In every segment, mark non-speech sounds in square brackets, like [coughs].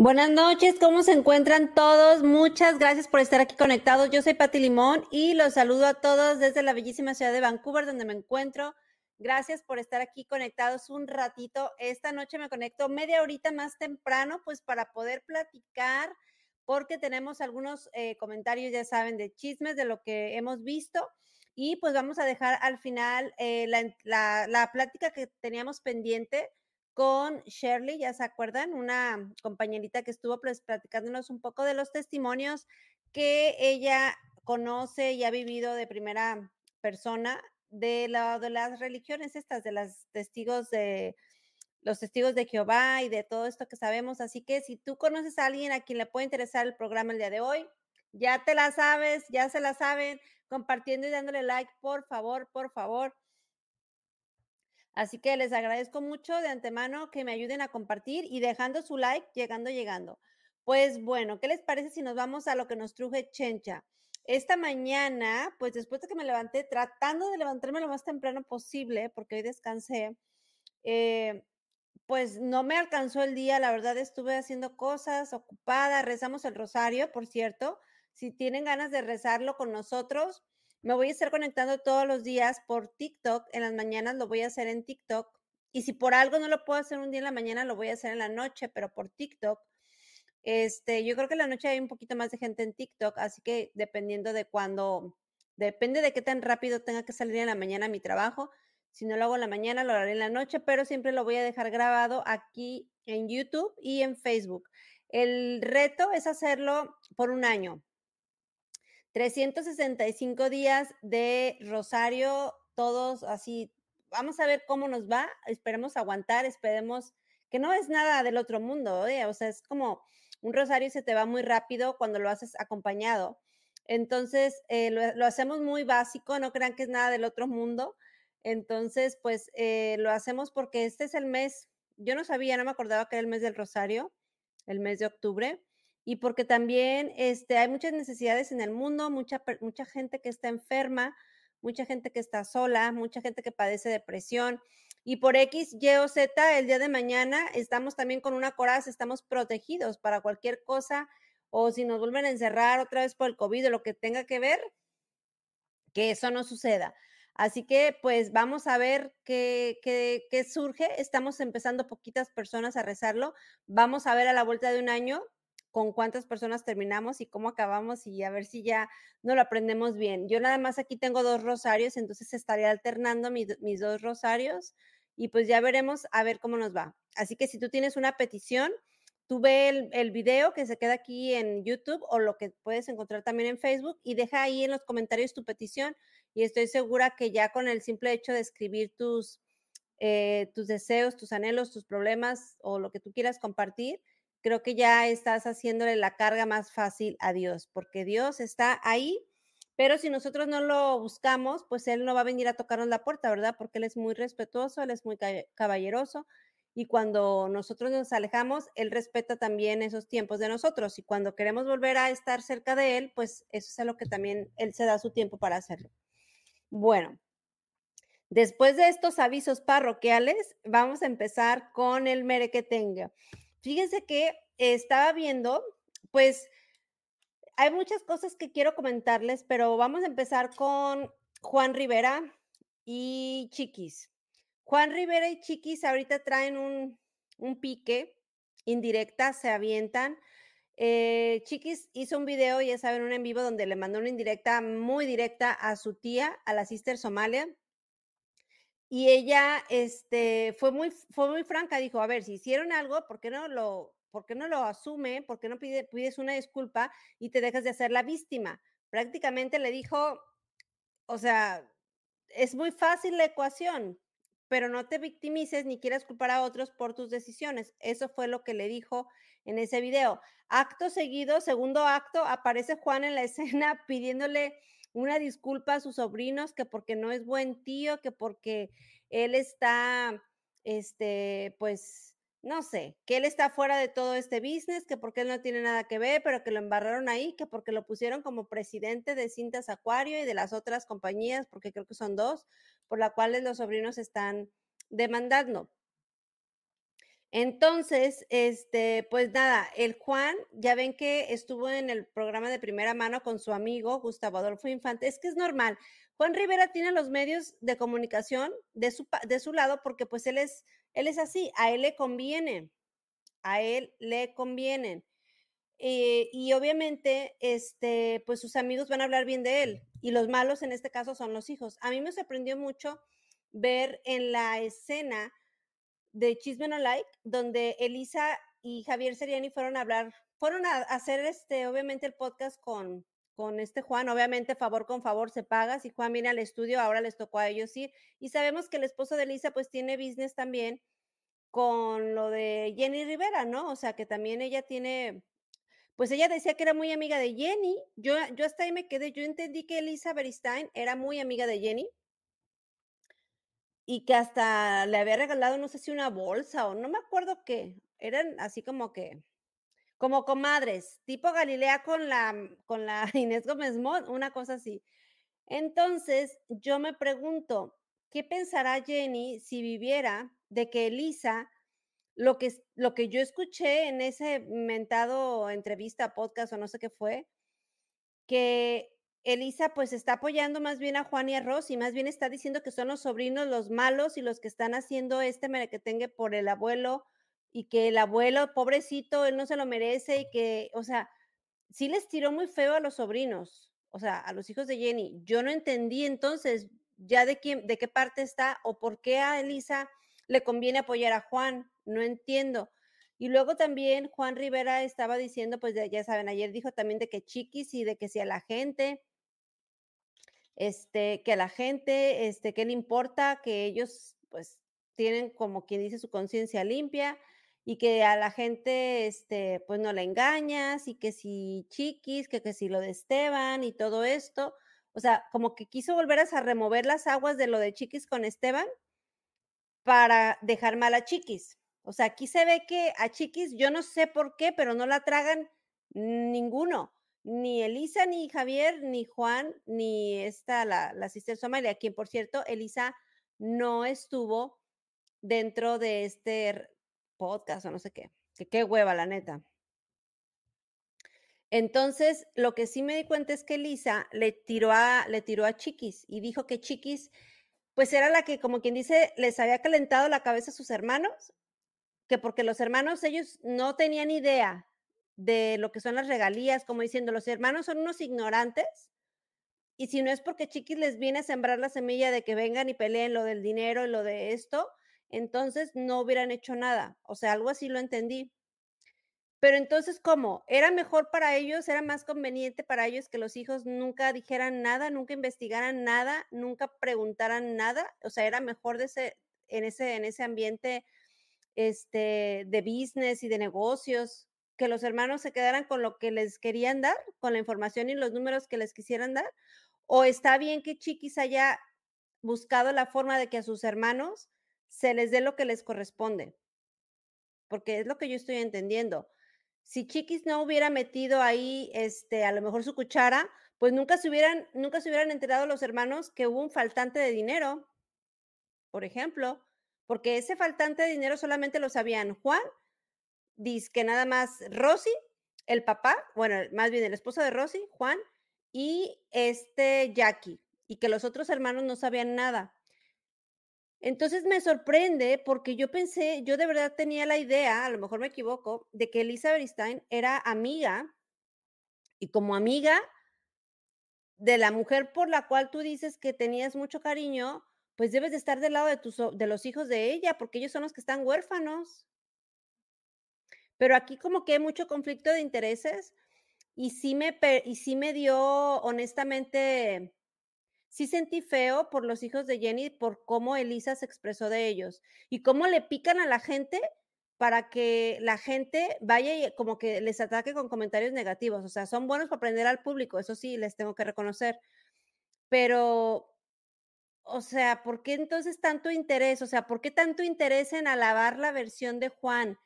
Buenas noches, ¿cómo se encuentran todos? Muchas gracias por estar aquí conectados. Yo soy Pati Limón y los saludo a todos desde la bellísima ciudad de Vancouver, donde me encuentro. Gracias por estar aquí conectados un ratito. Esta noche me conecto media horita más temprano, pues para poder platicar, porque tenemos algunos eh, comentarios, ya saben, de chismes de lo que hemos visto. Y pues vamos a dejar al final eh, la, la, la plática que teníamos pendiente con Shirley, ya se acuerdan, una compañerita que estuvo pues, platicándonos un poco de los testimonios que ella conoce y ha vivido de primera persona de, la, de las religiones estas, de los testigos de los testigos de Jehová y de todo esto que sabemos. Así que si tú conoces a alguien a quien le puede interesar el programa el día de hoy, ya te la sabes, ya se la saben, compartiendo y dándole like, por favor, por favor. Así que les agradezco mucho de antemano que me ayuden a compartir y dejando su like, llegando, llegando. Pues bueno, ¿qué les parece si nos vamos a lo que nos truje Chencha? Esta mañana, pues después de que me levanté, tratando de levantarme lo más temprano posible, porque hoy descansé, eh, pues no me alcanzó el día, la verdad estuve haciendo cosas, ocupada, rezamos el rosario, por cierto, si tienen ganas de rezarlo con nosotros, me voy a estar conectando todos los días por TikTok. En las mañanas lo voy a hacer en TikTok. Y si por algo no lo puedo hacer un día en la mañana, lo voy a hacer en la noche, pero por TikTok. Este, yo creo que en la noche hay un poquito más de gente en TikTok, así que dependiendo de cuándo, depende de qué tan rápido tenga que salir en la mañana mi trabajo. Si no lo hago en la mañana, lo haré en la noche, pero siempre lo voy a dejar grabado aquí en YouTube y en Facebook. El reto es hacerlo por un año. 365 días de Rosario, todos así. Vamos a ver cómo nos va. Esperemos aguantar, esperemos que no es nada del otro mundo, ¿eh? o sea, es como un rosario se te va muy rápido cuando lo haces acompañado. Entonces, eh, lo, hacemos muy básico, no crean que es nada del otro mundo. Entonces, pues eh, lo hacemos porque este es el mes, yo no sabía, no me acordaba que era el mes del rosario, el mes de octubre y porque también este, hay muchas necesidades en el mundo, mucha, mucha gente que está enferma, mucha gente que está sola, mucha gente que padece depresión. Y por X, Y o Z, el día de mañana estamos también con una coraza, estamos protegidos para cualquier cosa o si nos vuelven a encerrar otra vez por el COVID o lo que tenga que ver, que eso no suceda. Así que pues vamos a ver qué, qué, qué surge. Estamos empezando poquitas personas a rezarlo. Vamos a ver a la vuelta de un año con cuántas personas terminamos y cómo acabamos y a ver si ya no lo aprendemos bien. Yo nada más aquí tengo dos rosarios, entonces estaré alternando mis, dos rosarios y pues ya veremos a ver cómo nos va. Así que si tú tienes una petición, tú ve el, el, video que se queda aquí en YouTube o lo que puedes encontrar también en Facebook y deja ahí en los comentarios tu petición y estoy segura que ya con el simple hecho de escribir tus, eh, tus deseos, tus anhelos, tus problemas o lo que tú quieras compartir, creo que ya estás haciéndole la carga más fácil a Dios, porque Dios está ahí, pero si nosotros no lo buscamos, pues Él no va a venir a tocarnos la puerta, ¿verdad? Porque Él es muy respetuoso, Él es muy caballeroso. Y cuando nosotros nos alejamos, Él respeta también esos tiempos de nosotros. Y cuando queremos volver a estar cerca de Él, pues eso es lo que también Él se da su tiempo para hacerlo. Bueno, después de estos avisos parroquiales, vamos a empezar con el mere. Fíjense que estaba viendo, pues hay muchas cosas que quiero comentarles, pero vamos a empezar con Juan Rivera y Chiquis. Juan Rivera y Chiquis ahorita traen un, un pique indirecta, se avientan. Eh, Chiquis hizo un video, ya saben, un en vivo donde le mandó una indirecta muy directa a su tía, a la sister Somalia, y ella este, fue, muy, fue muy franca, dijo, a ver, si hicieron algo, ¿por qué no lo, por qué no lo asume? ¿Por qué no pide, pides una disculpa y te dejas de hacer la víctima? Prácticamente le dijo, o sea, es muy fácil la ecuación, pero no te victimices ni quieras culpar a otros por tus decisiones. Eso fue lo que le dijo en ese video. Acto seguido, segundo acto, aparece Juan en la [laughs] escena pidiéndole una disculpa a sus sobrinos, que porque no es buen tío, que porque él está, este, pues, no sé, que él está fuera de todo este business, que porque él no tiene nada que ver, pero que lo embarraron ahí, que porque lo pusieron como presidente de Cintas Acuario y de las otras compañías, porque creo que son dos, por las cuales los sobrinos están demandando. Entonces, este, pues nada, el Juan, ya ven que estuvo en el programa de primera mano con su amigo Gustavo Adolfo Infante. Es que es normal. Juan Rivera tiene los medios de comunicación de su, de su lado porque pues él es, él es así, a él le conviene, a él le convienen. Eh, y obviamente, este, pues sus amigos van a hablar bien de él y los malos en este caso son los hijos. A mí me sorprendió mucho ver en la escena de Chisme No Like, donde Elisa y Javier Seriani fueron a hablar, fueron a hacer este, obviamente el podcast con, con este Juan, obviamente favor con favor se paga, si Juan viene al estudio, ahora les tocó a ellos ir, y sabemos que el esposo de Elisa pues tiene business también con lo de Jenny Rivera, ¿no? O sea, que también ella tiene, pues ella decía que era muy amiga de Jenny, yo, yo hasta ahí me quedé, yo entendí que Elisa Beristain era muy amiga de Jenny, y que hasta le había regalado, no sé si una bolsa o no me acuerdo qué, eran así como que como comadres, tipo Galilea con la, mm, con la [laughs] Inés Gómez Mont, una cosa así. Entonces, yo me pregunto, ¿qué pensará Jenny si viviera de que Elisa, lo que, lo que yo escuché en ese mentado entrevista, podcast o no sé qué fue, que Elisa pues está apoyando más bien a Juan y a Rosy, más bien está diciendo que son los sobrinos los malos y los que están haciendo este merequetengue por el abuelo y que el abuelo, pobrecito, él no se lo merece y que, o sea, sí les tiró muy feo a los sobrinos, o sea, a los hijos de Jenny. Yo no entendí entonces ya de quién, de qué parte está o por qué a Elisa le conviene apoyar a Juan, no entiendo. Y luego también Juan Rivera estaba diciendo, pues ya saben, ayer dijo también de que chiquis y de que si a la gente, este, que a la gente, este, que le importa que ellos, pues, tienen como quien dice su conciencia limpia y que a la gente, este, pues no le engañas y que si chiquis, que, que si lo de Esteban y todo esto. O sea, como que quiso volver a remover las aguas de lo de chiquis con Esteban para dejar mal a chiquis. O sea, aquí se ve que a chiquis, yo no sé por qué, pero no la tragan ninguno. Ni Elisa, ni Javier, ni Juan, ni esta, la, la sister Somalia, quien por cierto, Elisa no estuvo dentro de este podcast o no sé qué. Que qué hueva, la neta. Entonces, lo que sí me di cuenta es que Lisa le tiró a, le tiró a Chiquis y dijo que Chiquis, pues era la que, como quien dice, les había calentado la cabeza a sus hermanos, que porque los hermanos, ellos no tenían idea de lo que son las regalías, como diciendo, los hermanos son unos ignorantes, y si no es porque Chiquis les viene a sembrar la semilla de que vengan y peleen lo del dinero y lo de esto, entonces no hubieran hecho nada. O sea, algo así lo entendí. Pero entonces, ¿cómo? ¿Era mejor para ellos? ¿Era más conveniente para ellos que los hijos nunca dijeran nada, nunca investigaran nada, nunca preguntaran nada? O sea, era mejor de ese, en, ese, en ese ambiente este, de business y de negocios, que los hermanos se quedaran con lo que les querían dar, con la información y los números que les quisieran dar. ¿O está bien que Chiquis haya buscado la forma de que a sus hermanos se les dé lo que les corresponde. Porque es lo que yo estoy entendiendo. Si Chiquis no hubiera metido ahí, este, a lo mejor su cuchara, pues nunca se hubieran, nunca se hubieran enterado los hermanos que hubo un faltante de dinero, por ejemplo, porque ese faltante de dinero solamente lo sabían Juan, dice que nada más Rosy, el papá, bueno, más bien el esposo de Rosy, Juan, y este Jackie, y que los otros hermanos no sabían nada. Entonces me sorprende porque yo pensé, yo de verdad tenía la idea, a lo mejor me equivoco, de que Elisa Beristain era amiga y como amiga de la mujer por la cual tú dices que tenías mucho cariño, pues debes de estar del lado de, tus, de los hijos de ella, porque ellos son los que están huérfanos. Pero aquí como que hay mucho conflicto de intereses y sí me, y sí me dio honestamente sí sentí feo por los hijos de Jenny, por cómo Elisa se expresó de ellos y cómo le pican a la gente para que la gente vaya y como que les ataque con comentarios negativos. O sea, son buenos para aprender al público, eso sí, les tengo que reconocer. Pero, o sea, ¿por qué entonces tanto interés? O sea, ¿por qué tanto interés en alabar la versión de Juan?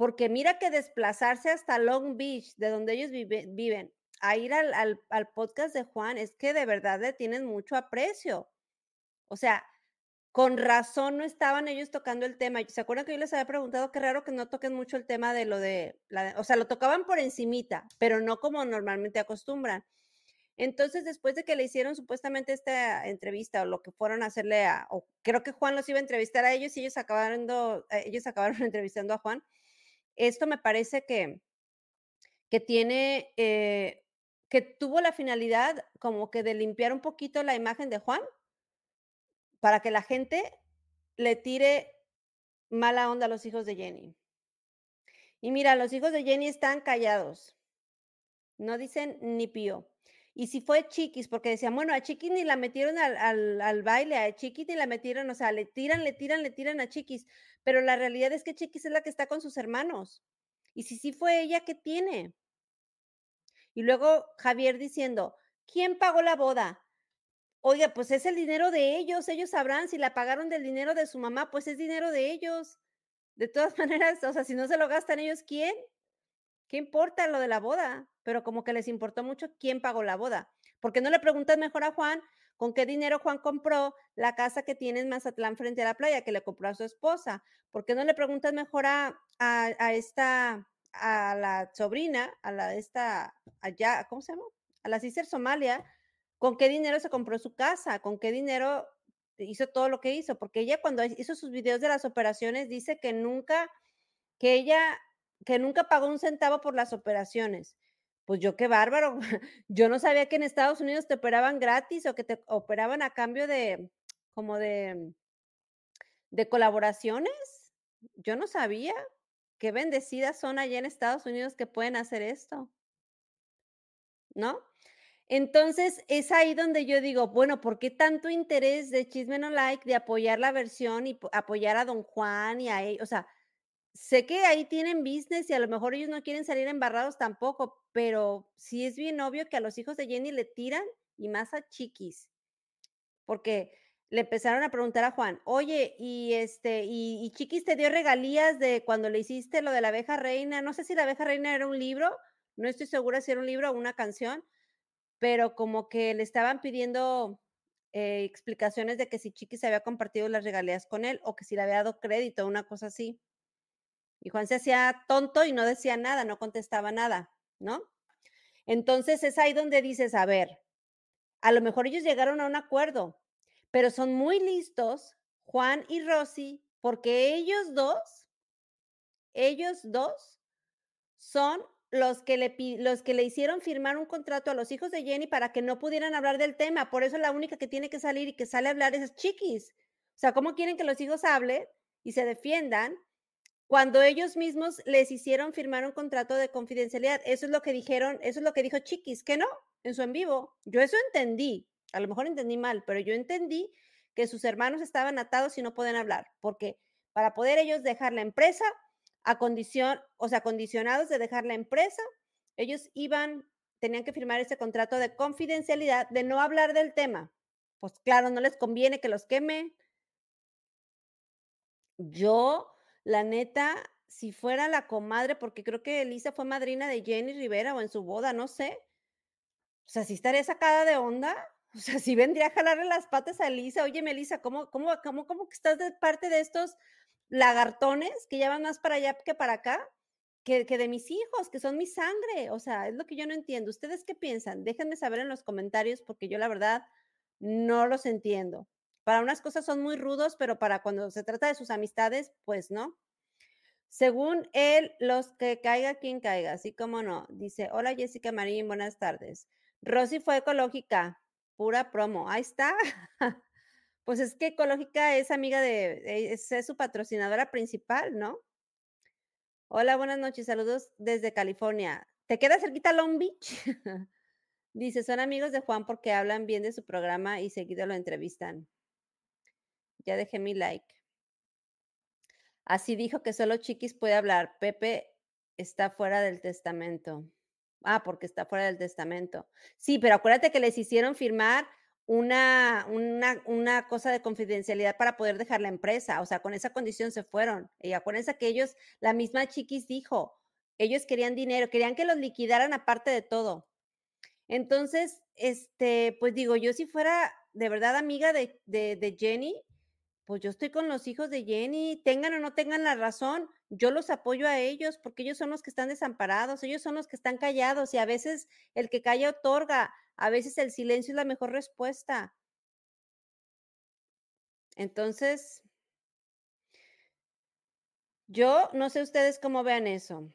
Porque mira que desplazarse hasta Long Beach, de donde ellos viven, a ir al, podcast de Juan es que de verdad le tienen mucho aprecio. O sea, con razón no estaban ellos tocando el tema. ¿Se acuerdan que yo les había preguntado qué raro que no toquen mucho el tema de lo de, o sea, lo tocaban por encimita, pero no como normalmente acostumbran. Entonces, después de que le hicieron supuestamente esta entrevista o lo que fueron a hacerle a, creo que Juan los iba a entrevistar a ellos y ellos acabaron, ellos acabaron [laughs] entrevistando a Juan, esto me parece que, que tiene, eh, que tuvo la finalidad como que de limpiar un poquito la imagen de Juan para que la gente le tire mala onda a los hijos de Jenny. Y mira, los hijos de Jenny están callados. No dicen ni pío. Y si fue Chiquis, porque decían, bueno, a Chiquis ni la metieron al, al, baile, a Chiquis ni la metieron, o sea, le tiran, le tiran, le tiran a Chiquis. Pero la realidad es que Chiquis es la que está con sus hermanos. Y si sí fue ella, ¿qué tiene? Y luego Javier diciendo, ¿quién pagó la boda? Oiga, pues es el dinero de ellos, ellos sabrán si la pagaron del dinero de su mamá, pues es dinero de ellos. De todas [laughs] maneras, o sea, si no se lo gastan ellos, ¿quién? ¿Qué importa lo de la boda? Pero como que les importó mucho quién pagó la boda. porque no le preguntas mejor a Juan con qué dinero Juan compró la casa que tiene en Mazatlán frente a la playa, que le compró a su esposa? ¿Por qué no le preguntas mejor a, a, esta, a la sobrina, a la esta, allá, ¿cómo se llama? A la Cicer Somalia, con qué dinero se compró su casa, con qué dinero hizo todo lo que hizo, porque ella cuando hizo sus videos de las operaciones dice que nunca, que ella, que nunca pagó un centavo por las operaciones. Pues yo qué bárbaro, [laughs] yo no sabía que en Estados Unidos te operaban gratis o que te operaban a cambio de, como de, de colaboraciones. Yo no sabía. Qué bendecidas son allá en Estados Unidos que pueden hacer esto. ¿No? Entonces, es ahí donde yo digo, bueno, ¿por qué tanto interés de Chisme No Like de apoyar la versión y apoyar a Don Juan y a él? O sea, sé que ahí tienen business y a lo mejor ellos no quieren salir embarrados tampoco, pero sí es bien obvio que a los hijos de Jenny le tiran y más a Chiquis, porque le empezaron a preguntar a Juan, oye, y este, y, Chiquis te dio regalías de cuando le hiciste lo de la abeja reina, no sé si la abeja reina era un libro, no estoy segura si era un libro o una canción, pero como que le estaban pidiendo eh, explicaciones de que si Chiqui se había compartido las regalías con él o que si le había dado crédito, una cosa así. Y Juan se hacía tonto y no decía nada, no contestaba nada, ¿no? Entonces es ahí donde dices, a ver, a lo mejor ellos llegaron a un acuerdo, pero son muy listos, Juan y Rosy, porque ellos dos, ellos dos son los que, le, los que le hicieron firmar un contrato a los hijos de Jenny para que no pudieran hablar del tema. Por eso la única que tiene que salir y que sale a hablar es Chiquis. O sea, ¿cómo quieren que los hijos hablen y se defiendan cuando ellos mismos les hicieron firmar un contrato de confidencialidad? Eso es lo que dijeron, eso es lo que dijo Chiquis, que no, en su en vivo. Yo eso entendí, a lo mejor entendí mal, pero yo entendí que sus hermanos estaban atados y no pueden hablar, porque para poder ellos dejar la empresa, a condición, o sea, condicionados de dejar la empresa, ellos iban, tenían que firmar ese contrato de confidencialidad, de no hablar del tema. Pues claro, no les conviene que los queme. Yo, la neta, si fuera la comadre, porque creo que Elisa fue madrina de Jenny Rivera o en su boda, no sé. O sea, si estaría sacada de onda. [laughs] O sea, si vendría a jalarle las patas a Elisa, oye, Melissa, ¿cómo, cómo, cómo, cómo que estás de parte de estos lagartones que ya van más para allá que para acá, que, que, de mis hijos, que son mi sangre. O sea, es lo que yo no entiendo. ¿Ustedes qué piensan? Déjenme saber en los comentarios porque yo la verdad no los entiendo. Para unas cosas son muy rudos, pero para cuando se trata de sus amistades, pues no. Según él, los que caiga quien caiga, así como no. Dice, hola Jessica Marín, buenas tardes. Rosy fue ecológica, pura promo. Ahí está. [laughs] Pues es que Ecológica es amiga de, es, su patrocinadora principal, ¿no? Hola, buenas noches, saludos desde California. ¿Te queda cerquita Long Beach? [laughs] Dice, son amigos de Juan porque hablan bien de su programa y seguido lo entrevistan. Ya dejé mi like. Así dijo que solo Chiquis puede hablar. Pepe está fuera del testamento. Ah, porque está fuera del testamento. Sí, pero acuérdate que les hicieron firmar una, una, una, cosa de confidencialidad para poder dejar la empresa. O sea, con esa condición se fueron. Y acuérdense que ellos, la misma Chiquis dijo, ellos querían dinero, querían que los liquidaran aparte de todo. Entonces, este, pues digo, yo si fuera de verdad amiga de, de, de Jenny, pues yo estoy con los hijos de Jenny, tengan o no tengan la razón, yo los apoyo a ellos porque ellos son los que están desamparados, ellos son los que están callados y a veces el que calla otorga, a veces el silencio es la mejor respuesta. Entonces, yo no sé ustedes cómo vean eso.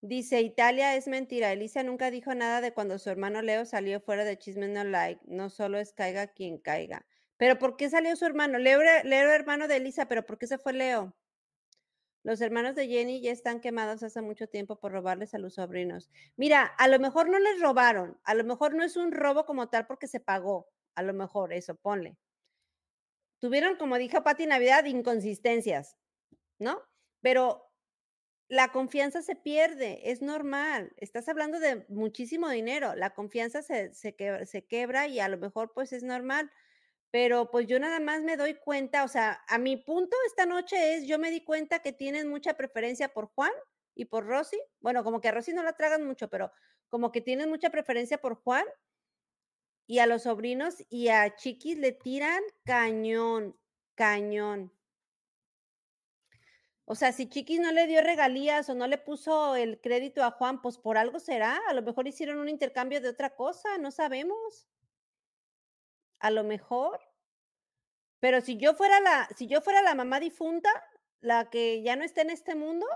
Dice, Italia es mentira. Elisa nunca dijo nada de cuando su hermano Leo salió fuera de Chisme No Like. No solo es caiga quien caiga. Pero ¿por qué salió su hermano? Leo, Leo hermano de Elisa, pero ¿por qué se fue Leo? Los hermanos de Jenny ya están quemados hace mucho tiempo por robarles a los sobrinos. Mira, a lo mejor no les robaron, a lo mejor no es un robo como tal porque se pagó, a lo mejor eso, ponle. Tuvieron, como dijo Pati Navidad, inconsistencias, ¿no? Pero la confianza se pierde, es normal. Estás hablando de muchísimo dinero, la confianza se, se, quebra y a lo mejor pues es normal, pero pues yo nada más me doy cuenta, o sea, a mi punto esta noche es, yo me di cuenta que tienen mucha preferencia por Juan y por Rosy. Bueno, como que a Rosy no la tragan mucho, pero como que tienen mucha preferencia por Juan y a los sobrinos y a Chiquis le tiran cañón, cañón. O sea, si Chiquis no le dio regalías o no le puso el crédito a Juan, pues por algo será. A lo mejor hicieron un intercambio de otra cosa, no sabemos. A lo mejor. Pero si yo fuera la, si yo fuera la mamá difunta, la que ya no está en este mundo,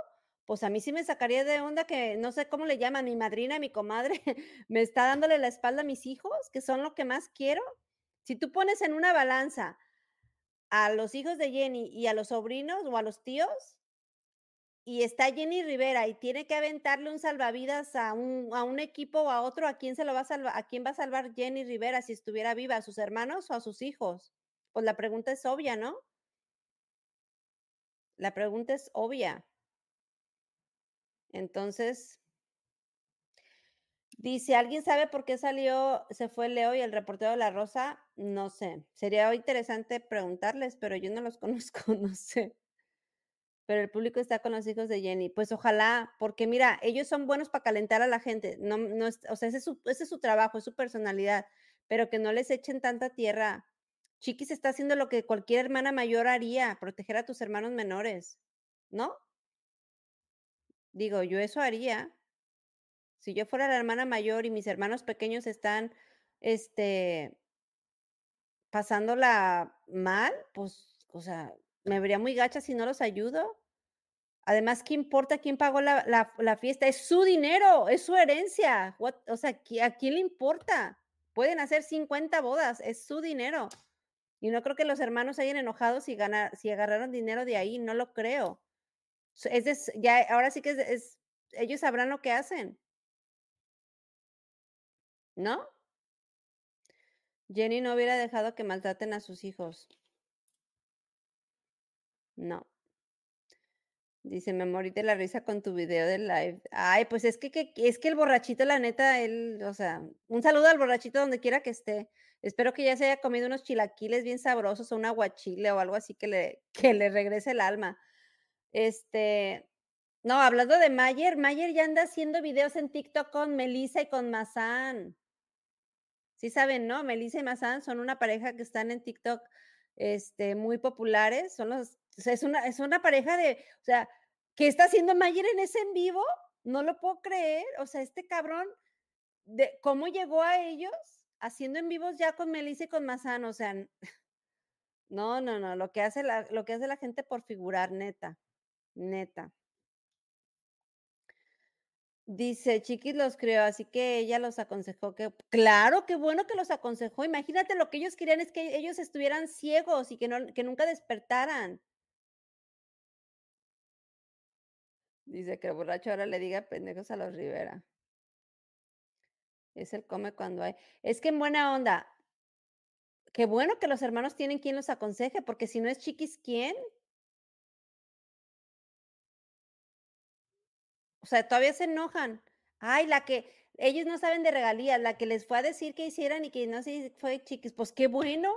pues a mí sí me sacaría de onda que no sé cómo le llaman, mi madrina, mi comadre, [laughs] me está dándole la espalda a mis hijos, que son lo que más quiero. Si tú pones en una balanza a los hijos de Jenny y a los sobrinos o a los tíos, y está Jenny Rivera y tiene que aventarle un salvavidas a un, a un equipo o a otro, ¿a quién se lo va a salvar? ¿A quién va a salvar Jenny Rivera si estuviera viva? ¿A sus hermanos o a sus hijos? Pues la pregunta es obvia, ¿no? La pregunta es obvia. Entonces, dice, ¿alguien sabe por qué salió, se fue Leo y el reportero de La Rosa? No sé. Sería interesante preguntarles, pero yo no los [laughs] conozco, no sé pero el público está con los hijos de Jenny. Pues ojalá, porque mira, ellos son buenos para calentar a la gente. No, no o sea, ese es, su, ese es su trabajo, es su personalidad, pero que no les echen tanta tierra. Chiquis está haciendo lo que cualquier hermana mayor haría, proteger a tus hermanos menores, ¿no? Digo, yo eso haría. Si yo fuera la hermana mayor y mis hermanos pequeños están, este, pasándola mal, pues, o sea, me vería muy gacha si no los ayudo. Además, ¿qué importa quién pagó la, fiesta? Es su dinero, es su herencia. o sea, ¿a quién le importa? Pueden hacer 50 bodas, es su dinero. Y no creo que los hermanos hayan enojado si, ganar, si agarraron dinero de ahí, no lo creo. Es ya, ahora sí que es, ellos sabrán lo que hacen. ¿No? Jenny no hubiera dejado que maltraten a sus hijos. No. Dice, me morí de la risa con tu video de live. Ay, pues es que, que, es que el borrachito, la neta, él, o sea, un saludo al borrachito donde quiera que esté. Espero que ya se haya comido unos chilaquiles bien sabrosos o un aguachile o algo así que le, [laughs] que le regrese el alma. Este, no, hablando de Mayer, Mayer ya anda haciendo videos en TikTok con Melissa y con Mazán. Sí saben, ¿no? Melissa y Mazán son una pareja que están en TikTok este, muy populares, son los es una, es una pareja de, o sea, ¿qué está haciendo Mayer en ese en vivo? No lo puedo creer. O sea, este cabrón, de cómo llegó a ellos haciendo en vivos ya con Melissa y con Mazán. O sea, [laughs] no, no, no. Lo que hace la, lo que hace la gente por figurar, neta. Neta. Dice, Chiquis los crió, así que ella los aconsejó que, claro, qué bueno que los aconsejó. Imagínate lo que ellos querían es que ellos estuvieran ciegos y que, no, que nunca despertaran. Dice que el borracho ahora le diga pendejos a los Rivera. Es el come cuando hay. Es que en buena onda. Qué bueno que los hermanos tienen quien los aconseje, porque si no es chiquis, ¿quién? O sea, todavía se enojan. Ay, la que ellos no saben de regalías, la que les fue a decir que hicieran y que no sé, fue chiquis. Pues qué bueno,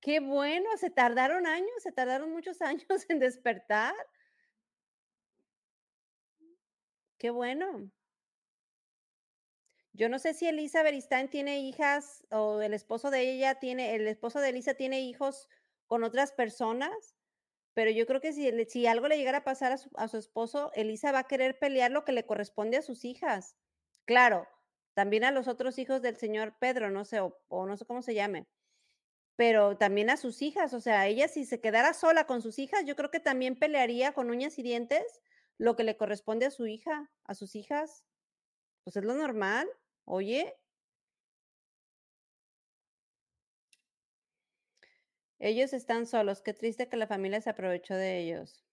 qué bueno, se tardaron años, se tardaron muchos [laughs] años en despertar. Qué bueno. Yo no sé si Elisa Beristain tiene hijas o el esposo de ella tiene el esposo de Elisa tiene hijos con otras personas, pero yo creo que si algo le llegara a pasar a su a su esposo, Elisa va a querer pelear lo que le corresponde a sus hijas. Claro, también a los otros hijos del señor Pedro, no sé, o o no sé cómo se llame, pero también a sus hijas, o sea, ella si se quedara sola con sus hijas, yo creo que también pelearía con uñas y dientes lo que le corresponde a su hija, a sus hijas. Pues es lo normal, oye. Ellos están solos, qué triste que la familia se aprovechó de ellos.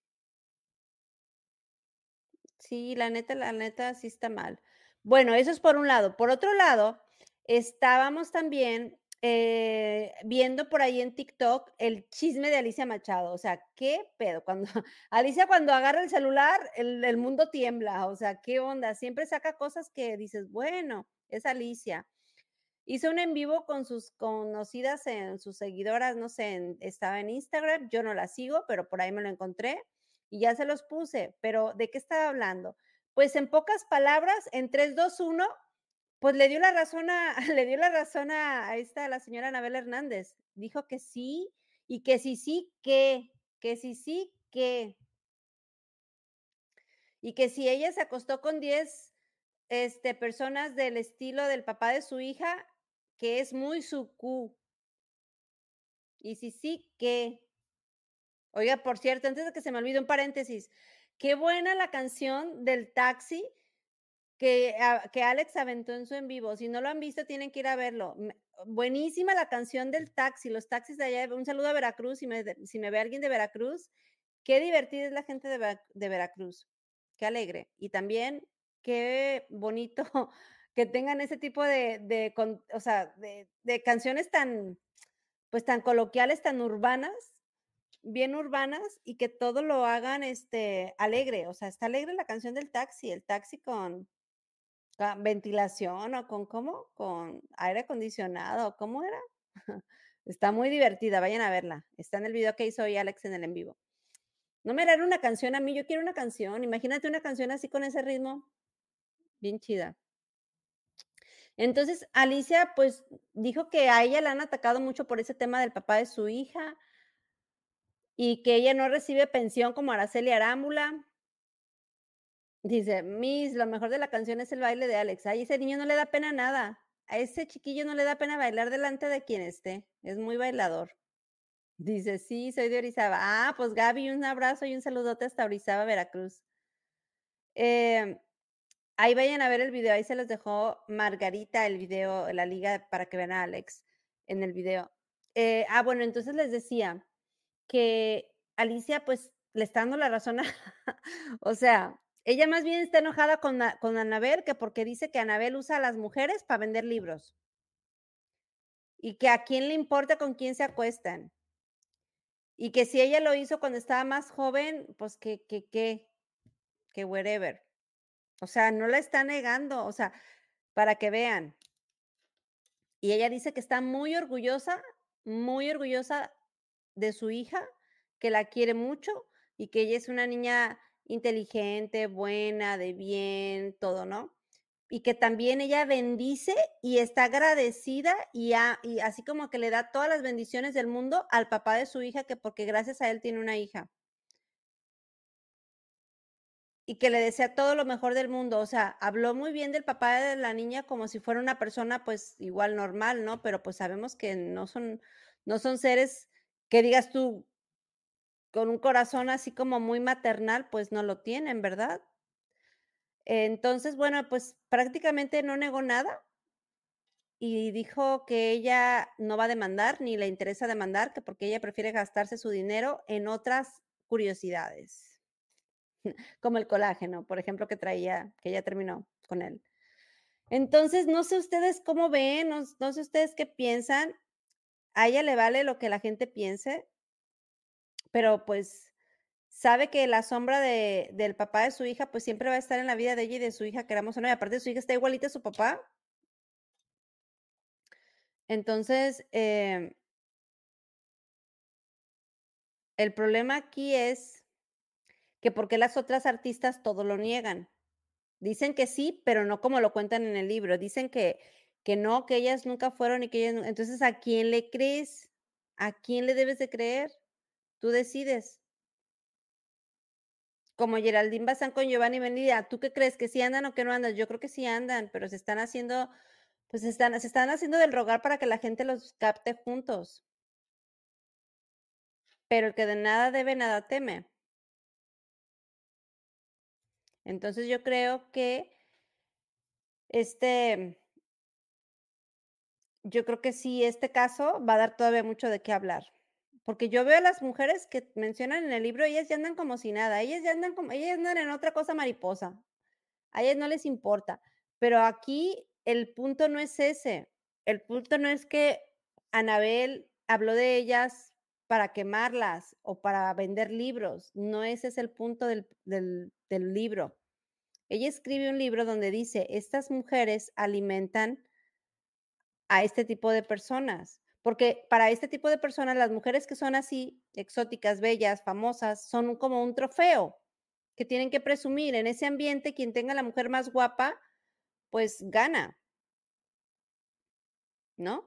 Sí, la neta la neta sí está mal. Bueno, eso es por un lado. Por otro lado, estábamos también, eh, viendo por ahí en TikTok el chisme de Alicia Machado, o sea, ¿qué pedo? Cuando [laughs] Alicia cuando agarra el celular, el mundo tiembla, o sea, ¿qué onda? Siempre saca cosas que dices: "Bueno, es Alicia". Hizo un en vivo con sus conocidas en sus seguidoras, no sé, estaba en Instagram, yo no la sigo, pero por ahí me lo encontré y ya se los puse, pero, ¿de qué estaba hablando? Pues, en pocas palabras, en 3, 2, 1, pues, le dio la razón a [laughs] le dio la razón a esta, la señora Anabel Hernández. Dijo que sí, y que si sí, ¿qué? Que si sí, ¿qué? Y que si ella se acostó con 10, este, personas del estilo del papá de su hija, que es muy sucú. Y si sí, ¿qué? Oiga, por cierto, antes de que se me olvide, un paréntesis, qué buena la canción del Taxi que a que Alex aventó en su en vivo. Si no lo han visto, tienen que ir a verlo. Buenísima la canción del Taxi, los taxis de allá. Un saludo a Veracruz, si me si me ve alguien de Veracruz, qué divertida es la gente de de Veracruz, qué alegre. Y también qué bonito [laughs] que tengan ese tipo de de o sea, de de canciones tan, pues, tan coloquiales, tan urbanas, bien urbanas, y que todo lo hagan, este, alegre. O sea, está alegre la canción del Taxi, el taxi con ventilación, ¿o con cómo? Con aire acondicionado, ¿cómo era? [laughs] Está muy divertida, vayan a verla. Está en el video que hizo hoy Alex en el en vivo. No me harán una canción a mí, yo quiero una canción. Imagínate una canción así con ese ritmo, bien chida. Entonces, Alicia, pues, dijo que a ella la han atacado mucho por ese tema del papá de su hija y que ella no recibe pensión como Araceli Arámbula. Dice: "Miss, lo mejor de la canción es el baile de Alex". Ay, ese niño no le da pena nada. A ese chiquillo no le da pena bailar delante de quien esté, es muy bailador. Dice: "Sí, soy de Orizaba". Ah, pues, Gaby, un abrazo y un saludote hasta Orizaba, Veracruz. Em, ahí vayan a ver el video, ahí se los dejó Margarita el video, la liga para que vean a Alex en el video. Eh, ah, bueno, entonces les decía que Alicia, pues, le está dando la razón [laughs] o sea, ella más bien está enojada con con Anabel, que porque dice que Anabel usa a las mujeres para vender libros. Y que a quién le importa con quién se acuestan. Y que si ella lo hizo cuando estaba más joven, pues que que qué, que whatever. O sea, no la está negando, o sea, para que vean. Y ella dice que está muy orgullosa, muy orgullosa de su hija, que la quiere mucho y que ella es una niña inteligente, buena, de bien, todo, ¿no? Y que también ella bendice y está agradecida y así como que le da todas las bendiciones del mundo al papá de su hija, que porque gracias a él tiene una hija. Y que le desea todo lo mejor del mundo, o sea, habló muy bien del papá de la niña como si fuera una persona, pues, igual normal, ¿no? Pero, pues, sabemos que no son no son seres que digas tú con un corazón así como muy maternal, pues, no lo tienen, ¿verdad? Entonces, bueno, pues, prácticamente no negó nada y dijo que ella no va a demandar, ni le interesa demandar, que porque ella prefiere gastarse su dinero en otras curiosidades. [laughs] Como el colágeno, por ejemplo, que traía, que ya terminó con él. Entonces, no sé ustedes cómo ven, no no sé ustedes qué piensan. A ella le vale lo que la gente piense. Pero, pues, sabe que la sombra de del papá de su hija, pues, siempre va a estar en la vida de ella y de su hija, queramos o no, y aparte su hija está igualita a su papá. Entonces, em el problema aquí es que por qué las otras artistas todo lo niegan. Dicen que sí, pero no como lo cuentan en el libro. Dicen que, que no, que ellas nunca fueron y que ellas... Entonces, ¿a quién le crees? ¿A quién le debes de creer? Tú decides. Como Geraldine Bazán con Giovanni Benítez, ¿tú qué crees? ¿Que sí andan o que no andan? Yo creo que sí andan, pero se están haciendo, pues están, se están haciendo del rogar para que la gente los capte juntos. Pero el que de nada debe, nada teme. Entonces yo creo que este, yo creo que sí, este caso va a dar todavía mucho de qué hablar. Porque yo veo a las mujeres que mencionan en el libro, ellas ya andan como si nada, ellas ya andan como, ellas andan en otra cosa mariposa. A ellas no les importa. Pero aquí el punto no es ese. El punto no es que Anabel habló de ellas para quemarlas o para vender libros. No ese es el punto del, del, del libro. Ella escribe un libro donde dice, estas mujeres alimentan a este tipo de personas. Porque para este tipo de personas, las mujeres que son así, exóticas, bellas, famosas, son como un trofeo que tienen que presumir. En ese ambiente, quien tenga la mujer más guapa, pues gana. ¿No?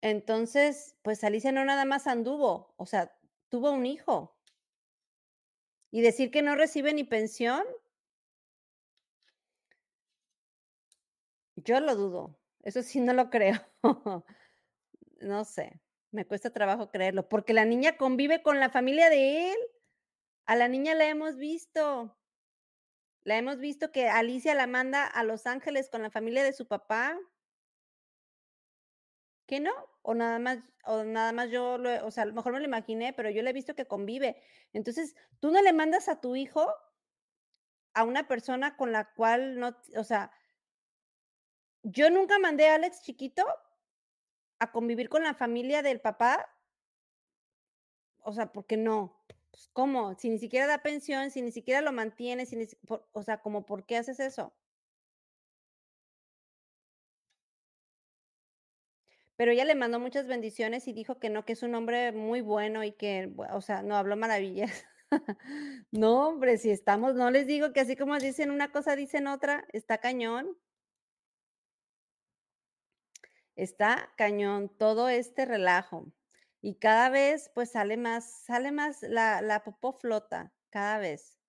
Entonces, pues Alicia no nada más anduvo, o sea, tuvo un hijo. Y decir que no recibe ni pensión, yo lo dudo. Eso sí no lo [laughs] creo. No sé, me cuesta trabajo creerlo, porque la niña convive con la familia de él. A la niña la hemos visto. La hemos visto que Alicia la manda a Los Ángeles con la familia de su papá. ¿Qué no? O nada más, o nada más yo, lo, o sea, a lo mejor me lo imaginé, pero yo le he visto que convive. Entonces, tú no le mandas a tu hijo a una persona con la cual no, o sea, yo nunca mandé a Alex chiquito a convivir con la familia del papá, o sea, ¿por qué no? Pues, ¿Cómo? Si ni siquiera da pensión, si ni siquiera lo mantiene, si o sea, como, ¿por qué haces eso? Pero ella le mandó muchas bendiciones y dijo que no, que es un hombre muy bueno y que, o sea, no habló maravillas. [laughs] no, hombre, si estamos, no les digo que así como dicen una cosa, dicen otra, está cañón. Está cañón todo este relajo. Y cada vez pues sale más, sale más, la, la popó flota, cada vez.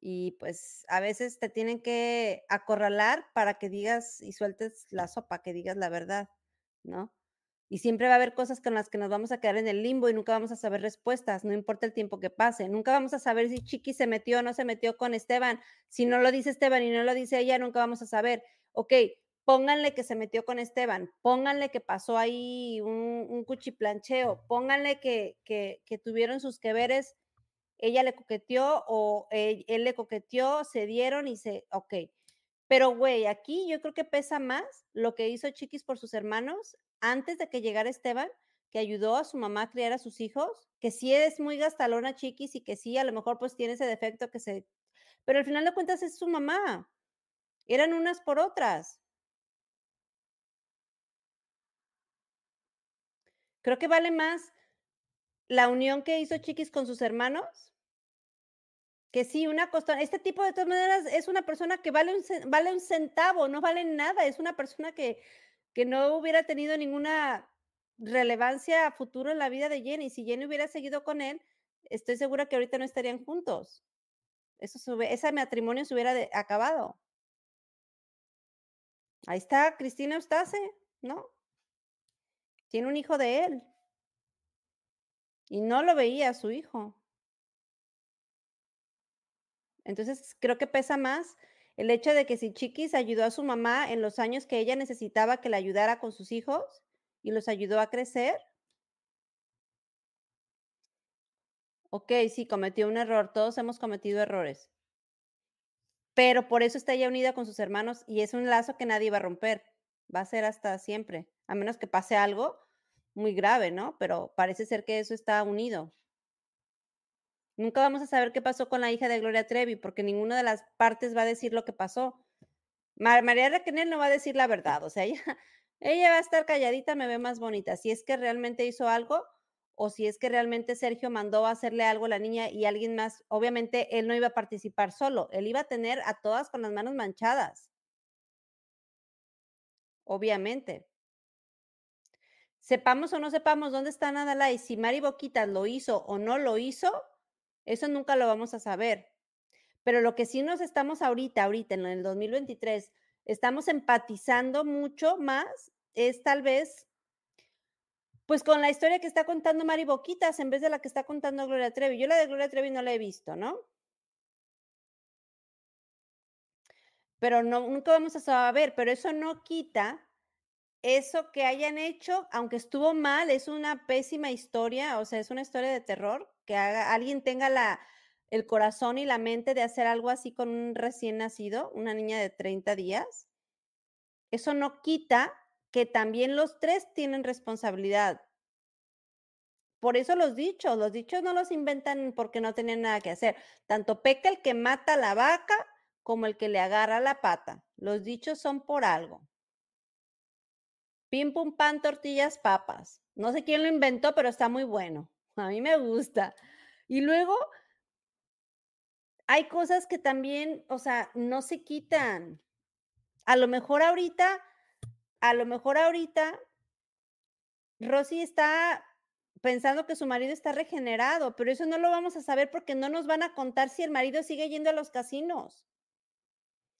Y pues a veces te tienen que acorralar para que digas y sueltes la sopa, que digas la verdad, ¿no? Y siempre va a haber cosas con las que nos vamos a quedar en el limbo y nunca vamos a saber respuestas, no importa el tiempo que pase. Nunca vamos a saber si Chiqui se metió o no se metió con Esteban. Si no lo dice Esteban y no lo dice ella, nunca vamos a saber. Ok, pónganle que se metió con Esteban, pónganle que pasó ahí un, cuchiplancheo, pónganle que, que, tuvieron sus que veres, ella le coqueteó o él, él, le coqueteó, se dieron y se, ok. Pero, güey, aquí yo creo que pesa más lo que hizo Chiquis por sus hermanos antes de que llegara Esteban, que ayudó a su mamá a criar a sus hijos, que sí es muy gastalona Chiquis y que sí, a lo mejor pues tiene ese defecto que se... Pero al final de cuentas es su mamá. Eran unas por otras. Creo que vale más la unión que hizo Chiquis con sus hermanos que sí, una costona. Este tipo de todas maneras es una persona que vale un, vale un centavo, no vale nada. Es una persona que, que no hubiera tenido ninguna relevancia a futuro en la vida de Jenny. Si Jenny hubiera seguido con él, estoy segura que ahorita no estarían juntos. Eso ese matrimonio se hubiera acabado. Ahí está Cristina Eustace, ¿no? Tiene un hijo de él. Y no lo veía a su hijo. Entonces, creo que pesa más el hecho de que si Chiquis ayudó a su mamá en los años que ella necesitaba que la ayudara con sus hijos y los ayudó a crecer. Ok, sí, cometió un error. Todos hemos cometido errores. Pero por eso está ella unida con sus hermanos y es un lazo que nadie va a romper. Va a ser hasta siempre a menos que pase algo muy grave, ¿no? Pero parece ser que eso está unido. Nunca vamos a saber qué pasó con la hija de Gloria Trevi, porque ninguna de las partes va a decir lo que pasó. María Raquel no va a decir la verdad, o sea, [laughs] ella, ella va a estar calladita, me ve más bonita. Si es que realmente hizo algo o si es que realmente Sergio mandó a hacerle algo a la niña y alguien más, obviamente él no iba a participar solo, él iba a tener a todas con las manos manchadas. Obviamente. Sepamos o no sepamos dónde está Nadalai, si Mari Boquitas lo hizo o no lo hizo, eso nunca lo vamos a saber. Pero lo que sí nos estamos ahorita, ahorita en el 2023, estamos empatizando mucho más es tal vez pues con la historia que está contando Mari Boquitas en vez de la que está contando Gloria Trevi. Yo la de Gloria Trevi no la he visto, ¿no? Pero no, nunca vamos a saber, pero eso no quita eso que hayan hecho, aunque estuvo mal, es una pésima historia, o sea, es una historia de terror, que alguien tenga la, el corazón y la mente de hacer algo así con un recién nacido, una niña de 30 días. Eso no quita que también los tres tienen responsabilidad. Por eso los dichos, los dichos no los inventan porque no tenían nada que hacer. Tanto peca el que mata a la vaca como el que le agarra la pata. Los dichos son por algo. Pim pum pan, tortillas, papas. No sé quién lo inventó, pero está muy bueno. [laughs] A mí me gusta. Y luego hay cosas que también, o sea, no se quitan. A lo mejor ahorita, a lo mejor ahorita, Rosy está pensando que su marido está regenerado, pero eso no lo vamos a saber porque no nos van a contar si el marido sigue yendo a los casinos.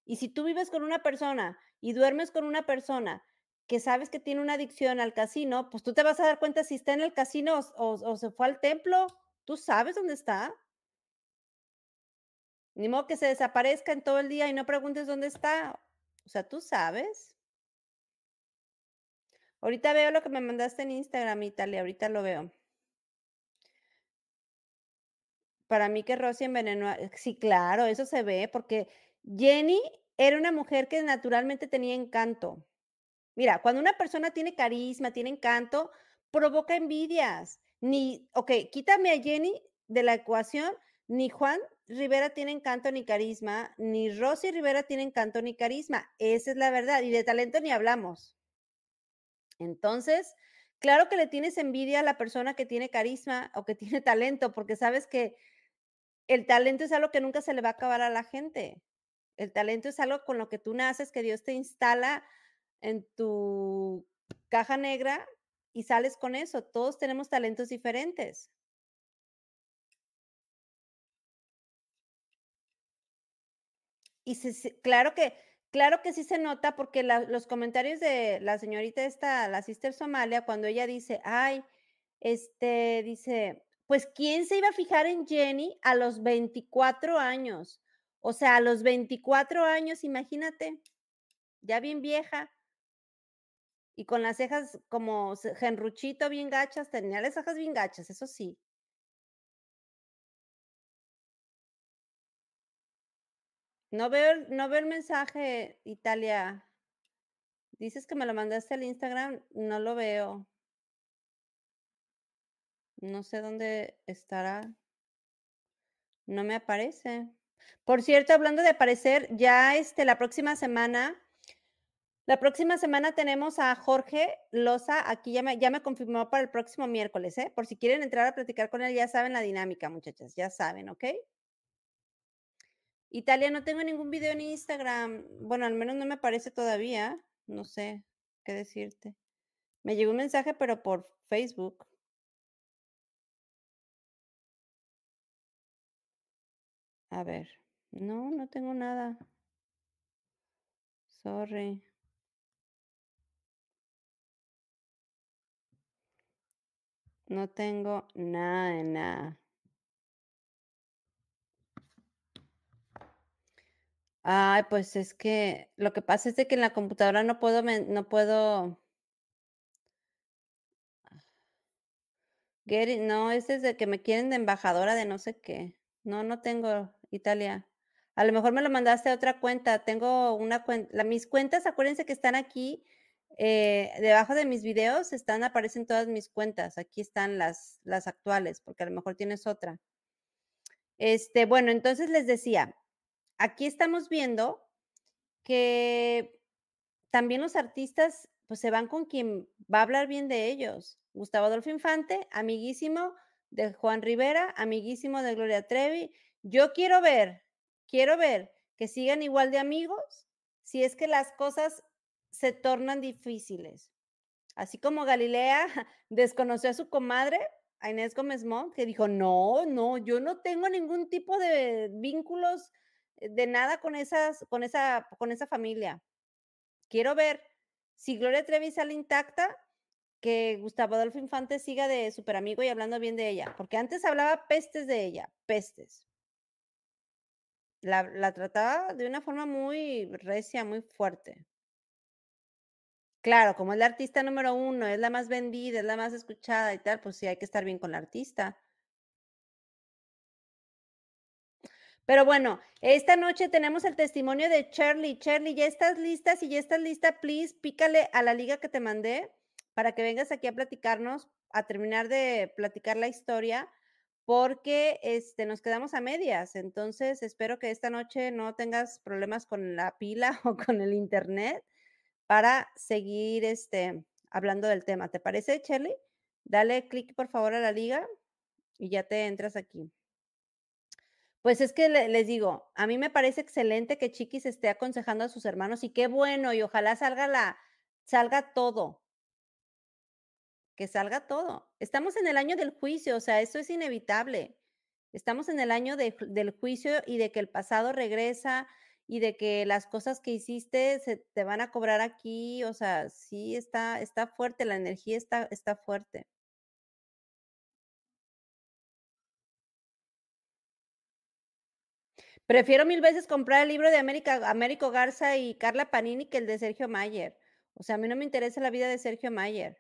Y si tú vives con una persona y duermes con una persona que sabes que tiene una adicción al casino, pues tú te vas a dar cuenta si está en el casino o, se fue al templo. Tú sabes dónde está. Ni modo que se desaparezca en todo el día y no preguntes dónde está. O sea, tú sabes. Ahorita veo lo que me mandaste en Instagram, Italia. Ahorita lo veo. Para mí que Rosy envenenó. Sí, claro, eso se ve, porque Jenny era una mujer que naturalmente tenía encanto. Mira, cuando una persona tiene carisma, tiene encanto, provoca envidias. Ni, ok, quítame a Jenny de la ecuación, ni Juan Rivera tiene encanto ni carisma, ni Rosy Rivera tiene encanto ni carisma. Esa es la verdad. Y de talento ni hablamos. Entonces, claro que le tienes envidia a la persona que tiene carisma o que [laughs] tiene talento, porque sabes que el talento es algo que nunca se le va a acabar a la gente. El talento es algo con lo que tú naces, que Dios te instala en tu caja negra y sales con eso. Todos tenemos talentos diferentes. Y claro que, claro que sí se nota porque los comentarios de la señorita esta, la sister Somalia, cuando ella dice, ay, este, dice, pues, ¿quién se iba a fijar en Jenny a los 24 años? O sea, a los 24 años, imagínate, ya bien vieja y con las cejas como genruchito bien gachas, tenía las cejas bien gachas, eso sí. No veo, no veo el mensaje, Italia. Dices que me lo mandaste al Instagram, no lo veo. No sé dónde estará. No me aparece. Por cierto, hablando de aparecer, ya este, la próxima semana la próxima semana tenemos a Jorge Loza, aquí ya me, ya me confirmó para el próximo miércoles, ¿eh? Por si quieren entrar a platicar con él, ya saben la dinámica, muchachas, ya saben, ¿ok? Italia, no tengo ningún video en Instagram. Bueno, al menos no me aparece todavía. No sé qué decirte. Me llegó un mensaje, pero por Facebook. A ver. No, no tengo nada. Sorry. No tengo nada de nada. Ay, pues es que lo que pasa es de que en la computadora no puedo, no puedo. Get no, es desde que me quieren de embajadora de no sé qué. No, no tengo Italia. A lo mejor me lo mandaste a otra cuenta. Tengo una cuenta. mis cuentas, acuérdense que están aquí eh, debajo de mis videos están, aparecen todas mis cuentas. Aquí están las, las actuales, porque a lo mejor tienes otra. Este, bueno, entonces les decía, aquí estamos viendo que también los artistas pues se van con quien va a hablar bien de ellos. Gustavo Adolfo Infante, amiguísimo de Juan Rivera, amiguísimo de Gloria Trevi. Yo quiero ver, quiero ver que sigan igual de amigos si es que las cosas se tornan difíciles. Así como Galilea [laughs] desconoció a su comadre, a Inés Gómez Montt, que dijo, no, no, yo no tengo ningún tipo de vínculos eh, de nada con, esas, con, esa, con esa familia. Quiero ver si Gloria Trevi sale intacta, que Gustavo Adolfo Infante siga de super amigo y hablando bien de ella, porque antes hablaba pestes de ella, pestes. La, la trataba de una forma muy recia, muy fuerte. Claro, como es la artista número uno, es la más vendida, es la más escuchada y tal, pues sí hay que estar bien con la artista. Pero bueno, esta noche tenemos el testimonio de Charlie. Charlie, ¿ya estás lista? Si ya estás lista, please, pícale a la liga que te mandé para que vengas aquí a platicarnos, a terminar de platicar la historia, porque este, nos quedamos a medias. Entonces, espero que esta noche no tengas problemas con la pila [laughs] o con el internet para seguir este, hablando del tema. ¿Te parece, Charlie? Dale clic, por favor, a la liga y ya te entras aquí. Pues es que les digo, a mí me parece excelente que Chiquis esté aconsejando a sus hermanos y qué bueno, y ojalá salga la, salga todo. Que salga todo. Estamos en el año del juicio, o sea, eso es inevitable. Estamos en el año del juicio y de que el pasado regresa y de que las cosas que hiciste se te van a cobrar aquí, o sea, sí está, está fuerte, la energía está, está fuerte. Prefiero mil veces comprar el libro de América, Américo Garza y Carla Panini que el de Sergio Mayer. O sea, a mí no me interesa la vida de Sergio Mayer.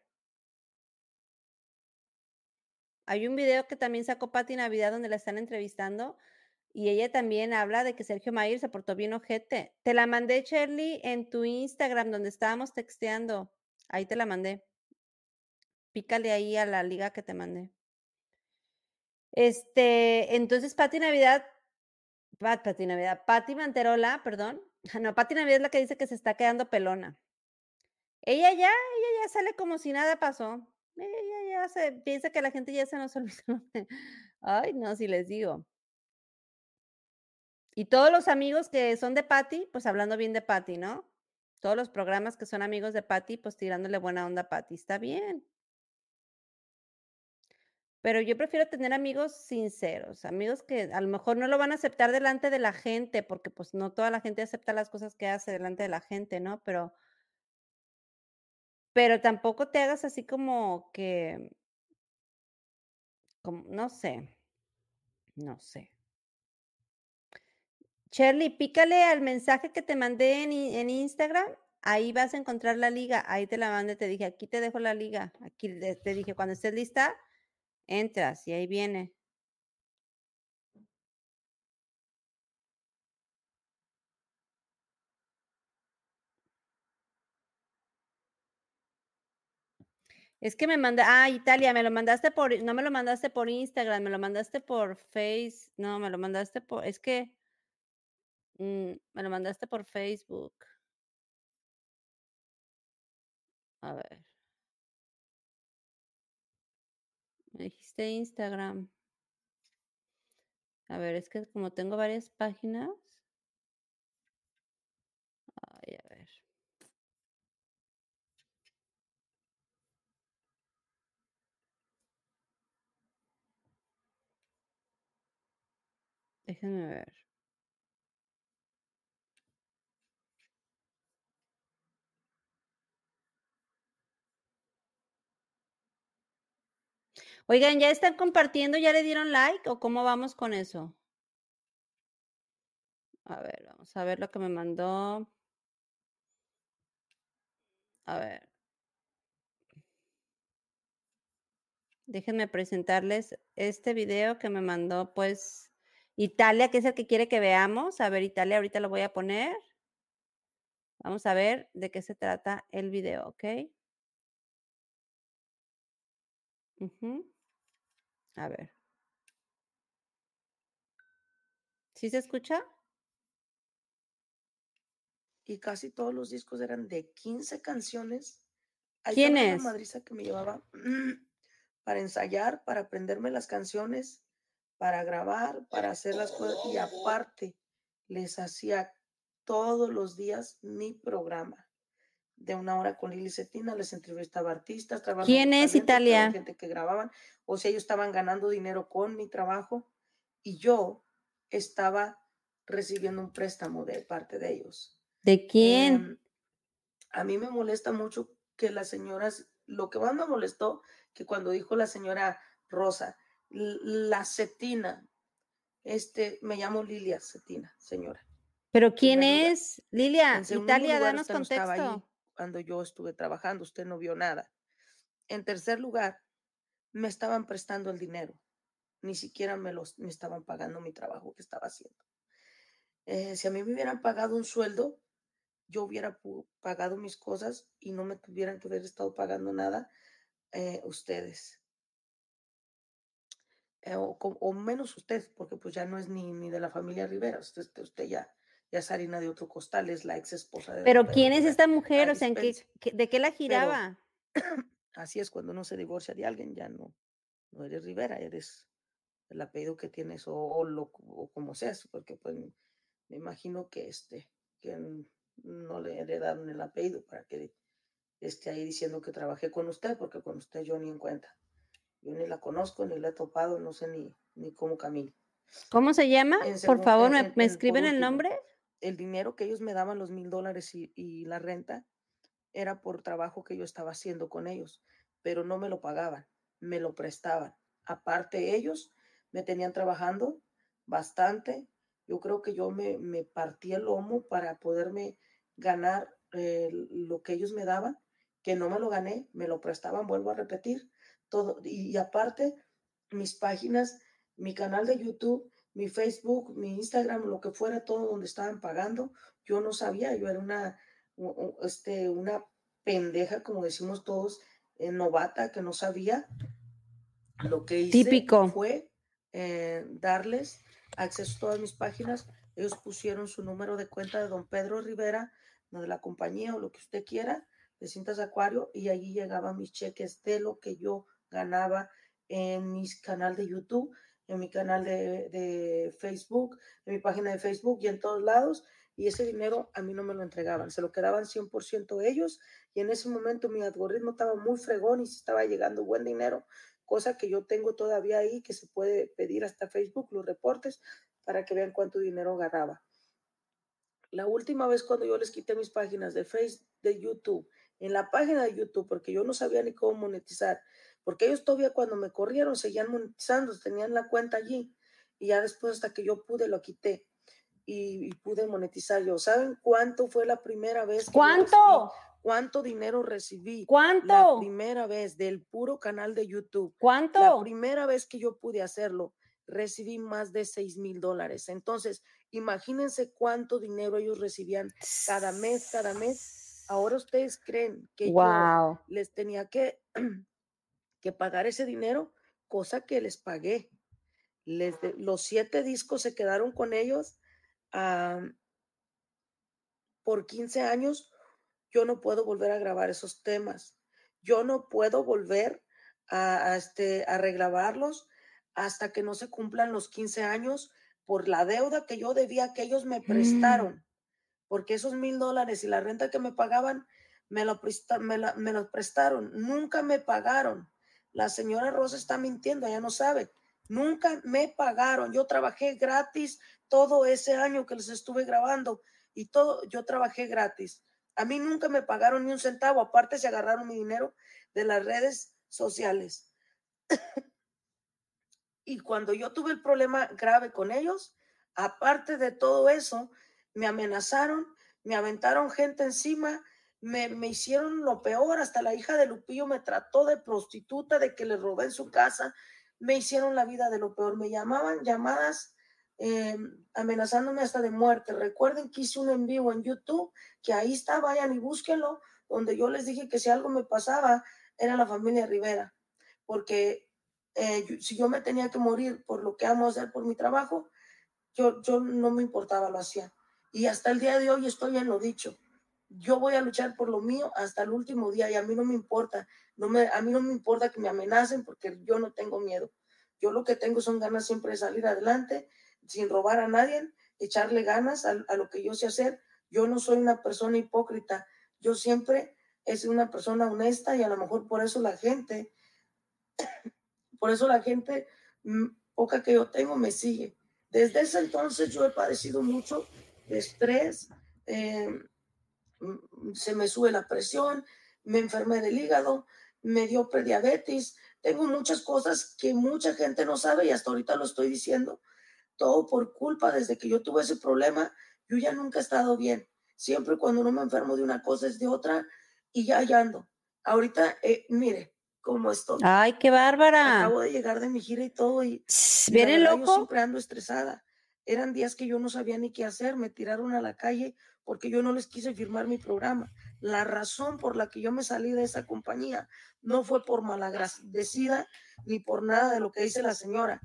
Hay un video que también sacó Pati Navidad donde la están entrevistando y ella también habla de que Sergio Mayer se portó bien ojete. Te la mandé, Shirley, en tu Instagram donde estábamos texteando. Ahí te la mandé. Pícale ahí a la liga que te mandé. Este, entonces Pati Navidad, Pati Navidad, Pati Manterola, perdón. [laughs] No, Pati Navidad es la que dice que se está quedando pelona. Ella ya, ella ya sale como si nada pasó. Ella ya se piensa que la gente ya se nos [laughs] olvidó. Ay, no, si les digo. Y todos los amigos que son de Patty, pues hablando bien de Patty, ¿no? Todos los programas que son amigos de Patty, pues tirándole buena onda a Patty. Está bien. Pero yo prefiero tener amigos sinceros, amigos que a lo mejor no lo van a aceptar delante de la gente, porque pues no toda la gente acepta las cosas que hace delante de la gente, ¿no? Pero, pero tampoco te hagas así como que, como, no sé, no sé. Shirley, pícale al mensaje que te mandé en, Instagram. Ahí vas a encontrar la liga. Ahí te la mandé. Te dije, aquí te dejo la liga. Aquí te dije, cuando estés lista, entras y ahí viene. Es que me manda, ah, Italia, me lo mandaste por, no me lo mandaste por Instagram, me lo mandaste por Face, no, me lo mandaste por, es que Mm, me lo mandaste por Facebook. A ver. Me dijiste Instagram. A ver, es que como tengo varias páginas. Ay, a ver. Déjenme ver. Oigan, ¿ya están compartiendo? ¿Ya le dieron like o cómo vamos con eso? A ver, vamos a ver lo que me mandó. A ver. Déjenme presentarles este video que me mandó, pues, Italia, que es el que quiere que veamos. A ver, Italia, ahorita lo voy a poner. Vamos a ver de qué se trata el video, ¿ok? A ver. ¿Sí se escucha? Y casi todos los discos eran de 15 canciones ¿Quién Una es? madriza que me llevaba para ensayar, para aprenderme las canciones, para grabar, para hacer las cosas y aparte les hacía todos los días mi programa de una hora con Lili Cetina, les entrevistaba artistas, ¿Quién es Italia? Gente que grababan, o sea, ellos estaban ganando dinero con mi trabajo y yo estaba recibiendo un préstamo de parte de ellos. ¿De quién? Em, a mí me molesta mucho que las señoras, lo que más me molestó, que cuando dijo la señora Rosa, la Cetina, este, me llamo Lilia Cetina, señora. ¿Pero quién es? Lilia, Italia, danos contexto cuando yo estuve trabajando, usted no vio nada. En tercer lugar, me estaban prestando el dinero, ni siquiera me, los, me estaban pagando mi trabajo que estaba haciendo. Eh, si a mí me hubieran pagado un sueldo, yo hubiera pagado mis cosas y no me tuvieran que haber estado pagando nada eh, ustedes. Eh, o, menos usted, porque pues ya no es ni, ni de la familia Rivera, usted, usted ya, ya es harina de otro costal, es la ex esposa de. Pero ¿quién es esta mujer? O sea, ¿en qué, ¿de qué la giraba? [clears throat] así es, cuando uno se divorcia de alguien, ya no, no eres Rivera, eres el apellido que tienes o, lo, o como seas, porque pues me imagino que este, que no le heredaron el apellido para que esté ahí diciendo que trabajé con usted, porque con usted yo ni en cuenta. Yo ni la conozco, ni la he topado, no sé ni, ni cómo camino. ¿Cómo se llama? Por favor, ¿me, escriben el nombre? El dinero que ellos me daban, los mil dólares y, la renta, era por trabajo que yo estaba haciendo con ellos, pero no me lo pagaban, me lo prestaban. Aparte, ellos me tenían trabajando bastante. Yo creo que yo me, me partí el lomo para poderme ganar eh, lo que ellos me daban, que no me lo gané, me lo prestaban, vuelvo a repetir, todo. y aparte, mis páginas, mi canal de YouTube, mi Facebook, mi Instagram, lo que fuera, todo donde estaban pagando. Yo no sabía, yo era una, este, una pendeja, como decimos todos, eh, novata, que no sabía. Lo que hice Típico. fue eh, darles acceso a todas mis páginas. Ellos pusieron su número de cuenta de don Pedro Rivera, de la compañía o lo que usted quiera, de Cintas Acuario, y allí llegaban mis cheques de lo que yo ganaba en mi canal de YouTube en mi canal de, Facebook, en mi página de Facebook y en todos lados. Y ese dinero a mí no me lo entregaban, se lo quedaban 100% ellos. Y en ese momento mi algoritmo estaba muy fregón y se estaba llegando buen dinero, cosa que yo tengo todavía ahí, que se puede pedir hasta Facebook, los reportes, para que vean cuánto dinero ganaba. La última vez cuando yo les quité mis páginas de Facebook, de YouTube, en la página de YouTube, porque yo no sabía ni cómo monetizar, porque ellos todavía cuando me corrieron seguían monetizando, tenían la cuenta allí y ya después hasta que yo pude lo quité y, pude monetizar yo. ¿Saben cuánto fue la primera vez? ¿Cuánto? ¿Cuánto dinero recibí? ¿Cuánto? La primera vez del puro canal de YouTube. ¿Cuánto? La primera vez que yo pude hacerlo, recibí más de 6 mil dólares. Entonces, imagínense cuánto dinero ellos recibían cada mes, cada mes. Ahora ustedes creen que yo les tenía que que pagar ese dinero, cosa que les pagué. Les los siete discos se quedaron con ellos por 15 años. Yo no puedo volver a grabar esos temas. Yo no puedo volver a, este, a regrabarlos hasta que no se cumplan los 15 años por la deuda que yo debía que ellos me mm. prestaron. Porque esos mil dólares y la renta que me pagaban, me lo, me, me lo prestaron. Nunca me pagaron. La señora Rosa está mintiendo, ella no sabe. Nunca me pagaron. Yo trabajé gratis todo ese año que les estuve grabando y todo, yo trabajé gratis. A mí nunca me pagaron ni un centavo. Aparte se agarraron mi dinero de las redes sociales. [coughs] y cuando yo tuve el problema grave con ellos, aparte de todo eso, me amenazaron, me aventaron gente encima, me, hicieron lo peor, hasta la hija de Lupillo me trató de prostituta, de que le robé en su casa, me hicieron la vida de lo peor, me llamaban llamadas eh, amenazándome hasta de muerte. Recuerden que hice un en vivo en YouTube, que ahí está, vayan y búsquenlo, donde yo les dije que si algo me pasaba, era la familia Rivera, porque eh, si yo me tenía que morir por lo que amo hacer por mi trabajo, yo, yo no me importaba, lo hacía. Y hasta el día de hoy estoy en lo dicho yo voy a luchar por lo mío hasta el último día y a mí no me importa, no me, a mí no me importa que me amenacen porque yo no tengo miedo. Yo lo que tengo son ganas siempre de salir adelante sin robar a nadie, echarle ganas a, a lo que yo sé hacer. Yo no soy una persona hipócrita, yo siempre sido una persona honesta y a lo mejor por eso la gente, [coughs] por eso la gente mm, poca que yo tengo me sigue. Desde ese entonces yo he padecido mucho estrés, eh, se me sube la presión, me enfermé del hígado, me dio prediabetes, tengo muchas cosas que mucha gente no sabe y hasta ahorita lo estoy diciendo. Todo por culpa, desde que yo tuve ese problema, yo ya nunca he estado bien. Siempre cuando uno me enfermo de una cosa es de otra y ya, ya ando. Ahorita, eh, mire cómo estoy. Ay, qué bárbara. Acabo de llegar de mi gira y todo y, ¿Viene loco? Yo siempre ando estresada. Eran días que yo no sabía ni qué hacer, me tiraron a la calle porque yo no les quise firmar mi programa. La razón por la que yo me salí de esa compañía no fue por malagradecida ni por nada de lo que dice la señora.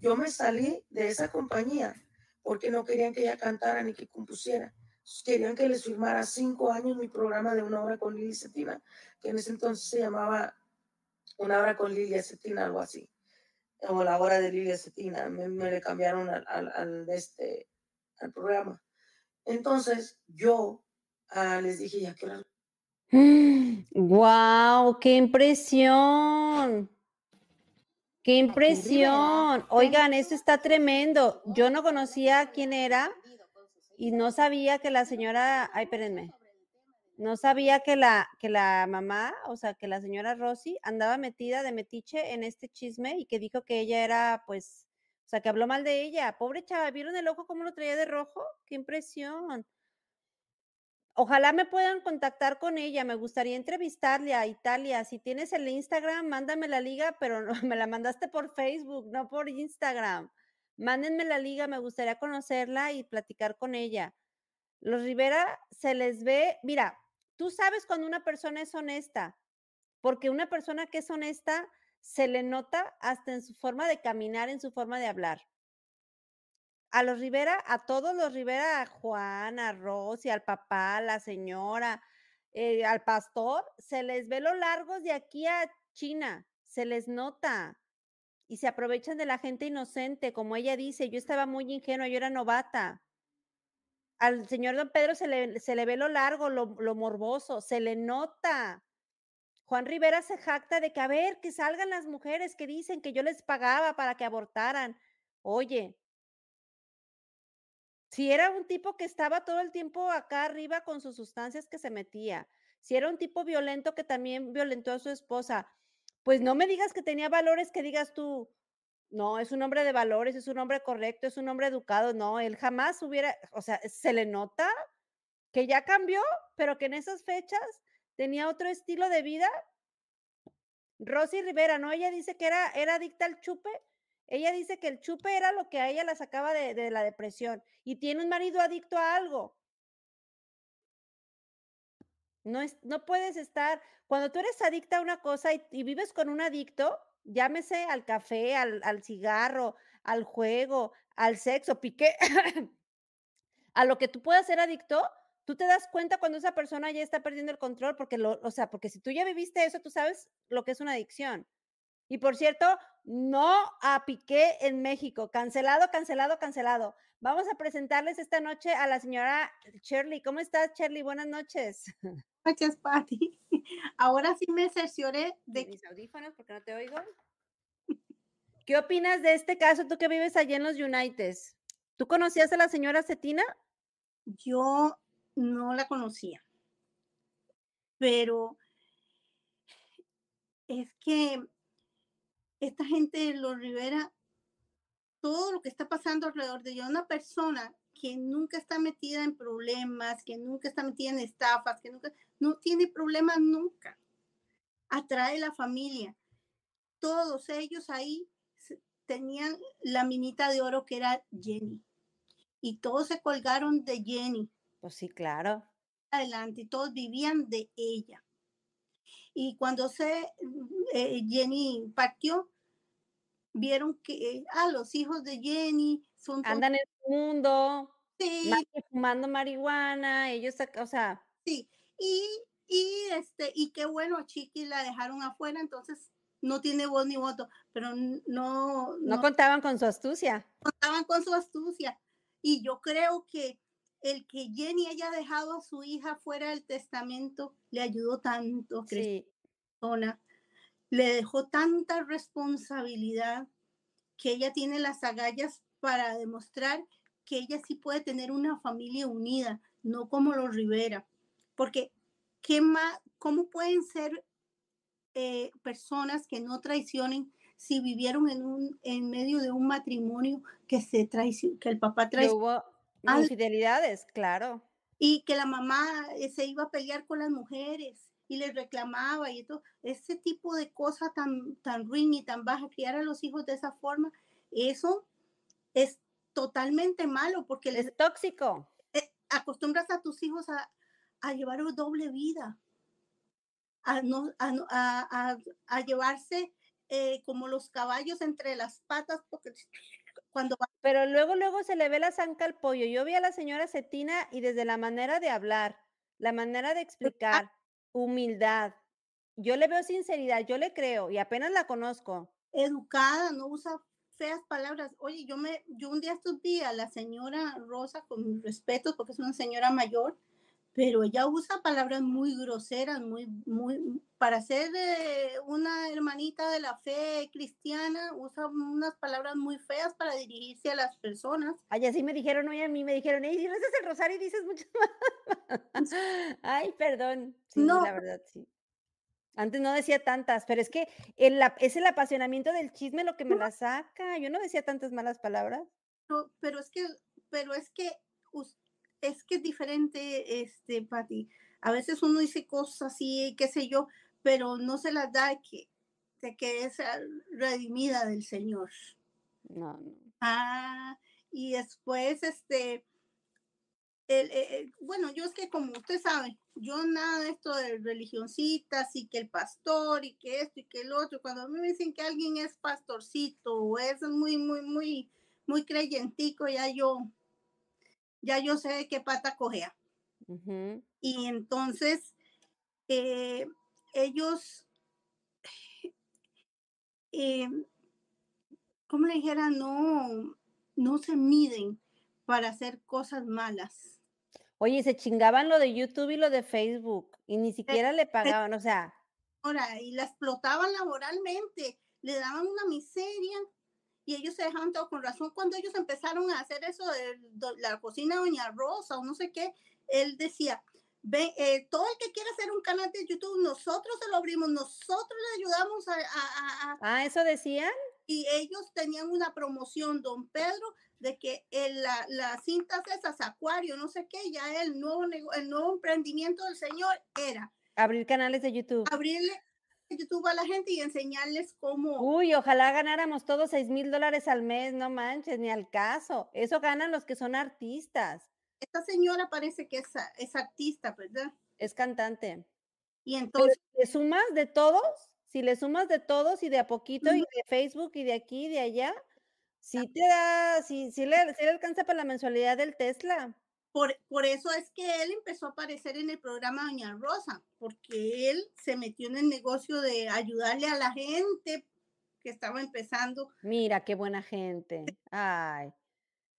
Yo me salí de esa compañía porque no querían que ella cantara ni que compusiera. Querían que les firmara cinco años mi programa de una hora con Lili Cetina, que en ese entonces se llamaba Una hora con Lilia Cetina, algo así o la hora de Lilia Cetina, me, le cambiaron al, al, este, al programa. Entonces yo ah, les dije, ya que hora. ¡Wow! ¡Qué impresión! ¡Qué impresión! Oigan, eso está tremendo. Yo no conocía quién era y no sabía que la señora. Ay, espérenme. No sabía que la, que la mamá, o sea, que la señora Rosy andaba metida de metiche en este chisme y que dijo que ella era, pues, o sea, que habló mal de ella. Pobre chava, ¿vieron el ojo cómo lo traía de rojo? ¡Qué impresión! Ojalá me puedan contactar con ella. Me gustaría entrevistarle a Italia. Si tienes el Instagram, mándame la liga, pero no, [laughs] me la mandaste por Facebook, no por Instagram. Mándenme la liga, me gustaría conocerla y platicar con ella. Los Rivera se les ve, mira, Tú sabes cuando una persona es honesta, porque una persona que es honesta se le nota hasta en su forma de caminar, en su forma de hablar. A los Rivera, a todos los Rivera, a Juan, a Rosy, al papá, a la señora, eh, al pastor, se les ve lo largos de aquí a China, se les nota y se aprovechan de la gente inocente, como ella dice, yo estaba muy ingenua, yo era novata al señor don Pedro se le, se le ve lo largo, lo, lo, morboso, se le nota. Juan Rivera se jacta de que, a ver, que salgan las mujeres que dicen que yo les pagaba para que abortaran. Oye, si era un tipo que estaba todo el tiempo acá arriba con sus sustancias que se metía, si era un tipo violento que también violentó a su esposa, pues no me digas que tenía valores que digas tú, no, es un hombre de valores, es un hombre correcto, es un hombre educado. No, él jamás hubiera, o sea, se le nota que ya cambió, pero que en esas fechas tenía otro estilo de vida. Rosy Rivera, ¿no? Ella dice que era, era adicta al chupe. Ella dice que el chupe era lo que a ella la sacaba de, de la depresión y tiene un marido adicto a algo. No, es, no puedes estar, cuando tú eres adicta a una cosa y, vives con un adicto, llámese al café, al, al cigarro, al juego, al sexo, piqué, [coughs] a lo que tú puedas ser adicto, tú te das cuenta cuando esa persona ya está perdiendo el control, porque lo, o sea, porque si tú ya viviste eso, tú sabes lo que es una adicción. Y por cierto, no a Piqué en México. Cancelado, cancelado, cancelado. Vamos a presentarles esta noche a la señora Shirley. ¿Cómo estás, Shirley? Buenas noches. [laughs] noches, Patti. [laughs] Ahora sí me cercioré de mis audífonos porque no te oigo. ¿Qué opinas de este caso, tú que vives allá en los United? ¿Tú conocías a la señora Cetina? Yo no la conocía, pero es que esta gente de los Rivera, todo lo que está pasando alrededor de ella, una persona que nunca está metida en problemas, que nunca está metida en estafas, que nunca, no tiene problemas nunca. Atrae la familia. Todos ellos ahí tenían la minita de oro que era Jenny. Y todos se colgaron de Jenny. Pues sí, claro. Adelante, y todos vivían de ella. Y cuando se eh, Jenny partió, vieron que ah, los hijos de Jenny son andan en el mundo, sí. fumando marihuana, ellos, o sea, Sí, y, y, este, y qué bueno, a Chiqui la dejaron afuera, entonces no tiene voz ni voto, pero no, No no contaban con su astucia. contaban con su astucia. Y yo creo que el que Jenny haya dejado a su hija fuera del testamento le ayudó tanto, Sí. Le dejó tanta responsabilidad que ella tiene las agallas para demostrar que ella sí puede tener una familia unida, no como los Rivera. Porque, ¿qué más, ¿cómo pueden ser eh, personas que no traicionen si vivieron en, un, en medio de un matrimonio que, se traicio- que el papá traicionó? Al- infidelidades, claro. y que la mamá eh, se iba a pelear con las mujeres y les reclamaba y todo, ese tipo de cosa tan, tan ruin y tan baja, criar a los hijos de esa forma, eso es totalmente malo porque les Es tóxico. eh, acostumbras a tus hijos a, a llevar una doble vida, a, no, a, no- a- a- a llevarse eh, como los caballos entre las patas, porque cuando Pero luego, luego se le ve la zanca al pollo. Yo vi a la señora Cetina y desde la manera de hablar, la manera de explicar, humildad. Yo le veo sinceridad, yo le creo y apenas la conozco. educada, no usa feas palabras. Oye, yo me, yo un día estos vi a la señora Rosa con mis respetos porque es una señora mayor, pero ella usa palabras muy groseras, muy, muy, para ser eh, una hermanita de la fe cristiana, usa unas palabras muy feas para dirigirse a las personas. Ay, así me dijeron hoy a mí, me dijeron, hey, rezas el rosario y dices muchas más. [laughs] Ay, perdón. Sí, No. la verdad, sí. Antes no decía tantas, pero es que el, es el apasionamiento del chisme lo que me la saca. Yo no decía tantas malas palabras. Pero, pero es que, pero es que, us- es que es diferente, este, Pati. A veces uno dice cosas así, qué sé yo, pero no se las da que, de que es redimida del Señor. No, no. Ah, y después, este, el, eh, eh, bueno, yo es que como usted sabe, yo nada de esto de religioncitas y que el pastor y que esto y que el otro, cuando a mí me dicen que alguien es pastorcito o es muy, muy, muy, muy creyentico, ya yo, ya yo sé de qué pata cojea. Ujú. Y entonces, eh, ellos, [sighs] eh, como le dijera, no, no se miden para hacer cosas malas. Oye, se chingaban lo de YouTube y lo de Facebook y ni siquiera le pagaban, o sea, Ahora, y la explotaban laboralmente, le daban una miseria y ellos se dejaban todo con razón. Cuando ellos empezaron a hacer eso de, la cocina de Doña Rosa o no sé qué, él decía, ve, eh, todo el que quiera hacer un canal de YouTube, nosotros se lo abrimos, nosotros le ayudamos a- a- a, ah, eso decían. y ellos tenían una promoción, don Pedro, de que el, la, las cintas esas, Acuario, no sé qué, ya el nuevo, el nuevo emprendimiento del señor era Abrir canales de YouTube. abrirle YouTube a la gente y enseñarles cómo, Uy, ojalá ganáramos todos seis mil dólares al mes, no manches, ni al caso. Eso ganan los que son artistas. esta señora parece que es, es artista, ¿verdad? Es cantante. Y entonces, si le sumas de todos, si le sumas de todos y de a poquito y de Facebook y de aquí y de allá, sí te da, sí, sí le, le alcanza para la mensualidad del Tesla. Por, por eso es que él empezó a aparecer en el programa Doña Rosa, porque él se metió en el negocio de ayudarle a la gente que estaba empezando. Mira, qué buena gente. Ay.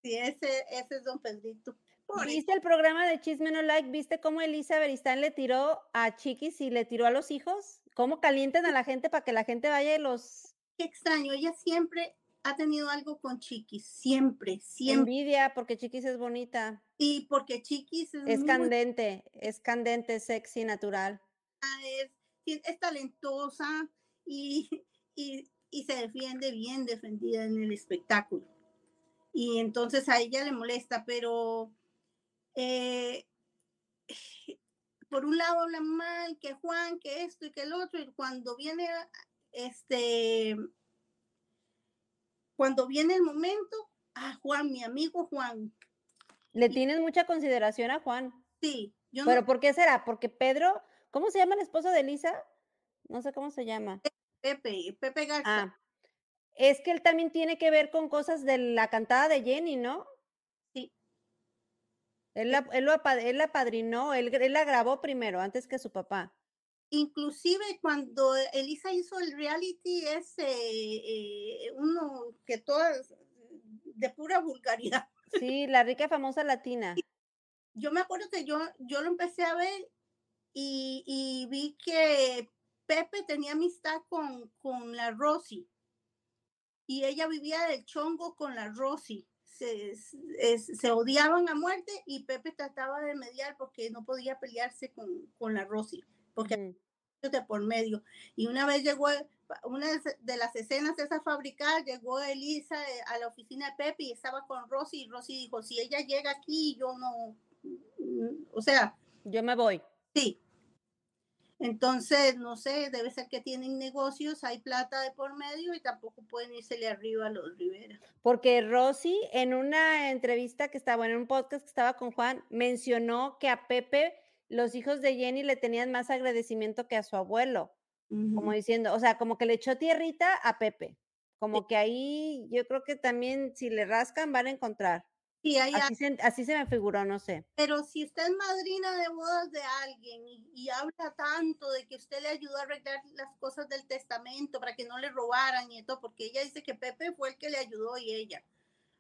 Y ese, ese es don Pedrito. Pobre ¿Viste el programa de Chisme No Like? ¿Viste cómo Elisa Beristán le tiró a Chiquis y le tiró a los hijos? ¿Cómo calientan a la gente para que la gente vaya y los qué extraño, ella siempre ha tenido algo con Chiquis, siempre, siempre. envidia porque Chiquis es bonita? Y porque Chiquis es, Es muy candente, es candente, sexy, natural. buena, es, sí, es talentosa y, [laughs] y, y se defiende bien defendida en el espectáculo. Y entonces a ella le molesta, pero eh, [sighs] por un lado habla mal, que Juan, que esto y que el otro, y cuando viene este, cuando viene el momento, ah, Juan, mi amigo Juan, Le tienes mucha consideración a Juan. sí, yo ¿Pero no, por qué será? Porque Pedro, ¿cómo se llama el esposo de Elisa? No sé cómo se llama. Pepe, Pepe Garza, Ah, es que él también tiene que ver con cosas de la cantada de Jenny, ¿no? sí. Él la, él lo él la padrinó, él, él la grabó primero, antes que su papá. Inclusive cuando Elisa hizo el reality ese, eh, uno que todas de pura vulgaridad. Sí, la rica y famosa latina. Yo me acuerdo que yo, yo lo empecé a ver y, y vi que Pepe tenía amistad con, con la Rosy y ella vivía del chongo con la Rosy. Se, es- se odiaban a muerte y Pepe trataba de mediar porque no podía pelearse con, con la Rosy, porque Ujú. de por medio. Y una vez llegó, una de- las escenas de esa fabricada, llegó Elisa eh, a la oficina de Pepe y estaba con Rosy y Rosy dijo, si ella llega aquí, yo no, mm, o sea, Yo me voy. sí. Entonces, no sé, debe ser que tienen negocios, hay plata de por medio y tampoco pueden irsele arriba a los Rivera. Porque Rosy, en una entrevista que estaba, en un podcast que estaba con Juan, mencionó que a Pepe los hijos de Jenny le tenían más agradecimiento que a su abuelo, como diciendo, o sea, como que le echó tierrita a Pepe. Como que ahí yo creo que también si le rascan van a encontrar. Sí, hay Así se, así se me figuró, no sé. Pero si usted es madrina de bodas de alguien y, y habla tanto de que usted le ayudó a arreglar las cosas del testamento para que no le robaran y todo, porque ella dice que Pepe fue el que le ayudó y ella.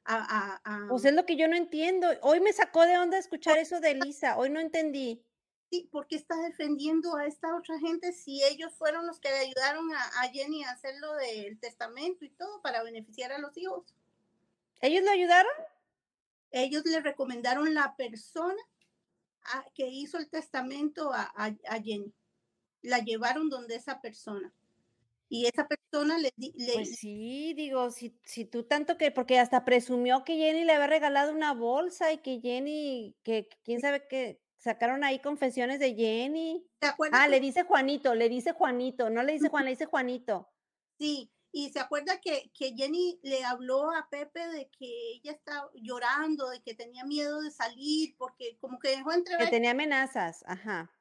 A, a, a- Pues es lo que yo no entiendo. Hoy me sacó de onda escuchar eso de Elisa. Hoy no entendí. ¿Por qué está defendiendo a esta otra gente si ellos fueron los que le ayudaron a, a Jenny a hacer lo del testamento y todo para beneficiar a los hijos? ¿Ellos lo ayudaron? Ellos le recomendaron la persona a- que hizo el testamento a, a, Jenny. La llevaron donde esa persona. Y esa persona le, le, Pues sí, digo, si, si tú tanto que, porque hasta presumió que Jenny le había regalado una bolsa y que Jenny, que que quién sabe qué, sacaron ahí confesiones de Jenny. ¿Se acuerda Ah, que- le dice Juanito, le dice Juanito, no le dice Juan, le dice Juanito. Sí, y se acuerda que, que Jenny le habló a Pepe de que ella estaba llorando, de que tenía miedo de salir, porque como que dejó Que entrever. tenía amenazas, ajá.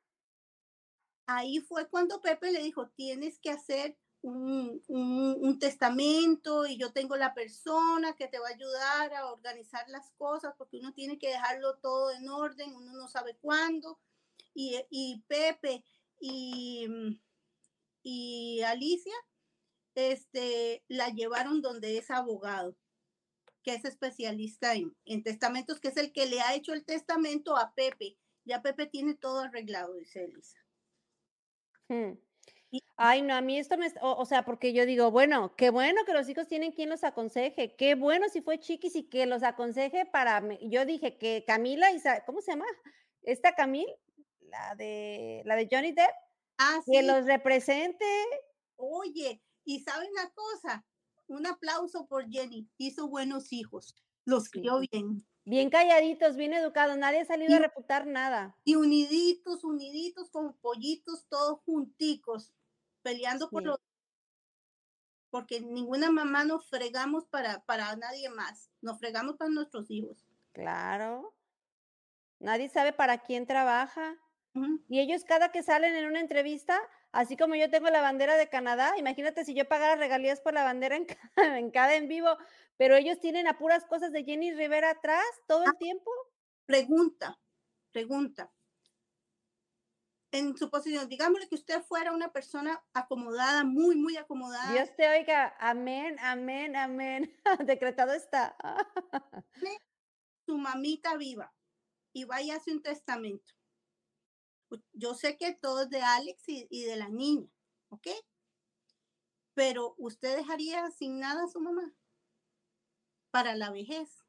Ahí fue cuando Pepe le dijo, tienes que hacer un, un- testamento y yo tengo la persona que te va a ayudar a organizar las cosas, porque uno tiene que dejarlo todo en orden, uno no sabe cuándo. Y, y Pepe y, mm, y Alicia este, la llevaron donde es abogado, que es especialista en, en testamentos, que es el que le ha hecho el testamento a Pepe. Ya Pepe tiene todo arreglado, dice Elisa. Hmm. Ay, no, a mí esto me, o, o sea, porque yo digo, bueno, qué bueno que los hijos tienen quien los aconseje, qué bueno si fue chiquis y que los aconseje para, yo dije que Camila, Isa- ¿cómo se llama? Esta Camil, la de, la de Johnny Depp, Ah, sí. que los represente, Oye, y sabe una cosa, un aplauso por Jenny, hizo buenos hijos, los Sí. crió bien. bien calladitos, bien educados, nadie ha salido a reputar nada. Y uniditos, uniditos como pollitos, todos junticos, peleando por los... Porque ninguna mamá nos fregamos para, para nadie más, nos fregamos para nuestros hijos. Claro. Nadie sabe para quién trabaja. Y ellos cada que salen en una entrevista, así como yo tengo la bandera de Canadá, imagínate si yo pagara regalías por la bandera en [laughs] cada en, cada en vivo, pero ellos tienen a puras cosas de Jenny Rivera atrás todo el tiempo. Pregunta, pregunta. En su posición, digámosle que usted fuera una persona acomodada, muy, muy acomodada, Dios te oiga, amén, amén, amén. [laughs] Decretado está. [laughs] su mamita viva y vaya a hacer un testamento. Yo sé que todo es de Alex y, y de la niña, ¿ok? Pero usted dejaría sin nada a su mamá para la vejez.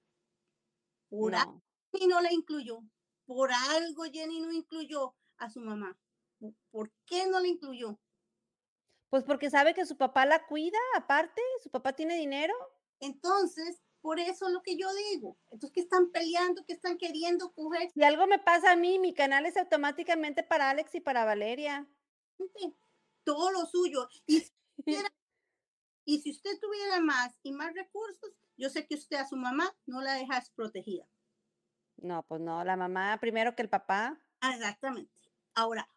Por algo No. Jenny no la incluyó. Por algo Jenny no incluyó a su mamá. ¿Por- ¿Por qué no la incluyó? Pues porque sabe que su papá la cuida, aparte, su papá tiene dinero. Entonces, por eso es lo que yo digo. Entonces, que están peleando, que están queriendo coger Si algo me pasa a mí, mi canal es automáticamente para Alex y para Valeria. gente, todo lo suyo. Y si, tuviera- [laughs] y si usted tuviera más y más recursos, yo sé que usted a su mamá no la deja desprotegida. No, pues no, la mamá primero que el papá. Ah, Exactamente. Ahora,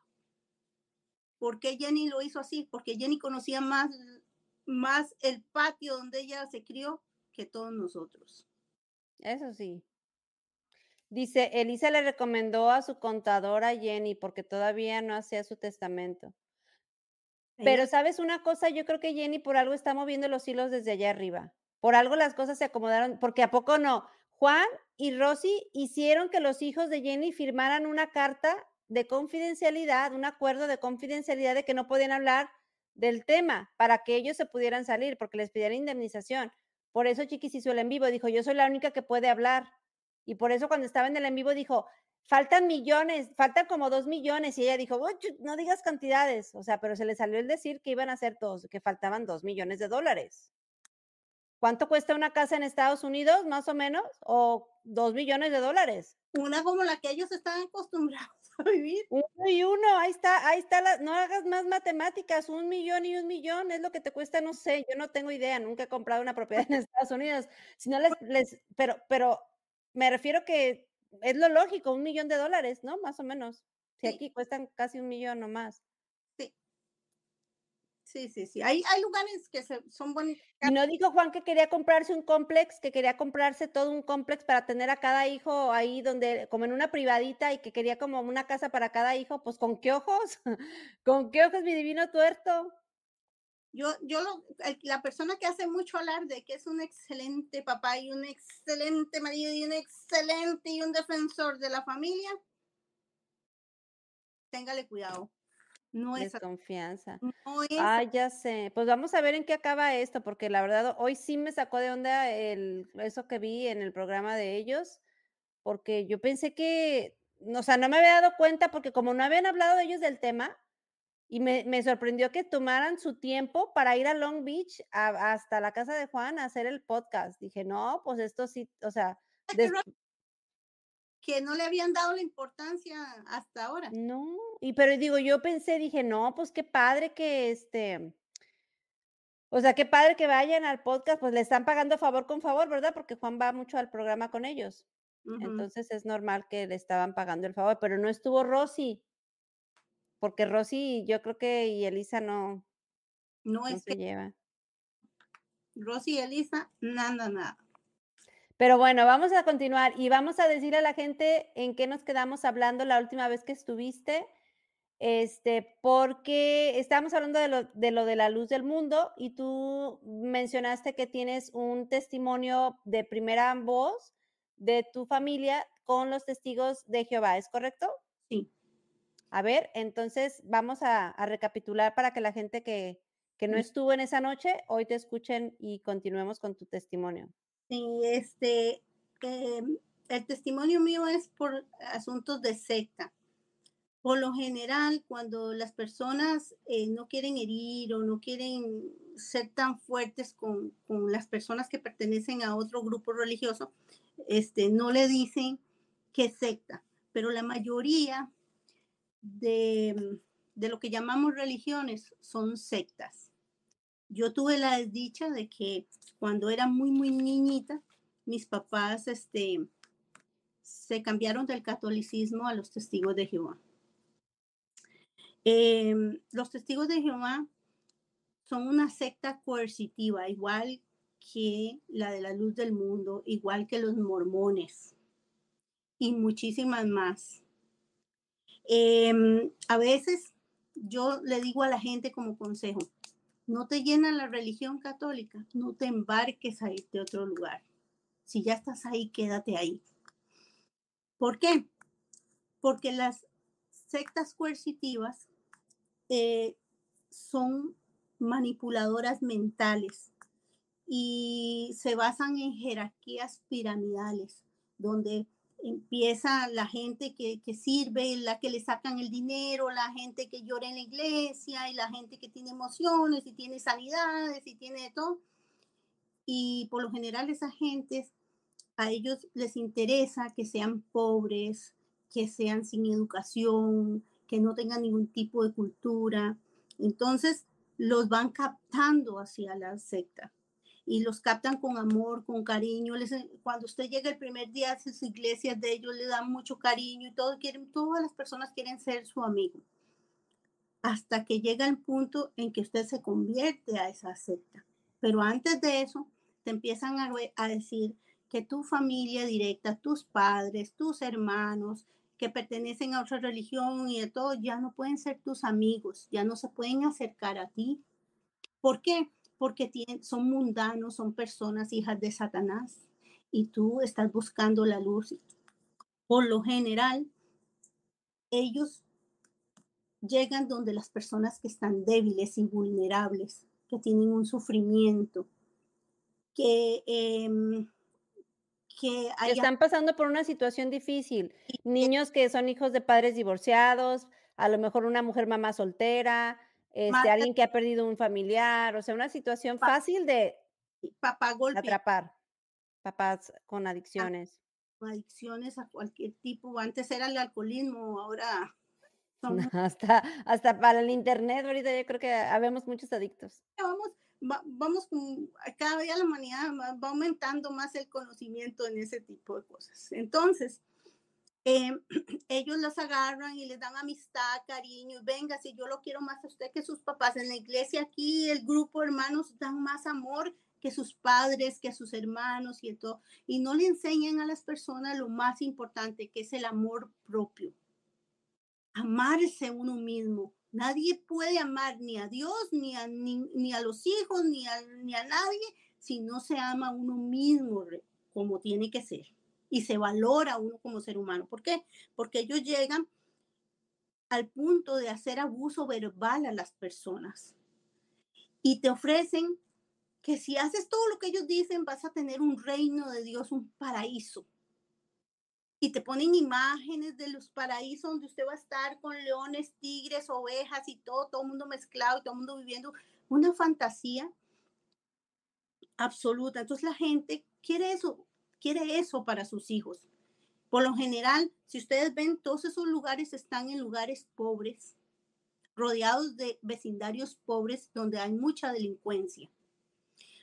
¿por qué Jenny lo hizo así? Porque Jenny conocía más, más el patio donde ella se crió que todos nosotros. Eso sí. Dice, Elisa le recomendó a su contadora Jenny porque todavía no hacía su testamento. Pero sabes una cosa, yo creo que Jenny por algo está moviendo los hilos desde allá arriba. Por algo las cosas se acomodaron, porque a poco no. Juan y Rosy hicieron que los hijos de Jenny firmaran una carta de confidencialidad, un acuerdo de confidencialidad de que no podían hablar del tema para que ellos se pudieran salir, porque les pidieron indemnización. Por eso Chiquis hizo el en vivo, dijo, yo soy la única que puede hablar. Y por eso cuando estaba en el en vivo dijo, faltan millones, faltan como dos millones. Y ella dijo, no digas cantidades. O sea, pero se le salió el decir que iban a ser dos, que faltaban dos millones de dólares. ¿Cuánto cuesta una casa en Estados Unidos, más o menos? ¿O dos millones de dólares? Una como la que ellos están acostumbrados [laughs] a vivir. Uno y uno, ahí está, ahí está, la, no hagas más matemáticas, un millón y un millón es lo que te cuesta, no sé, yo no tengo idea, nunca he comprado una propiedad en [laughs] Estados Unidos, si no les, les, pero, pero me refiero que es lo lógico, un millón de dólares, ¿no? Más o menos. Si aquí cuestan casi un millón o más. Sí. Sí, sí. Hay, hay lugares que son bonitos. Y no dijo Juan que quería comprarse un complex, que quería comprarse todo un complex para tener a cada hijo ahí donde, como en una privadita y que quería como una casa para cada hijo, pues con qué ojos, [laughs] con qué ojos mi divino tuerto. Yo, yo lo, la persona que hace mucho hablar de que es un excelente papá y un excelente marido y un excelente y un defensor de la familia, téngale cuidado. No es confianza. ah, ya sé. Pues vamos a ver en qué acaba esto, porque la verdad hoy sí me sacó de onda el, eso que vi en el programa de ellos, porque yo pensé que, o sea, no me había dado cuenta, porque como no habían hablado ellos del tema, y me, sorprendió que tomaran su tiempo para ir a Long Beach hasta la casa de Juan a hacer el podcast. Dije, no, pues esto sí, o sea... Que no le habían dado la importancia hasta ahora. No, y pero digo, yo pensé, dije, no, pues qué padre que este... O sea, qué padre que vayan al podcast, pues le están pagando favor con favor, ¿verdad? Porque Juan va mucho al programa con ellos. Entonces es normal que le estaban pagando el favor, pero no estuvo Rosy porque Rosy, yo creo que y Elisa no, no, es se que lleva. Rosy y Elisa, nada, nada. Pero bueno, vamos a continuar y vamos a decir a la gente en qué nos quedamos hablando la última vez que estuviste, este, porque estábamos hablando de lo, de lo de la luz del mundo y tú mencionaste que tienes un testimonio de primera voz de tu familia con los testigos de Jehová, ¿es correcto? Sí. A ver, entonces vamos a, recapitular para que la gente que, no estuvo en esa noche hoy te escuchen y continuemos con tu testimonio. Sí, este, em, el testimonio mío es por asuntos de secta. Por lo general, cuando las personas eh, no quieren herir o no quieren ser tan fuertes con, con, las personas que pertenecen a otro grupo religioso, este, no le dicen que secta, pero la mayoría de, lo que llamamos religiones son sectas. Yo tuve la desdicha de que cuando era muy, muy niñita, mis papás este, se cambiaron del catolicismo a los testigos de Jehová. Em, los testigos de Jehová son una secta coercitiva, igual que la de la luz del mundo, igual que los mormones y muchísimas más. Em, a veces yo le digo a la gente como consejo, no te llena la religión católica, no te embarques a irte a otro lugar. Si ya estás ahí, quédate ahí. ¿Por qué? Porque las sectas coercitivas eh, son manipuladoras mentales y se basan en jerarquías piramidales, donde empieza la gente que, sirve, la que le sacan el dinero, la gente que llora en la iglesia y la gente que tiene emociones y tiene sanidades y tiene todo. Y por lo general esas gentes, a ellos les interesa que sean pobres, que sean sin educación, que no tengan ningún tipo de cultura. Entonces los van captando hacia la secta y los captan con amor, con cariño. Les, cuando usted llega el primer día a sus iglesias de ellos, le dan mucho cariño y todo, quieren, todas las personas quieren ser su amigo. Hasta que llega el punto en que usted se convierte a esa secta. Pero antes de eso, te empiezan a, a decir que tu familia directa, tus padres, tus hermanos que pertenecen a otra religión y de todo, ya no pueden ser tus amigos, ya no se pueden acercar a ti. ¿Por qué? Porque tienen, son mundanos, son personas hijas de Satanás y tú estás buscando la luz. Por lo general, ellos llegan donde las personas que están débiles y vulnerables, que tienen un sufrimiento, que, em, que, están pasando por una situación difícil. Niños que son hijos de padres divorciados, a lo mejor una mujer mamá soltera, este, alguien que ha perdido un familiar, o sea, una situación fácil de papá atrapar. Papás con adicciones. adicciones a cualquier tipo. Antes era el alcoholismo, ahora [laughs] hasta, hasta para el internet, ahorita yo creo que habemos muchos adictos. Vamos, vamos cada día la humanidad va aumentando más el conocimiento en ese tipo de cosas. Entonces, em, [clears throat] ellos los agarran y les dan amistad, cariño, venga, si yo lo quiero más a usted que sus papás. En la iglesia aquí, el grupo hermanos dan más amor que sus padres, que sus hermanos y todo. Y no le enseñan a las personas lo más importante, que es el amor propio amarse uno mismo. Nadie puede amar ni a Dios, ni a, ni, a los hijos, ni a, ni a nadie, si no se ama uno mismo como tiene que ser y se valora uno como ser humano. ¿Por qué? Porque ellos llegan al punto de hacer abuso verbal a las personas y te ofrecen que si haces todo lo que ellos dicen vas a tener un reino de Dios, un paraíso y te ponen imágenes de los paraísos donde usted va a estar con leones, tigres, ovejas y todo, todo el mundo mezclado y todo el mundo viviendo una fantasía absoluta. Entonces la gente quiere eso, quiere eso para sus hijos. Por lo general, si ustedes ven, todos esos lugares están en lugares pobres, rodeados de vecindarios pobres donde hay mucha delincuencia.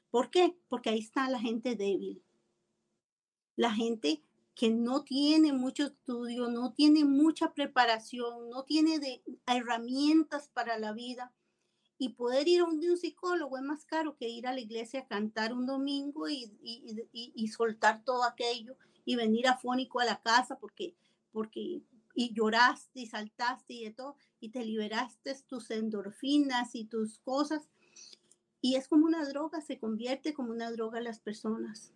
¿Por qué? Porque ahí está la gente débil. La gente que no tiene mucho estudio, no tiene mucha preparación, no tiene de, herramientas para la vida. Y poder ir a un, un psicólogo es más caro que ir a la iglesia a cantar un domingo y, y, soltar todo aquello y venir afónico a la casa porque, porque y lloraste y saltaste y de todo y te liberaste tus endorfinas y tus cosas. Y es como una droga, se convierte como una droga a las personas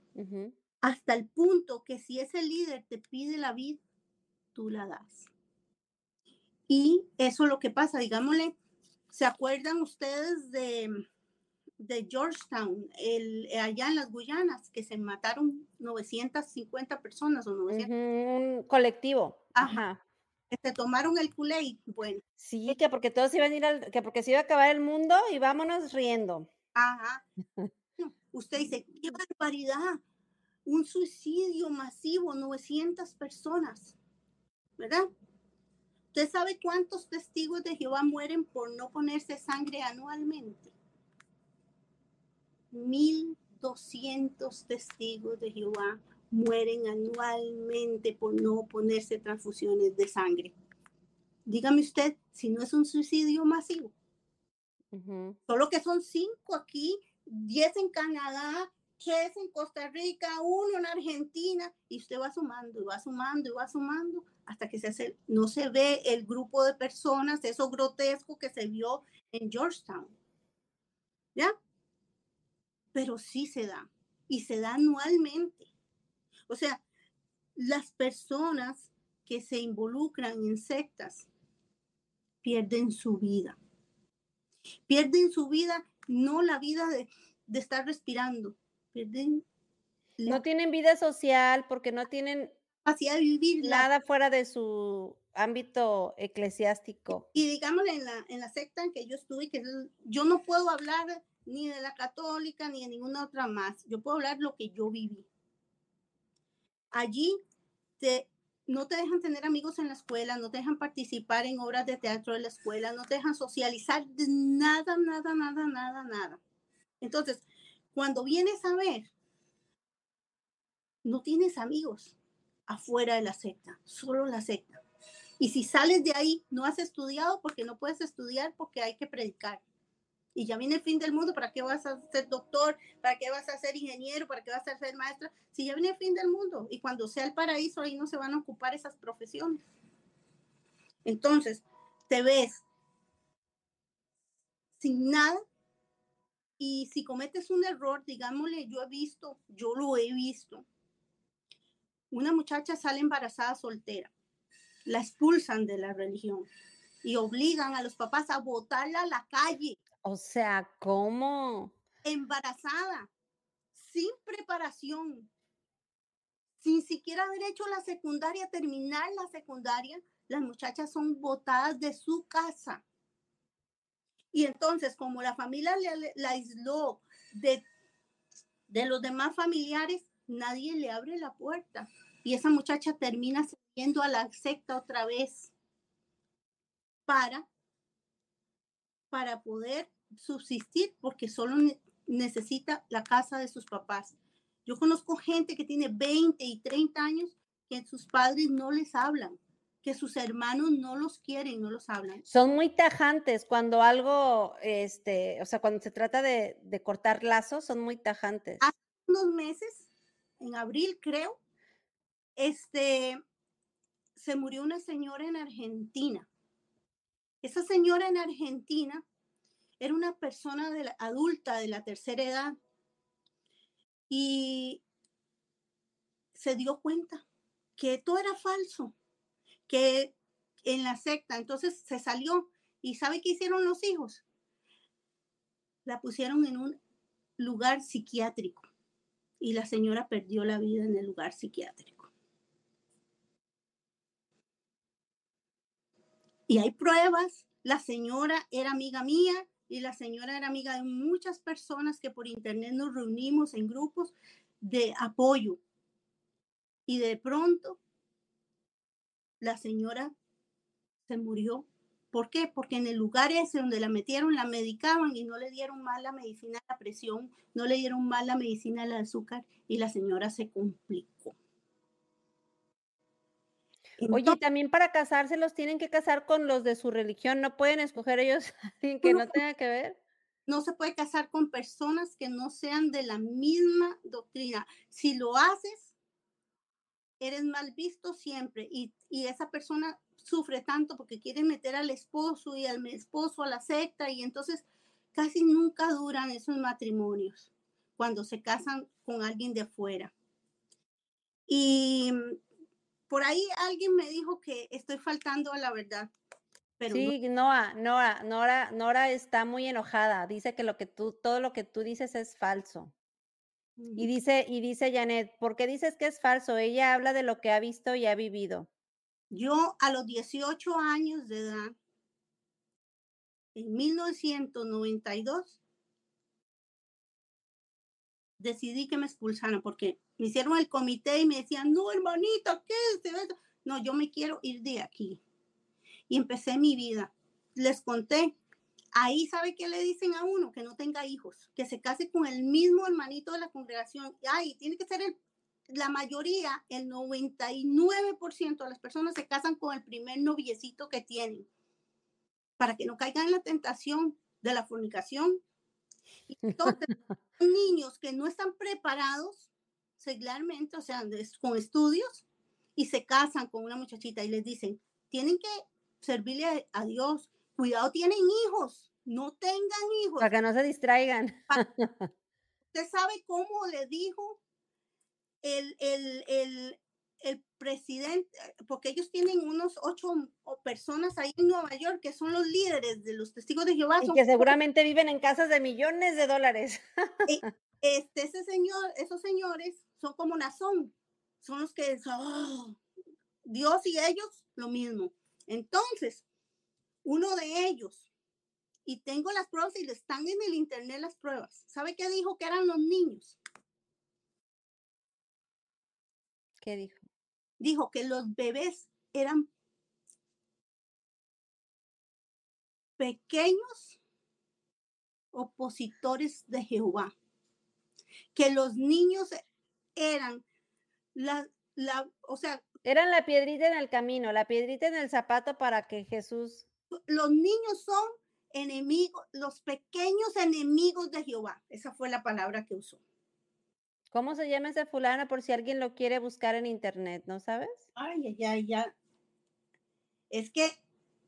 hasta el punto que si ese líder te pide la vida, tú la das. Y eso es lo que pasa, digámosle, ¿se acuerdan ustedes de, de Georgetown, el, allá en las Guyanas, que se mataron 950 personas o 900? Un colectivo. Ajá. Que se tomaron el culé, bueno. Sí, que porque todos iban a ir al, que porque se iba a acabar el mundo y vámonos riendo. Ajá. [laughs] Usted dice, qué barbaridad un suicidio masivo, 900 personas, ¿verdad? ¿Usted sabe cuántos testigos de Jehová mueren por no ponerse sangre anualmente? 1200 testigos de Jehová mueren anualmente por no ponerse transfusiones de sangre. Dígame usted si no es un suicidio masivo. Solo que son cinco aquí, 10 en Canadá, tres en Costa Rica, uno en Argentina, y usted va sumando y va sumando y va sumando hasta que se hace, no se ve el grupo de personas, eso grotesco que se vio en Georgetown. ¿Ya? Pero sí se da, y se da anualmente. O sea, las personas que se involucran en sectas pierden su vida. Pierden su vida, no la vida de, de estar respirando, no tienen vida social porque no tienen capacidad vivir nada fuera de su ámbito eclesiástico. Y digamos en la, en la secta en que yo estuve, que yo no puedo hablar ni de la católica ni de ninguna otra más. Yo puedo hablar lo que yo viví. Allí te, no te dejan tener amigos en la escuela, no te dejan participar en obras de teatro de la escuela, no te dejan socializar, nada, nada, nada, nada, nada. Entonces, cuando vienes a ver, no tienes amigos afuera de la secta, solo la secta. Y si sales de ahí, no has estudiado porque no puedes estudiar porque hay que predicar. y ya viene el fin del mundo, ¿para qué vas a ser doctor? ¿Para qué vas a ser ingeniero? ¿Para qué vas a ser maestra? Si ya viene el fin del mundo y cuando sea el paraíso, ahí no se van a ocupar esas profesiones. Entonces, te ves sin nada y si cometes un error, digámosle, yo he visto, yo lo he visto, una muchacha sale embarazada soltera, la expulsan de la religión y obligan a los papás a botarla a la calle. O sea, ¿cómo? Embarazada, sin preparación, sin siquiera haber hecho la secundaria, terminar la secundaria, las muchachas son botadas de su casa. Y entonces, como la familia la aisló de, de los demás familiares, nadie le abre la puerta. Y esa muchacha termina saliendo a la secta otra vez para, para poder subsistir, porque solo necesita la casa de sus papás. Yo conozco gente que tiene 20 y 30 años que sus padres no les hablan, que sus hermanos no los quieren, no los hablan. Son muy tajantes cuando algo, este, o sea, cuando se trata de, de cortar lazos, son muy tajantes. Hace unos meses, en abril creo, este, se murió una señora en Argentina. Esa señora en Argentina era una persona adulta de la tercera edad y se dio cuenta que todo era falso, que en la secta, entonces se salió y ¿sabe qué hicieron los hijos? La pusieron en un lugar psiquiátrico y la señora perdió la vida en el lugar psiquiátrico. Y hay pruebas. La señora era amiga mía y la señora era amiga de muchas personas que por internet nos reunimos en grupos de apoyo. Y de pronto la señora se murió. ¿Por qué? Porque en el lugar ese donde la metieron, la medicaban y no le dieron mal la medicina a la presión, no le dieron mal la medicina al azúcar y la señora se complicó. Oye, también para casarse los tienen que casar con los de su religión, no pueden escoger ellos [laughs] alguien que no tenga que ver. No se puede casar con personas que no sean de la misma doctrina. Si lo haces, eres mal visto siempre y, y esa persona sufre tanto porque quiere meter al esposo y al esposo a la secta y entonces casi nunca duran esos matrimonios cuando se casan con alguien de afuera. Y por ahí alguien me dijo que estoy faltando a la verdad. Pero sí, Noah, Nora, Nora, Nora está muy enojada. Dice que lo que tú, todo lo que tú dices es falso. Y dice, y dice Janet, ¿por qué dices que es falso? Ella habla de lo que ha visto y ha vivido. Yo a los 18 años de edad, en 1992, decidí que me expulsaran porque me hicieron el comité y me decían, no, hermanita, ¿qué es eso? No, yo me quiero ir de aquí. Y empecé mi vida. Les conté. Ahí, ¿sabe qué le dicen a uno? Que no tenga hijos, que se case con el mismo hermanito de la congregación. Ay, tiene que ser el, la mayoría, el 99% de las personas se casan con el primer noviecito que tienen, para que no caigan en la tentación de la fornicación. Y [laughs] entonces, niños que no están preparados seglarmente, o sea, con estudios, y se casan con una muchachita y les dicen, tienen que servirle a, Dios, cuidado, tienen hijos, no tengan hijos. Para que no se distraigan. [laughs] ¿Usted sabe cómo le dijo el, el, el, el presidente, porque ellos tienen unos ocho personas ahí en Nueva York que son los líderes de los testigos de Jehová. Y que seguramente viven en casas de millones de dólares. Eh, [laughs] este, ese señor, esos señores son como Nazón, son los que oh, Dios y ellos lo mismo. Entonces, uno de ellos, y tengo las pruebas y están en el internet las pruebas, ¿sabe qué dijo que eran los niños? ¿Qué dijo? Dijo que los bebés eran pequeños opositores de Jehová, que los niños eran la, la, o sea... Eran la piedrita en el camino, la piedrita en el zapato para que Jesús... Los niños son enemigos, los pequeños enemigos de Jehová. Esa fue la palabra que usó. ¿Cómo se llama ese fulano por si alguien lo quiere buscar en internet, no sabes? Ay, ay, ay, ya. Es que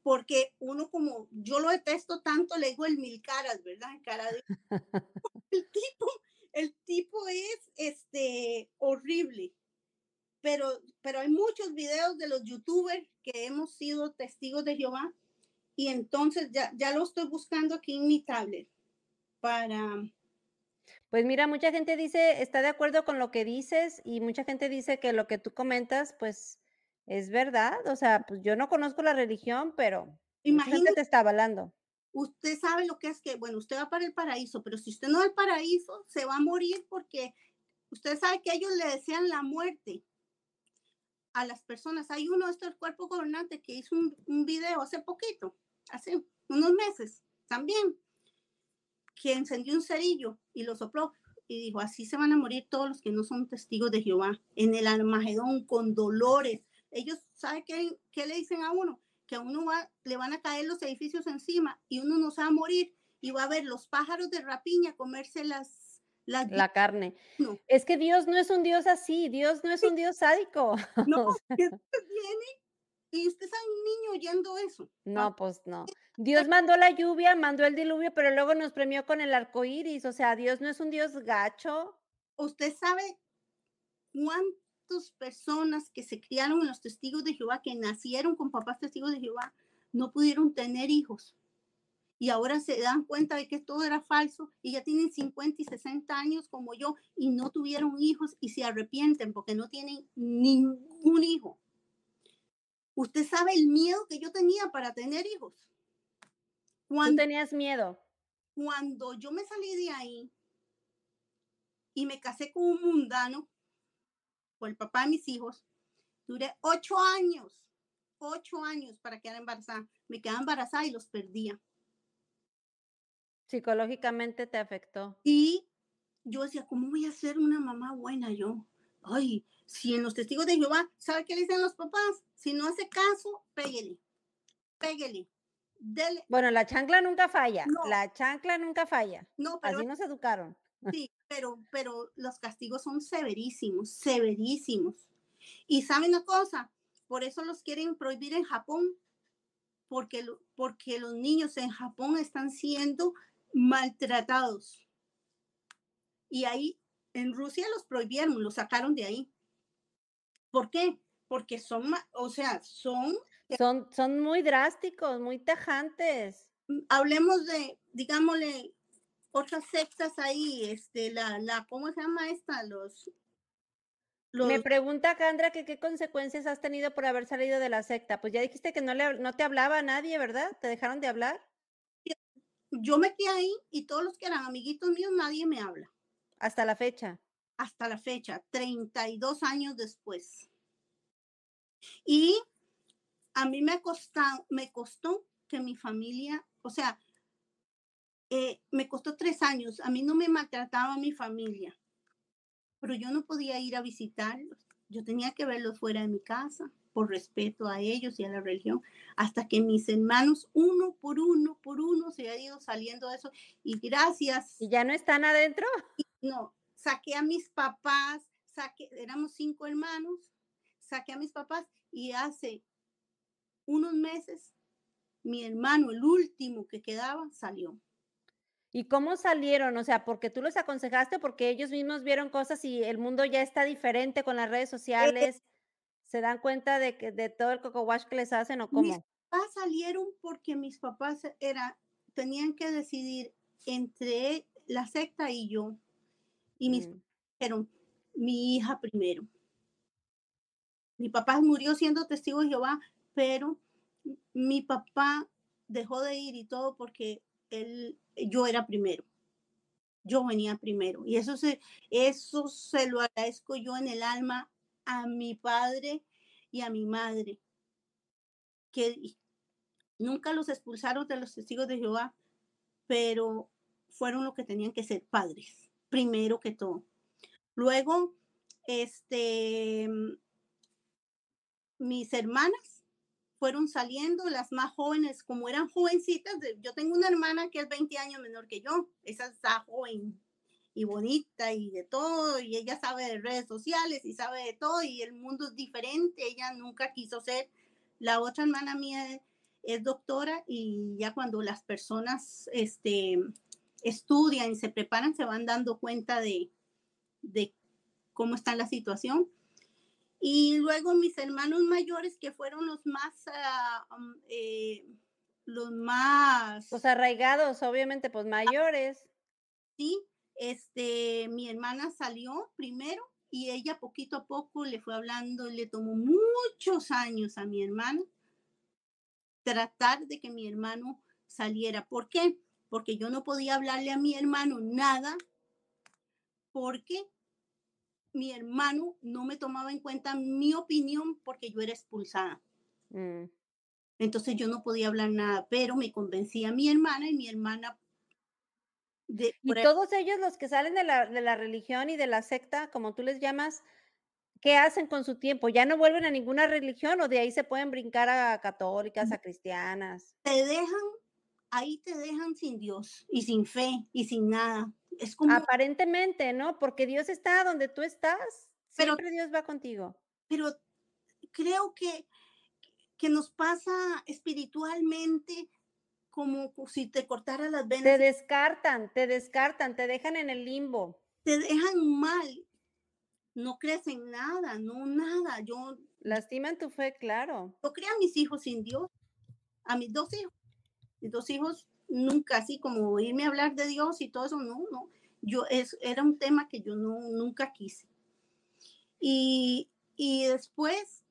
porque uno como yo lo detesto tanto, le digo el mil caras, ¿verdad? Cara de... [laughs] el tipo, el tipo es este horrible. Pero, pero hay muchos videos de los youtubers que hemos sido testigos de Jehová y entonces ya, ya lo estoy buscando aquí en mi tablet para... Pues mira, mucha gente dice, está de acuerdo con lo que dices y mucha gente dice que lo que tú comentas, pues es verdad. O sea, pues yo no conozco la religión, pero imagínate te está avalando. Usted sabe lo que es que, bueno, usted va para el paraíso, pero si usted no va al paraíso, se va a morir porque usted sabe que ellos le desean la muerte a las personas. Hay uno de estos cuerpo gobernante que hizo un, un video hace poquito, hace unos meses también, que encendió un cerillo y lo sopló y dijo, así se van a morir todos los que no son testigos de Jehová, en el Armagedón, con dolores. Ellos, ¿sabe qué, qué le dicen a uno? Que a uno va, le van a caer los edificios encima y uno no se va a morir y va a ver los pájaros de rapiña comerse las... las la carne. Es que Dios no es un Dios así, Dios no es un Dios sádico. No, [laughs] viene y usted es un niño oyendo eso. No, pues no. Dios mandó la lluvia, mandó el diluvio, pero luego nos premió con el arco iris. O sea, Dios no es un Dios gacho. Usted sabe cuántas personas que se criaron en los testigos de Jehová, que nacieron con papás testigos de Jehová, no pudieron tener hijos. Y ahora se dan cuenta de que todo era falso y ya tienen 50 y 60 años como yo y no tuvieron hijos y se arrepienten porque no tienen ningún hijo. Usted sabe el miedo que yo tenía para tener hijos. Cuando, tenías miedo? Cuando yo me salí de ahí y me casé con un mundano, con el papá de mis hijos, duré ocho años, ocho años para quedar embarazada. Me quedaba embarazada y los perdía. Psicológicamente te afectó. Y yo decía, ¿cómo voy a ser una mamá buena yo? Ay, si en los testigos de Jehová, ¿sabe qué le dicen los papás? Si no hace caso, péguele, péguele. Dele. Bueno, la chancla nunca falla, la chancla nunca falla. No, pero, Así nos educaron. [laughs] Sí, pero, pero los castigos son severísimos, severísimos. Y saben una cosa, por eso los quieren prohibir en Japón, porque, porque los niños en Japón están siendo maltratados. Y ahí en Rusia los prohibieron, los sacaron de ahí. ¿Por qué? Porque son, o sea, son... Son, son muy drásticos, muy tajantes. Mm, hablemos de, digámosle, otras sectas ahí, este, la, la, ¿cómo se llama esta? Los, Me pregunta Candra que qué consecuencias has tenido por haber salido de la secta. Pues ya dijiste que no, le, no te hablaba a nadie, ¿verdad? ¿Te dejaron de hablar? Yo me quedé ahí y todos los que eran amiguitos míos, nadie me habla. Hasta la fecha. Hasta la fecha, 32 años después. Y a mí me, costó, me costó que mi familia, o sea, eh, me costó tres años. A mí no me maltrataba mi familia, pero yo no podía ir a visitarlos. Yo tenía que verlos fuera de mi casa por respeto a ellos y a la religión, hasta que mis hermanos, uno por uno, por uno, se ha ido saliendo de eso. Y gracias. ¿Y ya no están adentro? no, saqué a mis papás, saqué, éramos cinco hermanos, saqué a mis papás y hace unos meses mi hermano, el último que quedaba, salió. ¿Y cómo salieron? O sea, porque tú los aconsejaste, porque ellos mismos vieron cosas y el mundo ya está diferente con las redes eh, sociales. ¿Se dan cuenta de que de todo el coco wash que les hacen o cómo? Mis papás salieron porque mis papás era, tenían que decidir entre la secta y yo. Y mis mm. dijeron, mi hija primero. Mi papá murió siendo testigo de Jehová, pero mi papá dejó de ir y todo porque él, yo era primero. Yo venía primero. Y eso se, eso se lo agradezco yo en el alma a mi padre y a mi madre, que nunca los expulsaron de los testigos de Jehová, pero fueron lo que tenían que ser padres primero que todo. Luego, este, mis hermanas fueron saliendo las más jóvenes, como eran jovencitas. Yo tengo una hermana que es 20 años menor que yo, esa está joven y bonita y de todo, y ella sabe de redes sociales y sabe de todo, y el mundo es diferente, ella nunca quiso ser. La otra hermana mía es doctora y ya cuando las personas este, estudian y se preparan, se van dando cuenta de, de cómo está la situación. Y luego mis hermanos mayores, que fueron los más, ah, um, eh, los más... Pues arraigados, obviamente, pues mayores. Sí, este, mi hermana salió primero y ella poquito a poco le fue hablando, le tomó muchos años a mi hermana tratar de que mi hermano saliera. ¿Por qué? Porque yo no podía hablarle a mi hermano nada porque mi hermano no me tomaba en cuenta mi opinión porque yo era expulsada. Mm. Entonces yo no podía hablar nada, pero me convencía a mi hermana y mi hermana... De, y todos ellos los que salen de la, de la religión y de la secta, como tú les llamas, ¿qué hacen con su tiempo? ¿Ya no vuelven a ninguna religión o de ahí se pueden brincar a católicas, a cristianas? Te dejan, ahí te dejan sin Dios y sin fe y sin nada. Es como... Aparentemente, ¿no? Porque Dios está donde tú estás. Pero, Siempre Dios va contigo. Pero creo que, que nos pasa espiritualmente como si te cortara las venas. Te descartan, te descartan, te dejan en el limbo. Te dejan mal. No crees en nada, no nada. Yo lastiman tu fe, claro. Yo creo a mis hijos sin Dios, a mis dos hijos. Dos hijos nunca así como oírme hablar de Dios y todo eso, no, no. Yo, es, era un tema que yo no, nunca quise. Y, y después,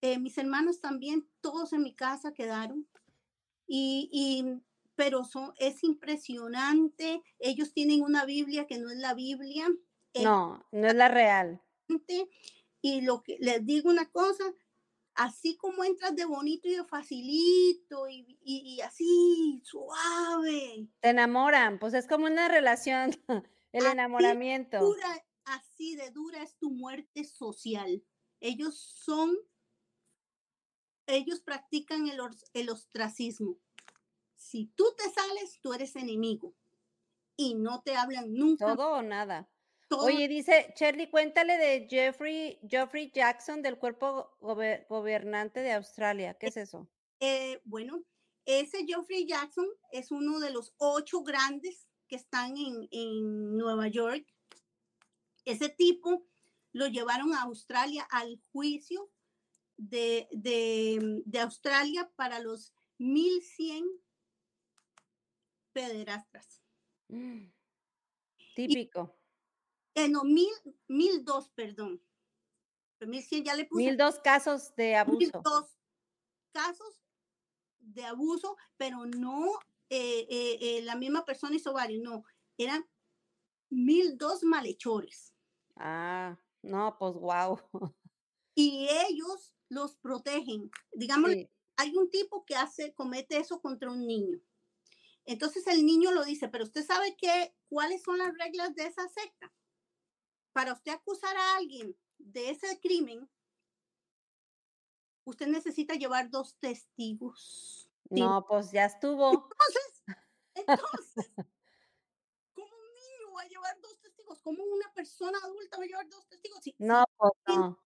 eh, mis hermanos también, todos en mi casa quedaron. Y, y, pero son, es impresionante. Ellos tienen una Biblia que no es la Biblia. No, no es la real. Y lo que les digo una cosa, así como entras de bonito y de facilito y, así suave. Te enamoran, pues es como una relación, [laughs] el enamoramiento. así de dura es tu muerte social. Ellos son, ellos practican el, el ostracismo. Si tú te sales, tú eres enemigo y no te hablan nunca. Todo o nada. Oye, dice Shirley, cuéntale de Jeffrey, Jeffrey Jackson del cuerpo gobernante de Australia. ¿Qué es eso? Eh, bueno, ese Jeffrey Jackson es uno de los ocho grandes que están en, en Nueva York. Ese tipo lo llevaron a Australia al juicio de, de, de Australia para los 1100 pederastas. Mm, típico. Eh, no, mil, mil dos, perdón. Mil cien ya le puse. Mil dos casos de [laughs] abuso. Mil dos casos de abuso, pero no eh, eh, eh, la misma persona hizo varios, no, eran mil dos malhechores. Ah, no, pues wow. [laughs] Y ellos los protegen. Digamos, hay un tipo que hace, comete eso contra un niño. Entonces el niño lo dice, pero usted sabe qué, cuáles son las reglas de esa secta para usted acusar a alguien de ese crimen, usted necesita llevar dos testigos. No, pues ya estuvo. Entonces, [laughs] entonces, ¿cómo un niño va a llevar dos testigos? ¿Cómo una persona adulta va a llevar dos testigos? no, pues no.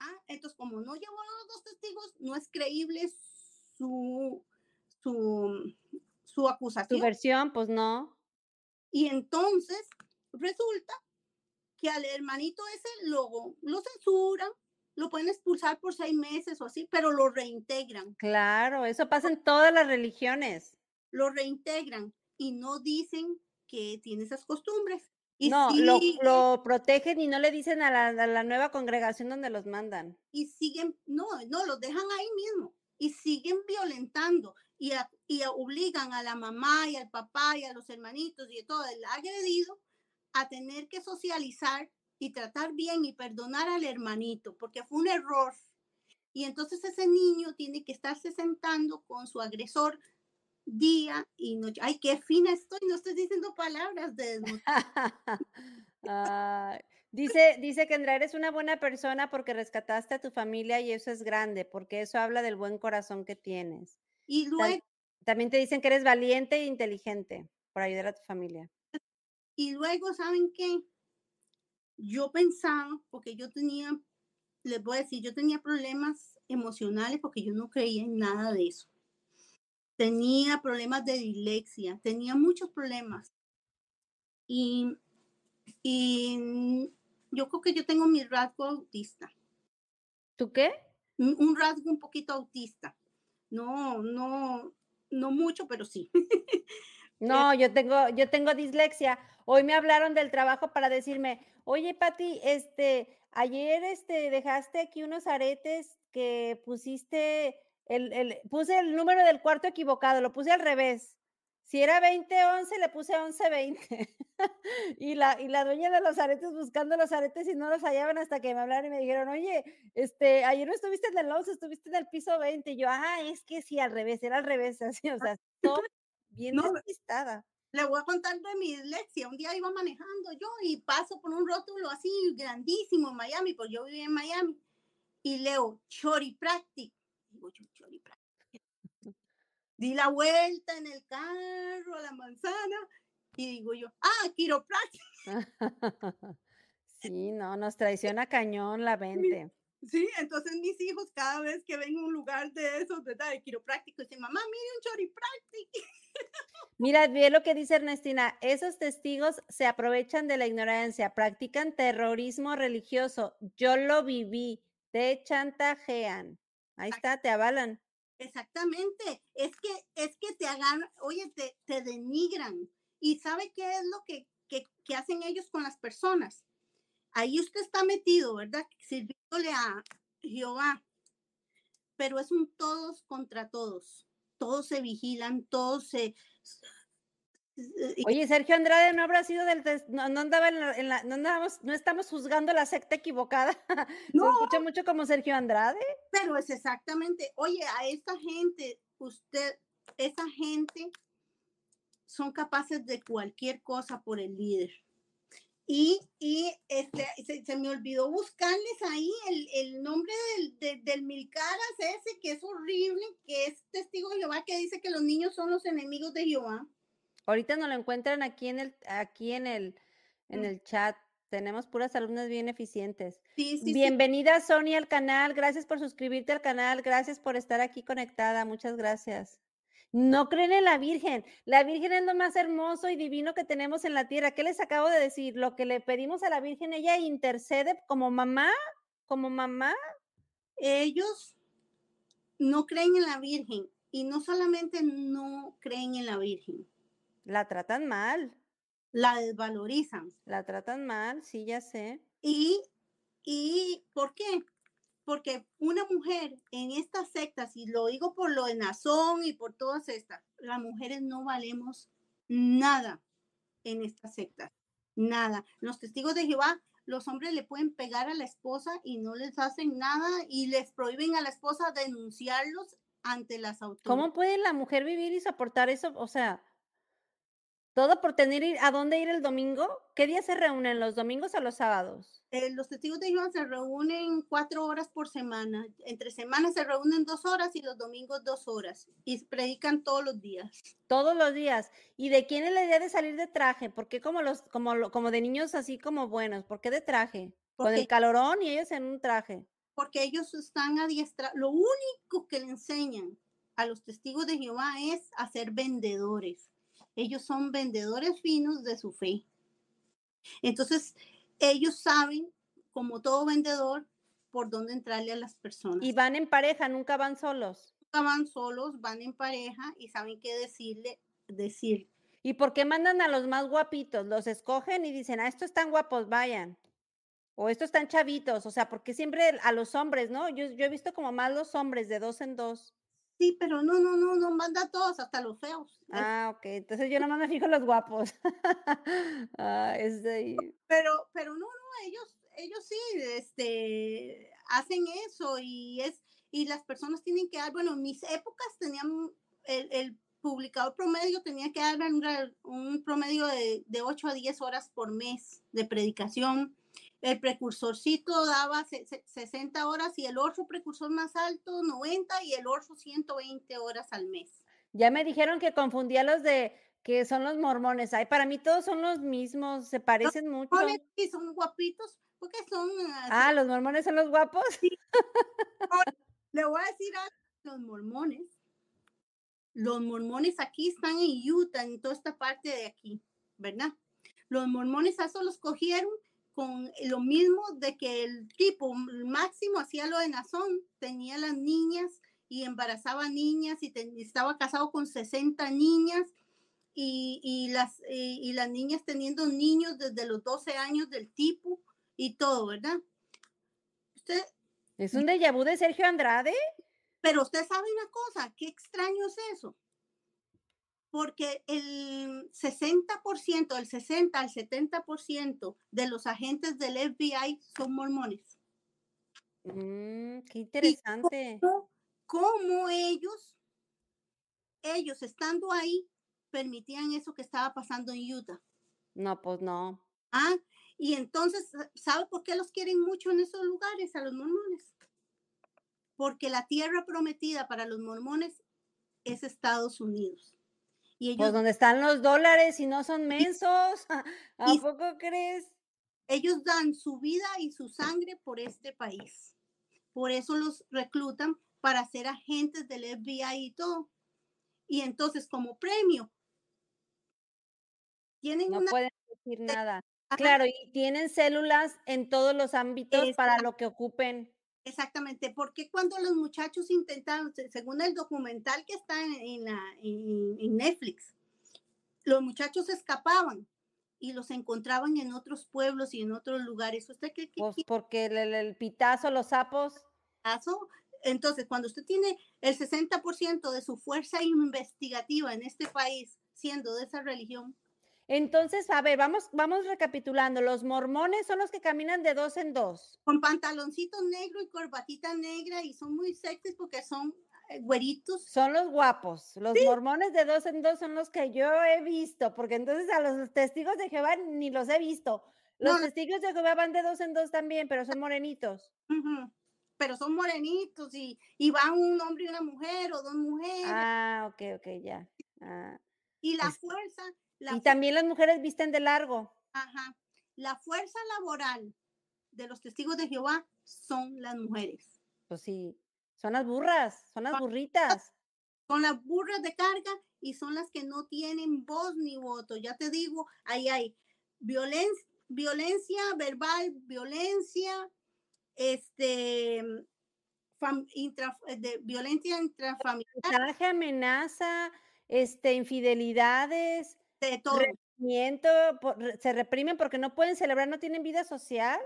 ah, entonces, como no llevó los dos testigos, no es creíble su, su, su acusación. Su versión, pues no. Y entonces, resulta que al hermanito ese lo, lo censuran, lo pueden expulsar por seis meses o así, pero lo reintegran. Claro, eso pasa en todas las religiones. Lo reintegran y no dicen que tiene esas costumbres. Y no, lo, lo, protegen y no le dicen a la, a la, nueva congregación donde los mandan. Y siguen, no, no, los dejan ahí mismo y siguen violentando y, y obligan a la mamá y al papá y a los hermanitos y a todo el agredido a tener que socializar y tratar bien y perdonar al hermanito, porque fue un error. Y entonces ese niño tiene que estarse sentando con su agresor día y noche. Ay, qué fina estoy, no estoy diciendo palabras de... [laughs] Dice, dice que Andrea eres una buena persona porque rescataste a tu familia y eso es grande, porque eso habla del buen corazón que tienes. Y luego, también te dicen que eres valiente e inteligente por ayudar a tu familia. Y luego, ¿saben qué? Yo pensaba, porque yo tenía, les voy a decir, yo tenía problemas emocionales porque yo no creía en nada de eso. Tenía problemas de dislexia, tenía muchos problemas. Y, y yo creo que yo tengo mi rasgo autista. ¿Tú qué? Un rasgo un poquito autista. No, no, no mucho, pero sí. [laughs] No, yo tengo, yo tengo dislexia. Hoy me hablaron del trabajo para decirme, oye, Pati, este, ayer este, dejaste aquí unos aretes que pusiste, el, el, puse el número del cuarto equivocado, lo puse al revés. Si era 2011, le puse 1120. [laughs] y, la, y la dueña de los aretes buscando los aretes y no los hallaban hasta que me hablaron y me dijeron, oye, este, ayer no estuviste en el 11, estuviste en el piso 20. Y yo, ah, es que sí, al revés, era al revés, [laughs] así, o sea, [laughs] todo bien no, despistada. Le voy a contar de mi dislexia. Un día iba manejando yo y paso por un rótulo así grandísimo en Miami, porque yo vivía en Miami, y leo Chori Practic. Digo yo, Chori Practic di la vuelta en el carro a la manzana y digo yo, ah, quiropráctica. [laughs] Sí, no, nos traiciona cañón la [laughs] mente. Sí, entonces mis hijos cada vez que ven un lugar de esos, ¿verdad? De quiropráctico, dicen, mamá, mire un choripráctico. Mira, bien lo que dice Ernestina, esos testigos se aprovechan de la ignorancia, practican terrorismo religioso. Yo lo viví, te chantajean. Ahí está, te avalan. Exactamente, es que, es que te hagan, oye, te, te denigran. ¿Y sabe qué es lo que, que, que, hacen ellos con las personas? Ahí usted está metido, ¿verdad? Sirviéndole a Jehová. Pero es un todos contra todos. Todos se vigilan, todos se, Oye, Sergio Andrade no habrá sido del no, andaba en la, no andamos, no estamos juzgando la secta equivocada. [laughs] No. Se escucha mucho como Sergio Andrade. Pero es exactamente, oye, a esta gente, usted, esa gente son capaces de cualquier cosa por el líder. Y, y este, se, me olvidó buscarles ahí el, el nombre del, del, Milcaras ese que es horrible, que es testigo de Jehová, que dice que los niños son los enemigos de Jehová. Ahorita nos lo encuentran aquí en el, aquí en el, en mm. el chat. Tenemos puras alumnas bien eficientes. Sí, sí, Bienvenida, Sonia, al canal. Gracias por suscribirte al canal. Gracias por estar aquí conectada. Muchas gracias. No creen en la Virgen. La Virgen es lo más hermoso y divino que tenemos en la tierra. ¿Qué les acabo de decir? Lo que le pedimos a la Virgen, ella intercede como mamá, como mamá. Ellos no creen en la Virgen y no solamente no creen en la Virgen, la tratan mal. La desvalorizan. La tratan mal, sí, ya sé. ¿Y, y por qué? Porque una mujer en estas sectas, y lo digo por lo de Nazón y por todas estas, las mujeres no valemos nada en estas sectas. Nada. Los testigos de Jehová, los hombres le pueden pegar a la esposa y no les hacen nada y les prohíben a la esposa denunciarlos ante las autoridades. ¿Cómo puede la mujer vivir y soportar eso? O sea, todo por tener a dónde ir el domingo. ¿Qué día se reúnen? ¿Los domingos o los sábados? Eh, los testigos de Jehová se reúnen cuatro horas por semana. Entre semanas se reúnen dos horas y los domingos dos horas. Y predican todos los días. Todos los días. ¿Y de quién es la idea de salir de traje? ¿Por qué como, los, como, como de niños así como buenos? ¿Por qué de traje? Con el calorón y ellos en un traje. Porque ellos están adiestrados. Lo único que le enseñan a los testigos de Jehová es a ser vendedores ellos son vendedores finos de su fe. Entonces, ellos saben, como todo vendedor, por dónde entrarle a las personas. Y van en pareja, nunca van solos. Nunca van solos, van en pareja y saben qué decirle, decir. ¿Y por qué mandan a los más guapitos? Los escogen y dicen, ah, estos están guapos, vayan. O estos están chavitos, o sea, porque siempre a los hombres, ¿no? Yo, yo he visto como más los hombres de dos en dos. Sí, pero no, no, no, no manda a todos, hasta los feos. Ah, ok. Entonces yo nomás me fijo en los guapos. [laughs] ah, es Pero, pero no, no, ellos, ellos sí, este, hacen eso y es, y las personas tienen que dar, bueno, en mis épocas tenían, el, el publicador promedio tenía que dar un, un promedio de, de 8 a 10 horas por mes de predicación el precursorcito daba 60 horas y el otro precursor más alto 90 y el otro 120 horas al mes. Ya me dijeron que confundía los de que son los mormones. Ay, para mí todos son los mismos, se parecen mucho. Y son guapitos, porque son... Ah, los mormones son los guapos. [laughs] le voy a decir a los mormones. Los mormones aquí están en Utah, en toda esta parte de aquí, ¿verdad? Los mormones a eso los cogieron con lo mismo de que el tipo máximo hacía lo de Nazón, tenía las niñas y embarazaba niñas y estaba casado con 60 niñas y, las, y, las niñas teniendo niños desde los 12 años del tipo y todo, ¿verdad? Usted, ¿Es un déjà vu de Sergio Andrade? Pero usted sabe una cosa, qué extraño es eso. Porque el 60%, el 60 al 70% de los agentes del FBI son mormones. Mm, qué interesante. cómo ellos, ellos estando ahí, permitían eso que estaba pasando en Utah. No, pues no. Ah, y entonces, ¿sabe por qué los quieren mucho en esos lugares a los mormones? Porque la tierra prometida para los mormones es Estados Unidos. Y pues, ellos, pues donde están los dólares y no son mensos. [laughs] ¿A poco crees? Ellos dan su vida y su sangre por este país. Por eso los reclutan para ser agentes del FBI y todo. Y entonces, como premio, no pueden decir [laughs] nada. Claro, y tienen células en todos los ámbitos para lo que ocupen. Exactamente, porque cuando los muchachos intentaron, según el documental que está en, la, en, Netflix, los muchachos escapaban y los encontraban en otros pueblos y en otros lugares. ¿Usted cree que? Pues porque el, el, pitazo, los sapos. Entonces, cuando usted tiene el 60% de su fuerza investigativa en este país siendo de esa religión, entonces, a ver, vamos, vamos recapitulando. Los mormones son los que caminan de dos en dos. Con pantaloncito negro y corbatita negra y son muy sexys porque son eh, güeritos. Son los guapos. Los mormones de dos en dos son los que yo he visto, porque entonces a los testigos de Jehová ni los he visto. Los testigos de Jehová van de dos en dos también, pero son morenitos. Pero son morenitos y, y van un hombre y una mujer o dos mujeres. Ah, ok, ok, ya. Ah, y la fuerza y también las mujeres visten de largo. Ajá. La fuerza laboral de los testigos de Jehová son las mujeres. Pues sí, son las burras, son las burritas. [laughs] Son las burras de carga y son las que no tienen voz ni voto. Ya te digo, ahí hay violencia, violencia verbal, violencia, este, de violencia intrafamiliar. amenaza, este, infidelidades, de todo. se reprimen porque no pueden celebrar, no tienen vida social.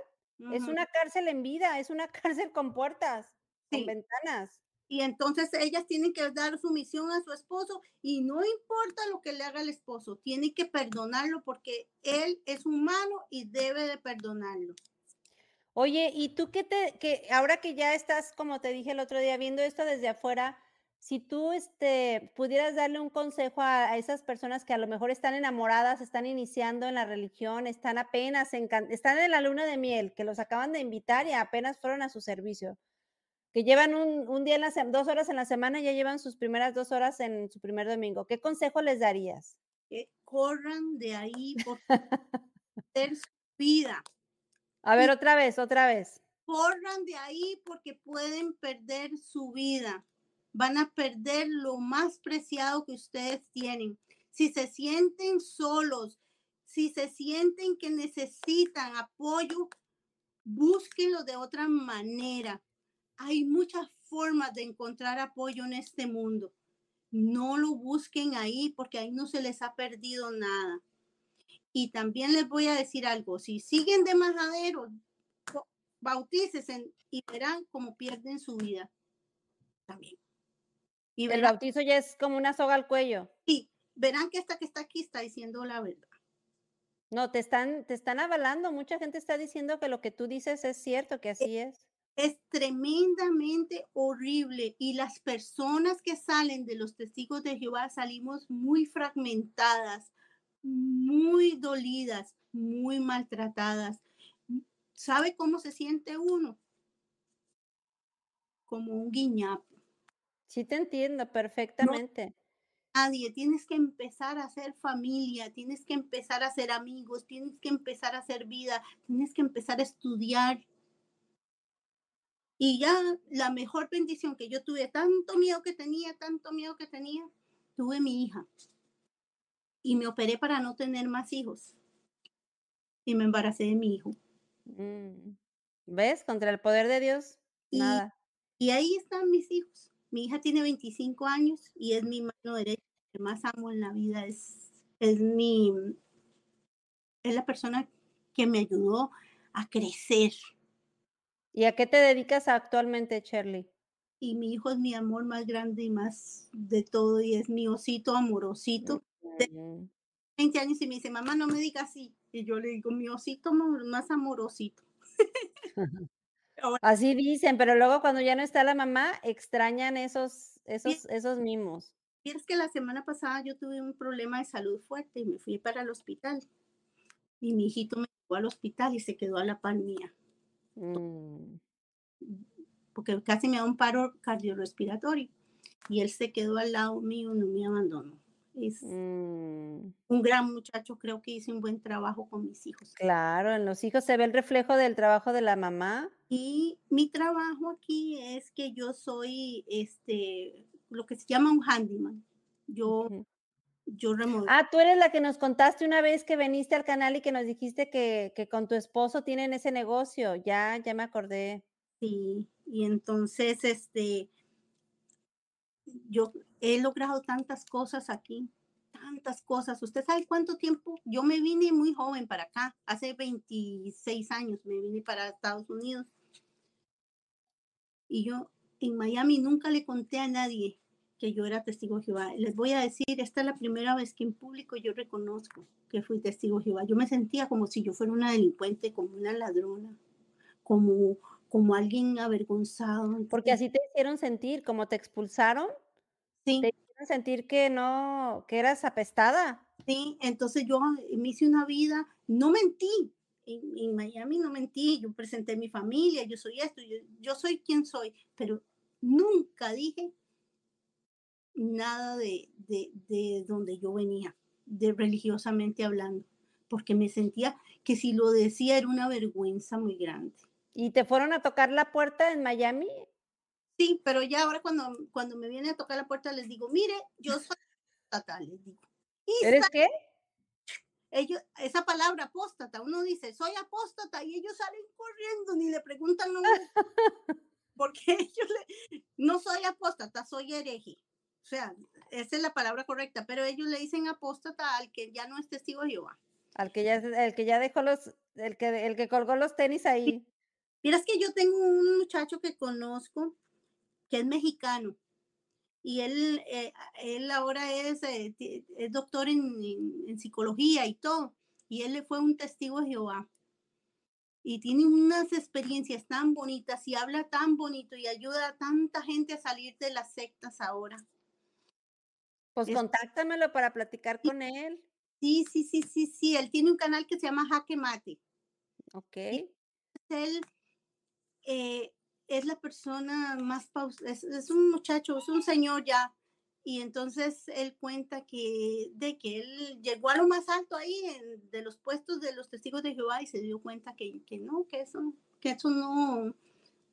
Es una cárcel en vida, es una [laughs] cárcel con puertas, con ventanas. Y entonces ellas tienen que dar sumisión a su esposo y no importa lo que le haga el esposo, tiene que perdonarlo porque él es humano y debe de perdonarlo. Oye, ¿y tú qué te, que ahora que ya estás, como te dije el otro día, viendo esto desde afuera, si tú este, pudieras darle un consejo a, esas personas que a lo mejor están enamoradas, están iniciando en la religión, están apenas, en, están en la luna de miel, que los acaban de invitar y apenas fueron a su servicio, que llevan un, día, en la, dos horas en la semana y ya llevan sus primeras dos horas en su primer domingo, ¿qué consejo les darías? Que corran de ahí por [laughs] su vida. A ver, otra vez, otra vez. Corran de ahí porque pueden perder su vida van a perder lo más preciado que ustedes tienen. Si se sienten solos, si se sienten que necesitan apoyo, búsquenlo de otra manera. Hay muchas formas de encontrar apoyo en este mundo. No lo busquen ahí porque ahí no se les ha perdido nada. Y también les voy a decir algo, si siguen de majadero, bautícese y verán cómo pierden su vida también. Y el bautizo ya es como una soga al cuello. Sí, verán que esta que está aquí está diciendo la verdad. No, te están, te están avalando. Mucha gente está diciendo que lo que tú dices es cierto, que e así es. Es tremendamente horrible y las personas que salen de los testigos de Jehová salimos muy fragmentadas, muy dolidas, muy maltratadas. ¿Sabe cómo se siente uno? Como un guiñapo. Sí, te entiendo perfectamente. nadie, tienes que empezar a hacer familia, tienes que empezar a hacer amigos, tienes que empezar a hacer vida, tienes que empezar a estudiar. Y ya la mejor bendición que yo tuve, tanto miedo que tenía, tanto miedo que tenía, tuve mi hija. Y me operé para no tener más hijos. Y me embaracé de mi hijo. Mm, ¿Ves? Contra el poder de Dios, Y, nada. y ahí están mis hijos. Mi hija tiene 25 años y es mi mano derecha. Que más amo en la vida es, es mi, es la persona que me ayudó a crecer. ¿Y a qué te dedicas actualmente, Shirley? Y mi hijo es mi amor más grande y más de todo y es mi osito amorosito. De Mm, 20 años y me dice, mamá, no me digas así. Y yo le digo, mi osito más amorosito. [laughs] Así dicen, pero luego cuando ya no está la mamá, extrañan esos, esos, esos mimos. es que la semana pasada yo tuve un problema de salud fuerte y me fui para el hospital. Y mi hijito me llevó al hospital y se quedó a la par mía, Mm, porque casi me da un paro cardiorrespiratorio. Y él se quedó al lado mío, no me abandonó. Es mm, un gran muchacho, creo que hice un buen trabajo con mis hijos. claro, en los hijos se ve el reflejo del trabajo de la mamá. Y mi trabajo aquí es que yo soy este, lo que se llama un handyman. Yo, yo remodelo. Ah, tú eres la que nos contaste una vez que viniste al canal y que nos dijiste que, que con tu esposo tienen ese negocio. Ya, ya me acordé. Sí, y entonces, este, yo he logrado tantas cosas aquí, tantas cosas. ¿Usted sabe cuánto tiempo? Yo me vine muy joven para acá, hace 26 años me vine para Estados Unidos. Y yo en Miami nunca le conté a nadie que yo era testigo de Jehová. Les voy a decir, esta es la primera vez que en público yo reconozco que fui testigo de Jehová. Yo me sentía como si yo fuera una delincuente, como una ladrona, como, como alguien avergonzado. Porque así te hicieron sentir, como te expulsaron, Sí, te hicieron sentir que no, que eras apestada. sí, entonces yo me hice una vida, no mentí. En, en Miami no mentí, yo presenté mi familia, yo soy esto, yo, yo soy quien soy, pero nunca dije nada de, de, de donde yo venía, de religiosamente hablando, porque me sentía que si lo decía era una vergüenza muy grande. ¿Y te fueron a tocar la puerta en Miami? Sí, pero ya ahora cuando, cuando me viene a tocar la puerta les digo, mire, yo soy apóstata, les digo. Y ¿Eres qué? ellos, esa palabra apóstata, uno dice, soy apóstata y ellos salen corriendo, ni le preguntan a uno, [laughs] porque [laughs] ellos le, no soy apóstata, soy hereje. O sea, esa es la palabra correcta, pero ellos le dicen apóstata al que ya no es testigo de Jehová. Al que ya, el que ya dejó los, el que, el que colgó los tenis ahí. Miras que yo tengo un muchacho que conozco que es mexicano y él, eh, él ahora es, eh, es doctor en, en- en psicología y todo, y él le fue un testigo de Jehová. Y tiene unas experiencias tan bonitas y habla tan bonito y ayuda a tanta gente a salir de las sectas ahora. Pues Es- contáctamelo para platicar con él. Sí, sí, sí, sí, sí, él tiene un canal que se llama Jaque Mate. Ok. Él eh, es la persona más paus es, es un muchacho, es un señor ya. Y entonces él cuenta que de que él llegó a lo más alto ahí en- de los puestos de los testigos de Jehová y se dio cuenta que, que no, que eso, que eso no,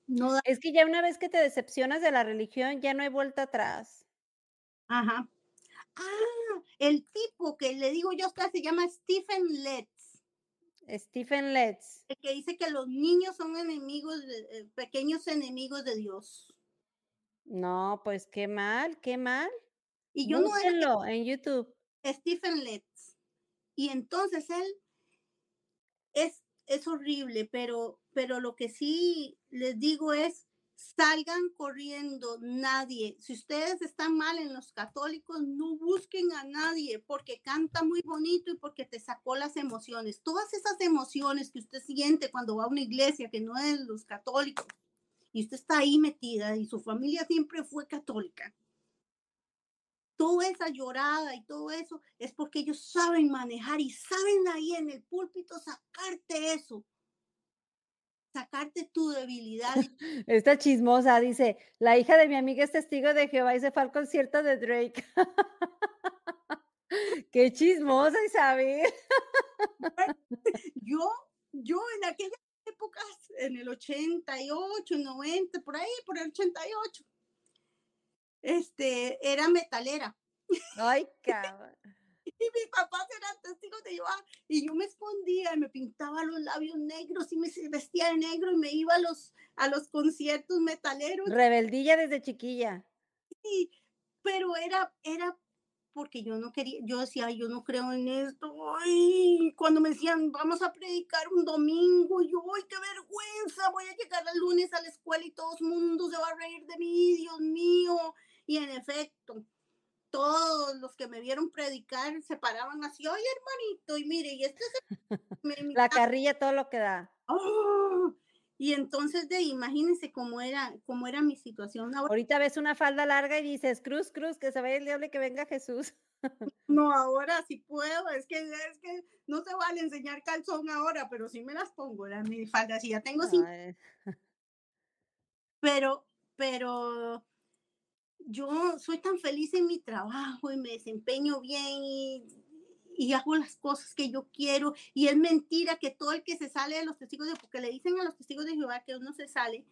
no da. Es que ya una vez que te decepcionas de la religión, ya no hay vuelta atrás. Ajá. Ah, el tipo que le digo yo usted se llama Stephen Letts, Stephen Letts. el que dice que los niños son enemigos, de- eh, pequeños enemigos de Dios. No, pues qué mal, qué mal. Y yo no era en YouTube. Stephen Letts. Y entonces él es, es horrible, pero, pero lo que sí les digo es, salgan corriendo nadie. Si ustedes están mal en los católicos, no busquen a nadie porque canta muy bonito y porque te sacó las emociones. Todas esas emociones que usted siente cuando va a una iglesia que no es los católicos y usted está ahí metida y su familia siempre fue católica toda esa llorada y todo eso es porque ellos saben manejar y saben ahí en el púlpito sacarte eso. Sacarte tu debilidad. [laughs] Esta chismosa dice, la hija de mi amiga es testigo de Jehová y se fue al concierto de Drake. [laughs] Qué chismosa, Isabel. [laughs] yo, yo en aquellas épocas, en el 88, 90, por ahí, por el 88, este, era metalera. Ay, cabrón. Y mis papás eran testigos de Jehová. Y yo me escondía y me pintaba los labios negros y me vestía de negro y me iba a los, a los conciertos metaleros. Rebeldilla desde chiquilla. Sí, pero era, era porque yo no quería, yo decía, yo no creo en esto. Ay, cuando me decían, vamos a predicar un domingo, yo, ay, qué vergüenza, voy a llegar el lunes a la escuela y todo el mundo se va a reír de mí, Dios mío. Y en efecto, todos los que me vieron predicar se paraban así, ay, hermanito, y mire, y este es [laughs] la carrilla, todo lo que da. ¡Oh! Y entonces, de imagínense cómo era, cómo era mi situación. Ahorita ves una falda larga y dices, cruz, cruz, que se vaya el diablo y que venga Jesús. [laughs] No, ahora sí puedo, es que, es que no se vale enseñar calzón ahora, pero sí me las pongo, las mi faldas, y ya tengo cinco. [laughs] Pero, pero yo soy tan feliz en mi trabajo y me desempeño bien y y hago las cosas que yo quiero. Y es mentira que todo el que se sale de los testigos de porque le dicen a los testigos de Jehová que uno se sale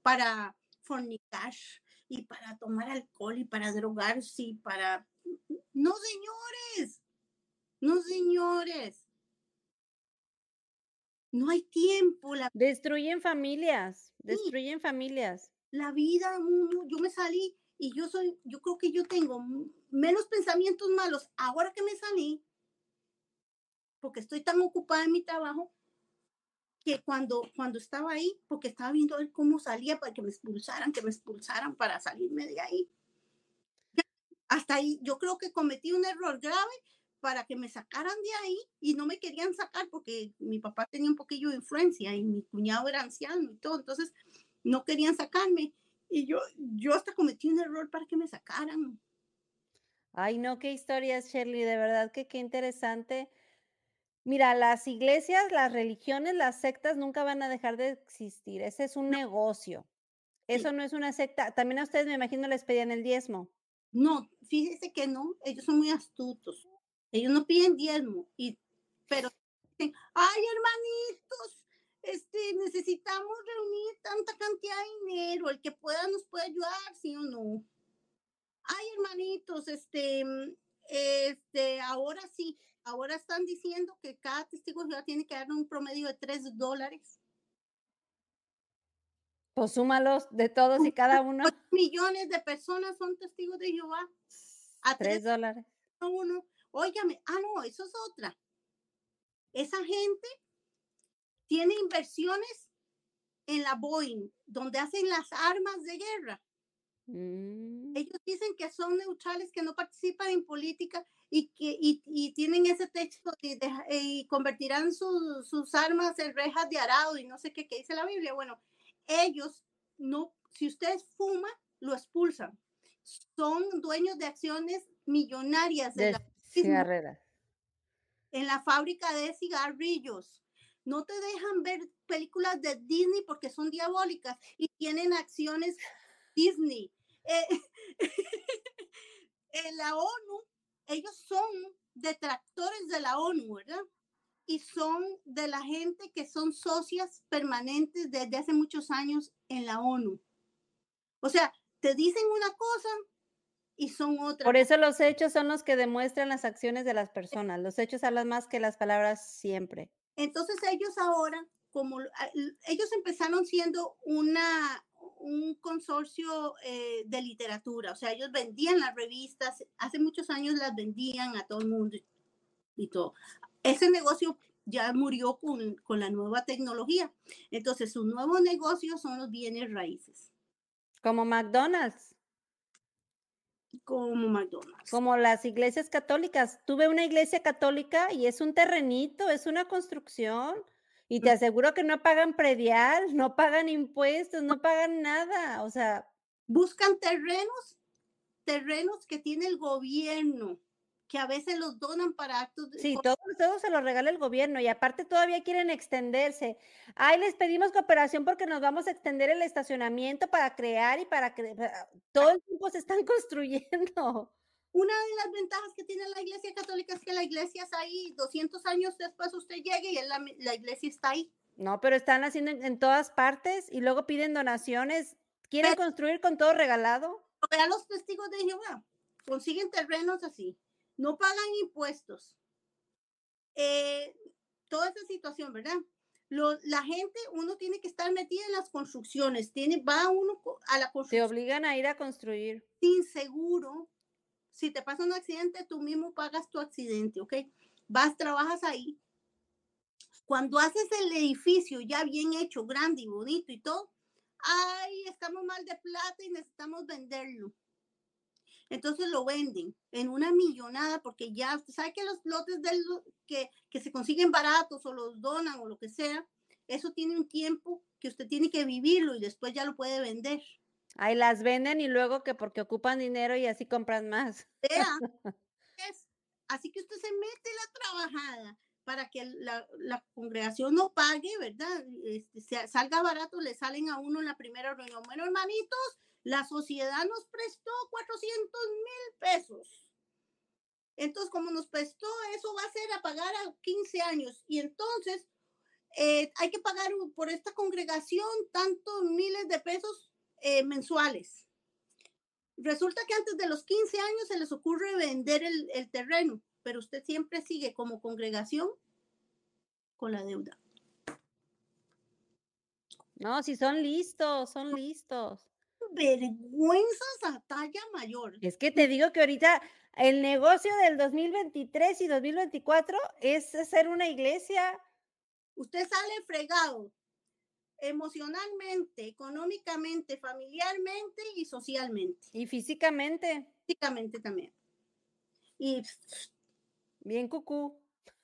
para fornicar y para tomar alcohol y para drogarse y para... No, señores, no, señores. No hay tiempo. La... Destruyen familias, destruyen familias. La vida, yo me salí y yo soy, yo creo que yo tengo menos pensamientos malos ahora que me salí porque estoy tan ocupada en mi trabajo que cuando, cuando estaba ahí, porque estaba viendo cómo salía para que me expulsaran, que me expulsaran para salirme de ahí. Hasta ahí yo creo que cometí un error grave para que me sacaran de ahí y no me querían sacar porque mi papá tenía un poquillo de influencia y mi cuñado era anciano y todo, entonces no querían sacarme y yo, yo hasta cometí un error para que me sacaran. Ay, no, qué historias, Shirley, de verdad que qué interesante Mira, las iglesias, las religiones, las sectas nunca van a dejar de existir. Ese es un negocio. Eso no es una secta. También a ustedes me imagino les pedían el diezmo. No, fíjese que no, ellos son muy astutos. Ellos no piden diezmo, y, pero dicen, ay hermanitos, este, necesitamos reunir tanta cantidad de dinero, el que pueda nos puede ayudar, sí o no. Ay hermanitos, este, este, ahora sí, ahora están diciendo que cada testigo de Jehová tiene que dar un promedio de 3 dólares. Pues súmalos de todos y cada uno. [laughs] millones de personas son testigos de Jehová. A 3 dólares. Uno. Óigame, ah, no, eso es otra. Esa gente tiene inversiones en la Boeing, donde hacen las armas de guerra. Mm. Ellos dicen que son neutrales, que no participan en política y que y, tienen ese texto y, convertirán sus armas en rejas de arado y no sé qué, qué dice la Biblia. Bueno, ellos no, si ustedes fuman, lo expulsan. Son dueños de acciones millonarias de, la, en la fábrica de cigarrillos. No te dejan ver películas de Disney porque son diabólicas y tienen acciones Disney. Eh, [laughs] en la ONU ellos son detractores de la ONU, ¿verdad? Y son de la gente que son socias permanentes desde hace muchos años en la ONU. O sea, te dicen una cosa y son otra. Por eso los hechos son los que demuestran las acciones de las personas. Los hechos hablan más que las palabras siempre. Entonces ellos ahora, como ellos empezaron siendo una, un consorcio eh, de literatura, o sea, ellos vendían las revistas, hace muchos años las vendían a todo el mundo y todo. Ese negocio ya murió con, con, la nueva tecnología. Entonces, su nuevo negocio son los bienes raíces. Como McDonald's. Como McDonald's. Como las iglesias católicas. Tuve una iglesia católica y es un terrenito, es una construcción. Y te aseguro que no pagan predial, [laughs] no pagan impuestos, no pagan nada. O sea. Buscan terrenos, terrenos que tiene el gobierno. Que a veces los donan para actos. Sí, todo, todo se lo regala el gobierno y aparte todavía quieren extenderse. Ay, les pedimos cooperación porque nos vamos a extender el estacionamiento para crear y para que todo el tiempo se están [laughs] construyendo. Una de las ventajas que tiene la iglesia católica es que la iglesia está ahí, 200 años después usted llegue y la, la iglesia está ahí. No, pero están haciendo en, todas partes y luego piden donaciones. ¿Quieren construir con todo regalado? Vea los testigos de Jehová, consiguen terrenos así no pagan impuestos. Eh, toda esa situación, ¿verdad? la gente, uno tiene que estar metida en las construcciones, tiene, va uno a la construcción. Te obligan a ir a construir. Sin seguro. Si te pasa un accidente, tú mismo pagas tu accidente, ¿ok? Vas, trabajas ahí. Cuando haces el edificio ya bien hecho, grande y bonito y todo, ay, estamos mal de plata y necesitamos venderlo. Entonces lo venden en una millonada porque ya, ¿sabe que los lotes del, que, que se consiguen baratos o los donan o lo que sea? Eso tiene un tiempo que usted tiene que vivirlo y después ya lo puede vender. Ahí las venden y luego que porque ocupan dinero y así compran más. [laughs] es, así que usted se mete la trabajada para que la, la congregación no pague, ¿verdad? Este, salga barato, le salen a uno en la primera reunión. Bueno, hermanitos, la sociedad nos prestó 400 mil pesos. Entonces, como nos prestó, eso va a ser a pagar a 15 años. Y entonces, eh, hay que pagar por esta congregación tantos miles de pesos eh, mensuales. Resulta que antes de los 15 años se les ocurre vender el, el terreno, pero usted siempre sigue como congregación con la deuda. No, si son listos, son listos vergüenzas a talla mayor. Es que te digo que ahorita el negocio del 2023 y 2024 es ser una iglesia. Usted sale fregado emocionalmente, económicamente, familiarmente y socialmente. Y físicamente. Físicamente también. Y bien cucú.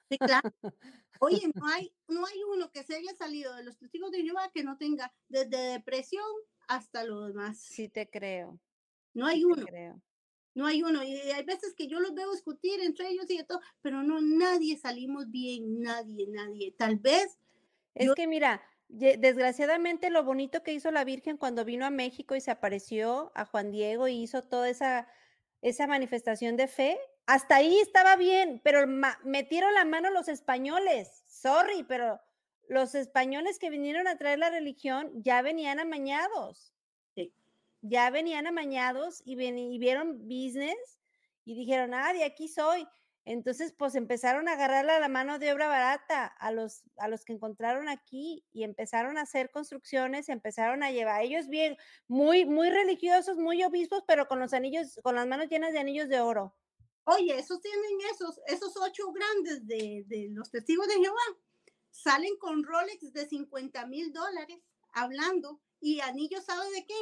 Sí, claro. [laughs] Oye, no hay, no hay uno que se haya salido de los testigos de Jehová que no tenga desde depresión hasta lo demás. Sí te creo. No hay uno. No hay uno. Y hay veces que yo los veo discutir entre ellos y de todo, pero no, nadie salimos bien, nadie, nadie. Tal vez. Es que mira, desgraciadamente lo bonito que hizo la Virgen cuando vino a México y se apareció a Juan Diego y hizo toda esa, esa manifestación de fe, hasta ahí estaba bien, pero metieron la mano los españoles. Sorry, pero los españoles que vinieron a traer la religión ya venían amañados. Ya venían amañados y, y vieron business y dijeron, ah, de aquí soy. Entonces, pues empezaron a agarrarle a la mano de obra barata a los, a los que encontraron aquí y empezaron a hacer construcciones, empezaron a llevar ellos bien, muy, muy religiosos, muy obispos, pero con los anillos, con las manos llenas de anillos de oro. Oye, esos tienen esos, esos ocho grandes de, de los testigos de Jehová salen con Rolex de 50 mil dólares hablando y anillos, ¿sabe de qué?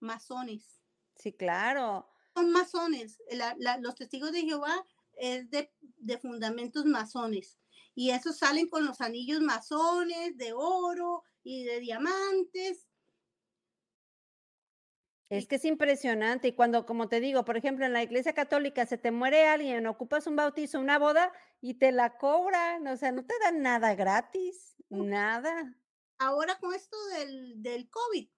Masones. Sí, claro. Son masones. los testigos de Jehová es de, de fundamentos masones. Y esos salen con los anillos masones de oro y de diamantes es que es impresionante. Y cuando, como te digo, por ejemplo, en la iglesia católica se te muere alguien, ocupas un bautizo, una boda y te la cobran. O sea, no te dan nada gratis, nada. Ahora con esto del, del COVID,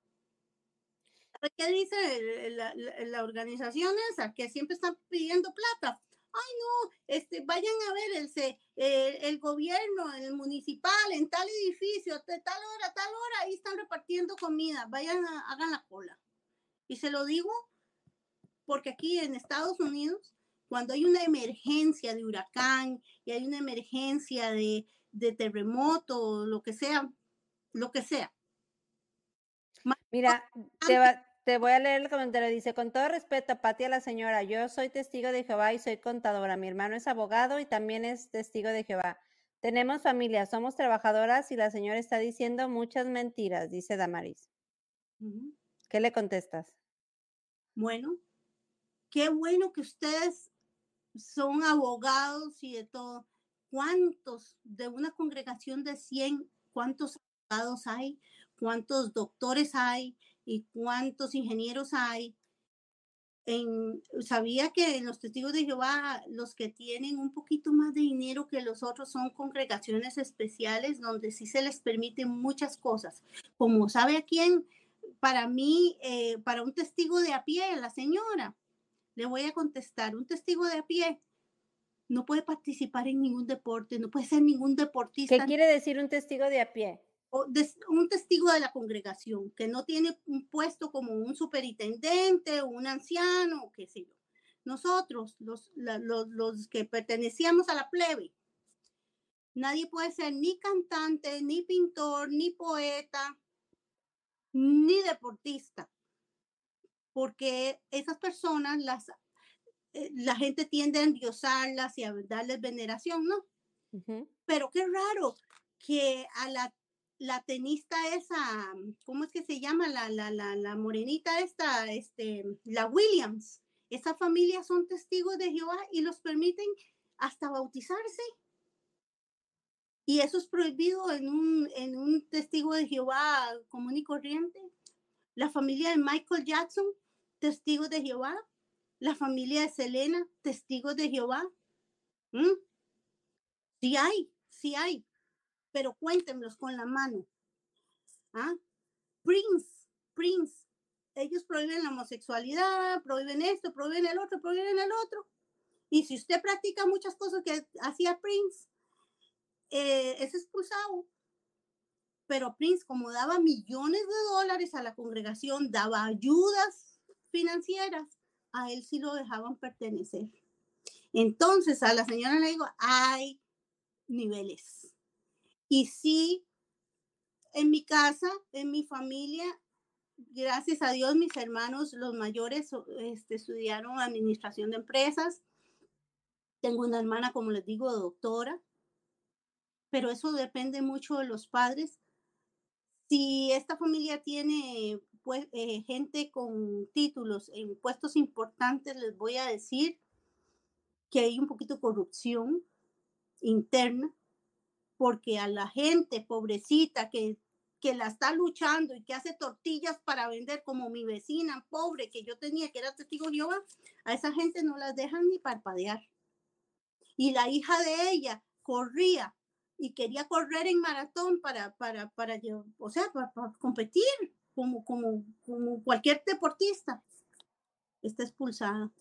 ¿qué dice la, la, organización esa? Que siempre están pidiendo plata. Ay, no, este, vayan a ver el, eh, el gobierno, el municipal, en tal edificio, de tal hora, tal hora, ahí están repartiendo comida. Vayan, a, hagan la cola. Y se lo digo porque aquí en Estados Unidos, cuando hay una emergencia de huracán y hay una emergencia de, de terremoto, lo que sea, lo que sea. Mira, te, te, voy a leer el comentario. Dice, con todo respeto, Pati a la señora, yo soy testigo de Jehová y soy contadora. Mi hermano es abogado y también es testigo de Jehová. Tenemos familia, somos trabajadoras y la señora está diciendo muchas mentiras, dice Damaris. ¿Qué le contestas? Bueno, qué bueno que ustedes son abogados y de todo. ¿Cuántos de una congregación de 100, cuántos abogados hay? ¿Cuántos doctores hay? ¿Y cuántos ingenieros hay? en, sabía que en los testigos de Jehová, los que tienen un poquito más de dinero que los otros son congregaciones especiales donde sí se les permiten muchas cosas. Como sabe a quién, para mí, eh, para un testigo de a pie, la señora, le voy a contestar, un testigo de a pie no puede participar en ningún deporte, no puede ser ningún deportista. ¿Qué quiere decir un testigo de a pie? un testigo de la congregación que no tiene un puesto como un superintendente o un anciano, qué sé yo. Nosotros, los, los, los que pertenecíamos a la plebe, nadie puede ser ni cantante, ni pintor, ni poeta, ni deportista, porque esas personas, las, eh, la gente tiende a endiosarlas y a darles veneración, ¿no? Pero qué raro que a la la tenista esa, ¿cómo es que se llama? La, la, la, la morenita esta, este, la Williams. Esa familia son testigos de Jehová y los permiten hasta bautizarse. Y eso es prohibido en un, en un testigo de Jehová común y corriente. La familia de Michael Jackson, testigos de Jehová. La familia de Selena, testigos de Jehová. ¿Mm? Sí hay, sí hay pero cuéntenlos con la mano. ¿Ah? Prince, Prince, ellos prohíben la homosexualidad, prohíben esto, prohíben el otro, prohíben el otro. Y si usted practica muchas cosas que hacía Prince, eh, es expulsado. Pero Prince, como daba millones de dólares a la congregación, daba ayudas financieras, a él sí lo dejaban pertenecer. Entonces a la señora le digo, hay niveles. Y sí, en mi casa, en mi familia, gracias a Dios, mis hermanos, los mayores, este, estudiaron administración de empresas. Tengo una hermana, como les digo, doctora, pero eso depende mucho de los padres. Si esta familia tiene pues, eh, gente con títulos en puestos importantes, les voy a decir que hay un poquito de corrupción interna porque a la gente pobrecita que, que la está luchando y que hace tortillas para vender como mi vecina pobre que yo tenía, que era testigo Jehová, a esa gente no las dejan ni parpadear. Y la hija de ella corría y quería correr en maratón para, para, para, o sea, para, competir como, como, como cualquier deportista. Está expulsada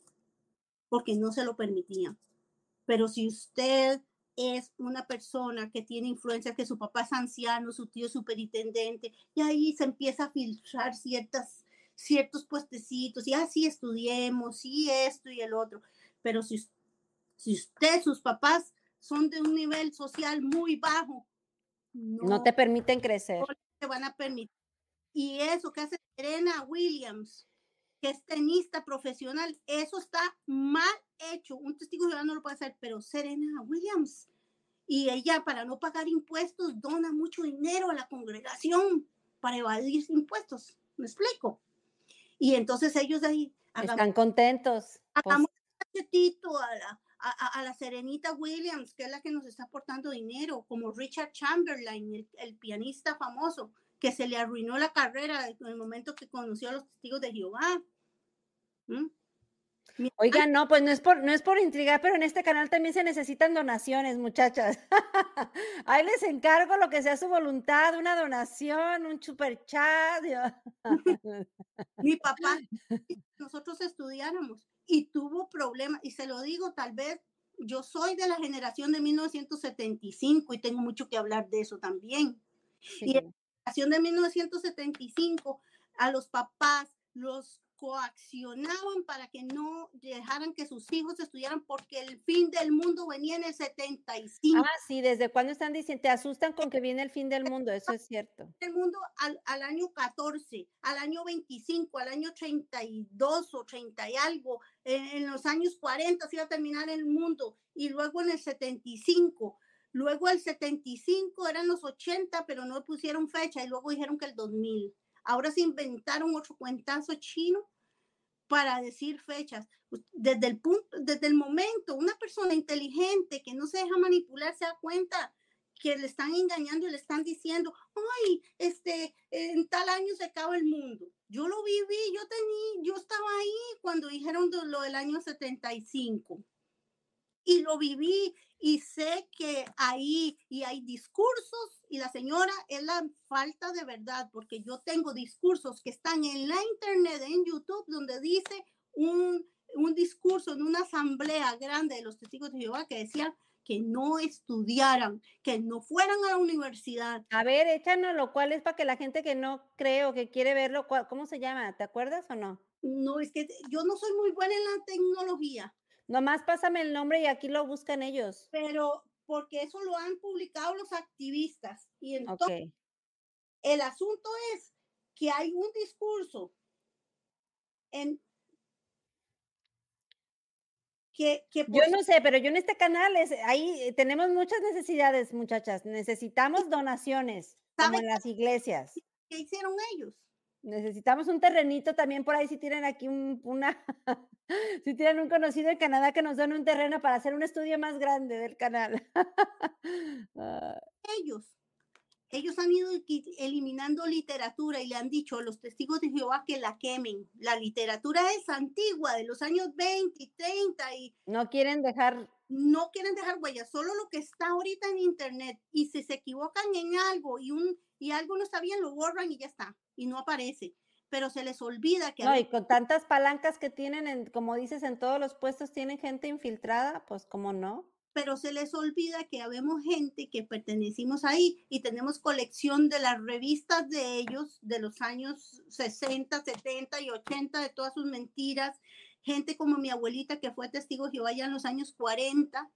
porque no se lo permitía. Pero si usted es una persona que tiene influencia, que su papá es anciano, su tío es superintendente, y ahí se empieza a filtrar ciertas, ciertos puestecitos, y así ah, estudiemos, y esto y el otro. Pero si, si usted, sus papás son de un nivel social muy bajo, no, te permiten crecer. No te van a permitir. Y eso que hace Serena Williams, que es tenista profesional, eso está mal hecho. Un testigo no lo puede hacer, pero Serena Williams. Y ella, para no pagar impuestos, dona mucho dinero a la congregación para evadir impuestos. ¿Me explico? Y entonces ellos ahí... Están contentos. Pues. Hagamos a la, a, la Serenita Williams, que es la que nos está aportando dinero, como Richard Chamberlain, el pianista famoso que se le arruinó la carrera en el momento que conoció a los testigos de Jehová. ¿Mm? Oigan, no, pues no es por, no es por intrigar, pero en este canal también se necesitan donaciones, muchachas. [laughs] Ahí les encargo lo que sea su voluntad, una donación, un super chat. Mi [laughs] papá, nosotros estudiáramos y tuvo problemas, y se lo digo, tal vez yo soy de la generación de 1975 y tengo mucho que hablar de eso también. Y de 1975, a los papás los coaccionaban para que no dejaran que sus hijos estudiaran porque el fin del mundo venía en el 75. Ah, sí, ¿desde cuándo están diciendo? Te asustan con que viene el fin del mundo, eso es cierto. El mundo al, al año 14, al año 25, al año 32 o 30 y algo, en, en los años 40 se iba a terminar el mundo y luego en el 75 Luego el 75 eran los 80, pero no pusieron fecha y luego dijeron que el 2000. Ahora se inventaron otro cuentazo chino para decir fechas. Desde el punto, desde el momento, una persona inteligente que no se deja manipular se da cuenta que le están engañando y le están diciendo, ay, este, en tal año se acaba el mundo. Yo lo viví, yo tenía, yo estaba ahí cuando dijeron lo del año 75 y lo viví y sé que ahí y hay discursos y la señora es la falta de verdad porque yo tengo discursos que están en la internet, en YouTube, donde dice un, un discurso en una asamblea grande de los testigos de Jehová que decían que no estudiaran, que no fueran a la universidad. A ver, échanos lo cual es para que la gente que no cree o que quiere verlo, ¿cómo se llama? ¿Te acuerdas o no? No, es que yo no soy muy buena en la tecnología. Nomás pásame el nombre y aquí lo buscan ellos. Pero porque eso lo han publicado los activistas. Y entonces, el asunto es que hay un discurso en que, que yo no sé, pero yo en este canal es, ahí eh, tenemos muchas necesidades, muchachas. Necesitamos donaciones, como en las iglesias. ¿Qué hicieron ellos? Necesitamos un terrenito también por ahí si tienen aquí un, una, [laughs] si tienen un conocido en Canadá que nos den un terreno para hacer un estudio más grande del canal. [laughs] Ah. ellos, ellos han ido eliminando literatura y le han dicho a los testigos de Jehová que la quemen. La literatura es antigua, de los años 20 y 30 y... No quieren dejar... No quieren dejar huellas, solo lo que está ahorita en internet. Y si se equivocan en algo y, un, y algo no está bien, lo borran y ya está y no aparece, pero se les olvida que... No, y con tantas palancas que tienen, en, como dices, en todos los puestos tienen gente infiltrada, pues cómo no. Pero se les olvida que habemos gente que pertenecimos ahí y tenemos colección de las revistas de ellos de los años 60, 70 y 80, de todas sus mentiras. Gente como mi abuelita que fue testigo de Jehová en los años 40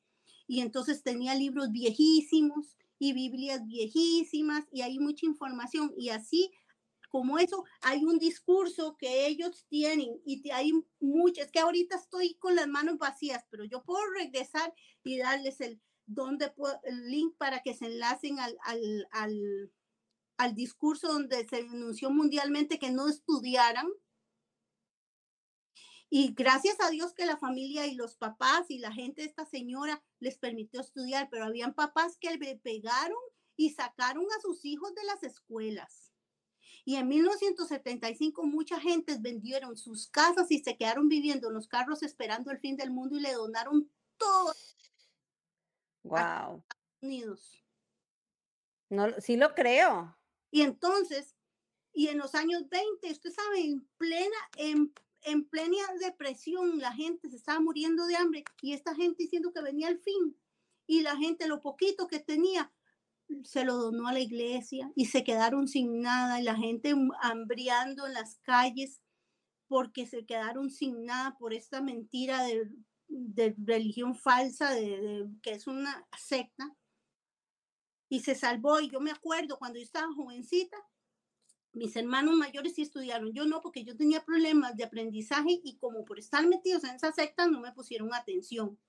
y entonces tenía libros viejísimos y Biblias viejísimas y hay mucha información y así como eso, hay un discurso que ellos tienen y hay muchas, que ahorita estoy con las manos vacías, pero yo puedo regresar y darles el, donde el link para que se enlacen al, al, al, al discurso donde se denunció mundialmente que no estudiaran. Y gracias a Dios que la familia y los papás y la gente de esta señora les permitió estudiar, pero habían papás que le pegaron y sacaron a sus hijos de las escuelas. Y en 1975 mucha gente vendieron sus casas y se quedaron viviendo en los carros esperando el fin del mundo y le donaron todo. Wow. Unidos. No, sí lo creo. Y entonces, y en los años 20, usted sabe, en plena, en, en plena depresión, la gente se estaba muriendo de hambre y esta gente diciendo que venía el fin. Y la gente, lo poquito que tenía, se lo donó a la iglesia y se quedaron sin nada y la gente hambriando en las calles porque se quedaron sin nada por esta mentira de, religión falsa, de, que es una secta. Y se salvó. Y yo me acuerdo cuando yo estaba jovencita, mis hermanos mayores sí estudiaron, yo no, porque yo tenía problemas de aprendizaje y como por estar metidos en esa secta no me pusieron atención.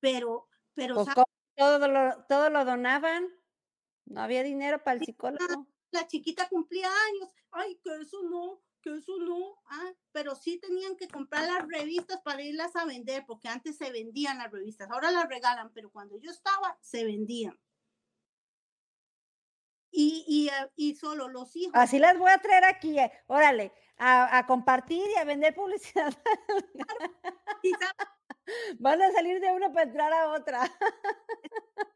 Pero, pero... Pues, todo lo, todo lo donaban. No había dinero para el psicólogo. La chiquita cumplía años. Ay, que eso no, que eso no. Ah, pero sí tenían que comprar las revistas para irlas a vender, porque antes se vendían las revistas. Ahora las regalan, pero cuando yo estaba, se vendían. Y, y, ah, y solo los hijos. Así las voy a traer aquí, eh, órale, a, a, compartir y a vender publicidad. [laughs] [laughs] Van a salir de una para entrar a otra. [laughs]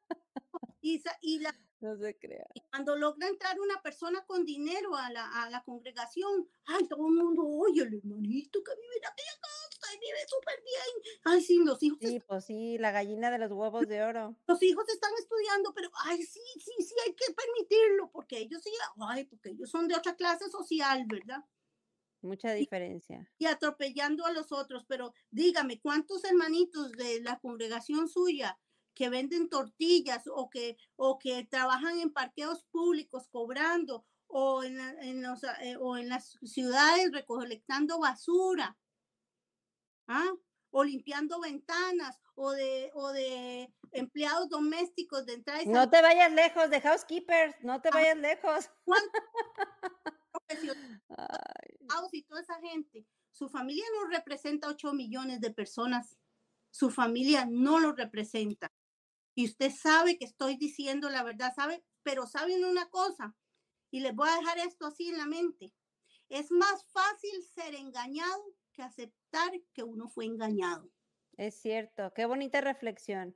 Y, y la, [laughs] no se crea. Y cuando logra entrar una persona con dinero a la, a la congregación, ay, todo el mundo, oye, el hermanito que vive en aquella casa y vive súper bien. Ay, sí, los hijos. Sí, pues sí, la gallina de los huevos de oro. Los hijos están estudiando, pero, ay, sí, sí, sí, hay que permitirlo, porque ellos sí, ay, porque ellos son de otra clase social, ¿verdad? Mucha diferencia. Y, atropellando a los otros, pero dígame, ¿cuántos hermanitos de la congregación suya que venden tortillas o que, o que trabajan en parqueos públicos cobrando o en, en los, eh, o en las ciudades recolectando basura? ¿Ah? o limpiando ventanas o de, o de empleados domésticos de entrada No te vayas lejos de housekeepers, no te vayas lejos. [laughs] [laughs] y toda esa gente, su familia no representa 8 millones de personas. Su familia no lo representa. Y usted sabe que estoy diciendo la verdad, ¿sabe? Pero saben una cosa, y les voy a dejar esto así en la mente. es más fácil ser engañado que aceptar que uno fue engañado. Es cierto, qué bonita reflexión.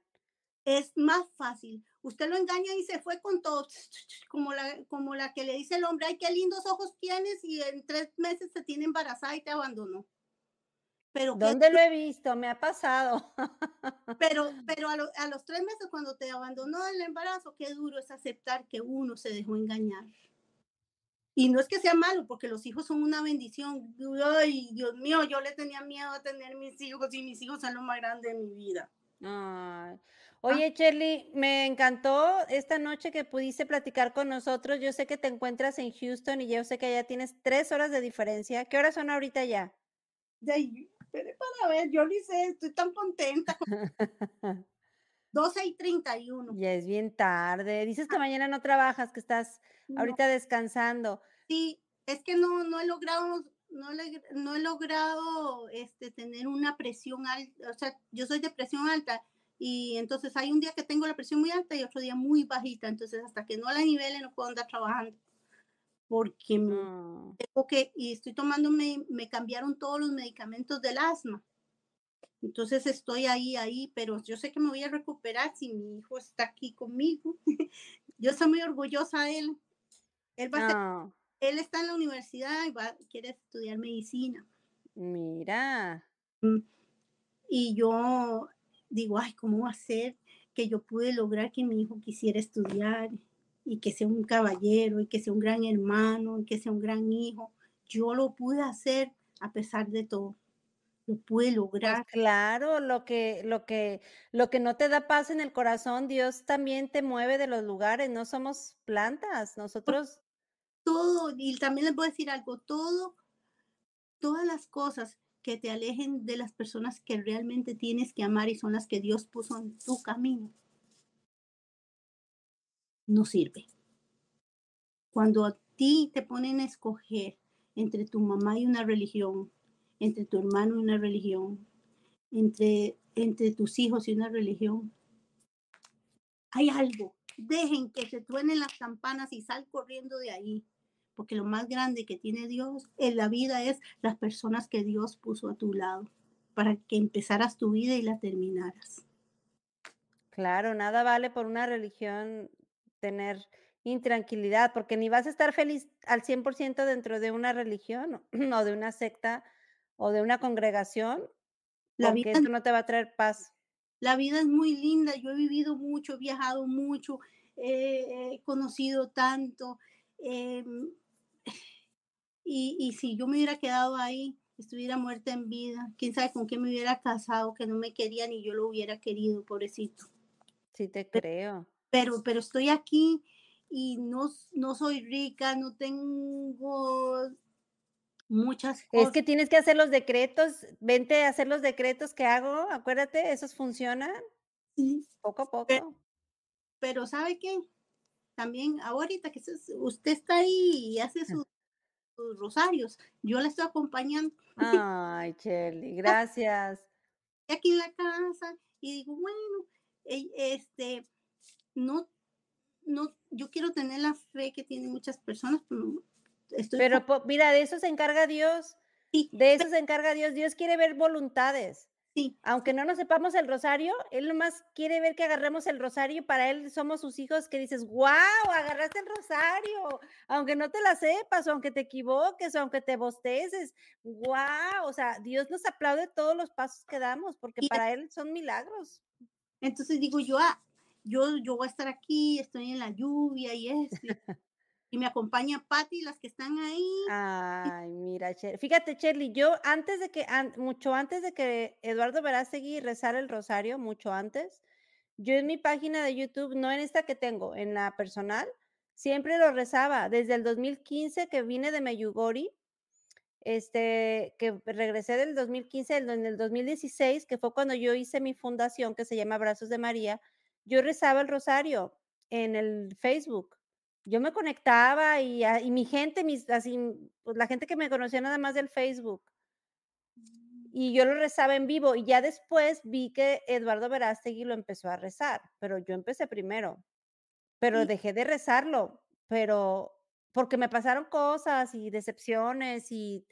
Es más fácil. Usted lo engaña y se fue con todo, como la, como la que le dice el hombre, ay, qué lindos ojos tienes y en tres meses se tiene embarazada y te abandonó. Pero ¿Dónde lo he visto? Me ha pasado. [laughs] Pero, pero a, a, los tres meses cuando te abandonó el embarazo, qué duro es aceptar que uno se dejó engañar. Y no es que sea malo, porque los hijos son una bendición. Ay, Dios mío, yo le tenía miedo a tener mis hijos y mis hijos son lo más grande de mi vida. Ay. Oye, Shirley, me encantó esta noche que pudiste platicar con nosotros. Yo sé que te encuentras en Houston y yo sé que ya tienes tres horas de diferencia. ¿Qué horas son ahorita ya? Ya, para ver, yo ni sé, estoy tan contenta. [laughs] 12 y 31. Ya es bien tarde. Dices que ah. mañana no trabajas, que estás ahorita descansando. Sí, es que no, no he logrado, no, no he logrado este, tener una presión alta. O sea, yo soy de presión alta y entonces hay un día que tengo la presión muy alta y otro día muy bajita. Entonces, hasta que no la nivele, no puedo andar trabajando. Porque mm. tengo que, y estoy tomando, me, me cambiaron todos los medicamentos del asma. Entonces estoy ahí, ahí, pero yo sé que me voy a recuperar si mi hijo está aquí conmigo. [laughs] yo soy muy orgullosa de él. Él, va él está en la universidad y va, quiere estudiar medicina. Mira. Mm. Y yo digo, ay, ¿cómo va a ser que yo pude lograr que mi hijo quisiera estudiar y que sea un caballero y que sea un gran hermano y que sea un gran hijo? Yo lo pude hacer a pesar de todo lo pude pues lograr. claro, lo que, lo que, lo que no te da paz en el corazón, Dios también te mueve de los lugares, no somos plantas, nosotros. Todo, y también les voy a decir algo, todo, todas las cosas que te alejen de las personas que realmente tienes que amar y son las que Dios puso en tu camino, no sirve. Cuando a ti te ponen a escoger entre tu mamá y una religión, entre tu hermano y una religión, entre, entre tus hijos y una religión. Hay algo. Dejen que se truenen las campanas y sal corriendo de ahí, porque lo más grande que tiene Dios en la vida es las personas que Dios puso a tu lado para que empezaras tu vida y la terminaras. Claro, nada vale por una religión tener intranquilidad, porque ni vas a estar feliz al 100% dentro de una religión [clears throat] o de una secta o de una congregación, la vida, esto no te va a traer paz. La vida es muy linda, yo he vivido mucho, he viajado mucho, he conocido tanto. Em, y, y, si yo me hubiera quedado ahí, estuviera muerta en vida, quién sabe con quién me hubiera casado, que no me quería ni yo lo hubiera querido, pobrecito. Sí, te creo. Pero, pero estoy aquí y no, no soy rica, no tengo muchas cosas. Es que tienes que hacer los decretos, vente a hacer los decretos que hago, acuérdate, esos funcionan. Sí. Poco a poco. Pero, ¿sabe qué? También ahorita que usted está ahí y hace sus, rosarios, yo la estoy acompañando. Ay, Shelly, [laughs] gracias. Aquí en la casa y digo, bueno, este, no, no, yo quiero tener la fe que tienen muchas personas, pero pero mira, de eso se encarga Dios. Sí. De eso se encarga Dios. Dios quiere ver voluntades. Sí. Aunque no nos sepamos el rosario, Él nomás quiere ver que agarremos el rosario. Para Él somos sus hijos que dices, wow, agarraste el rosario. Aunque no te la sepas, o aunque te equivoques, o aunque te bosteces. Wow, o sea, Dios nos aplaude todos los pasos que damos, porque para Él son milagros. Entonces digo yo, ah, yo, yo voy a estar aquí, estoy en la lluvia y es. [laughs] y me acompaña Patti, las que están ahí. Ay, mira, fíjate, Shirley, yo antes de que, mucho antes de que Eduardo seguir rezar el rosario, mucho antes, yo en mi página de YouTube, no en esta que tengo, en la personal, siempre lo rezaba. Desde el 2015 que vine de Meyugori, este, que regresé del 2015, en el 2016, que fue cuando yo hice mi fundación que se llama Brazos de María, yo rezaba el rosario en el Facebook yo me conectaba y, y mi gente, mis, así, pues la gente que me conocía nada más del Facebook. Mm. Y yo lo rezaba en vivo y ya después vi que Eduardo Verástegui lo empezó a rezar, pero yo empecé primero, pero dejé de rezarlo, pero porque me pasaron cosas y decepciones y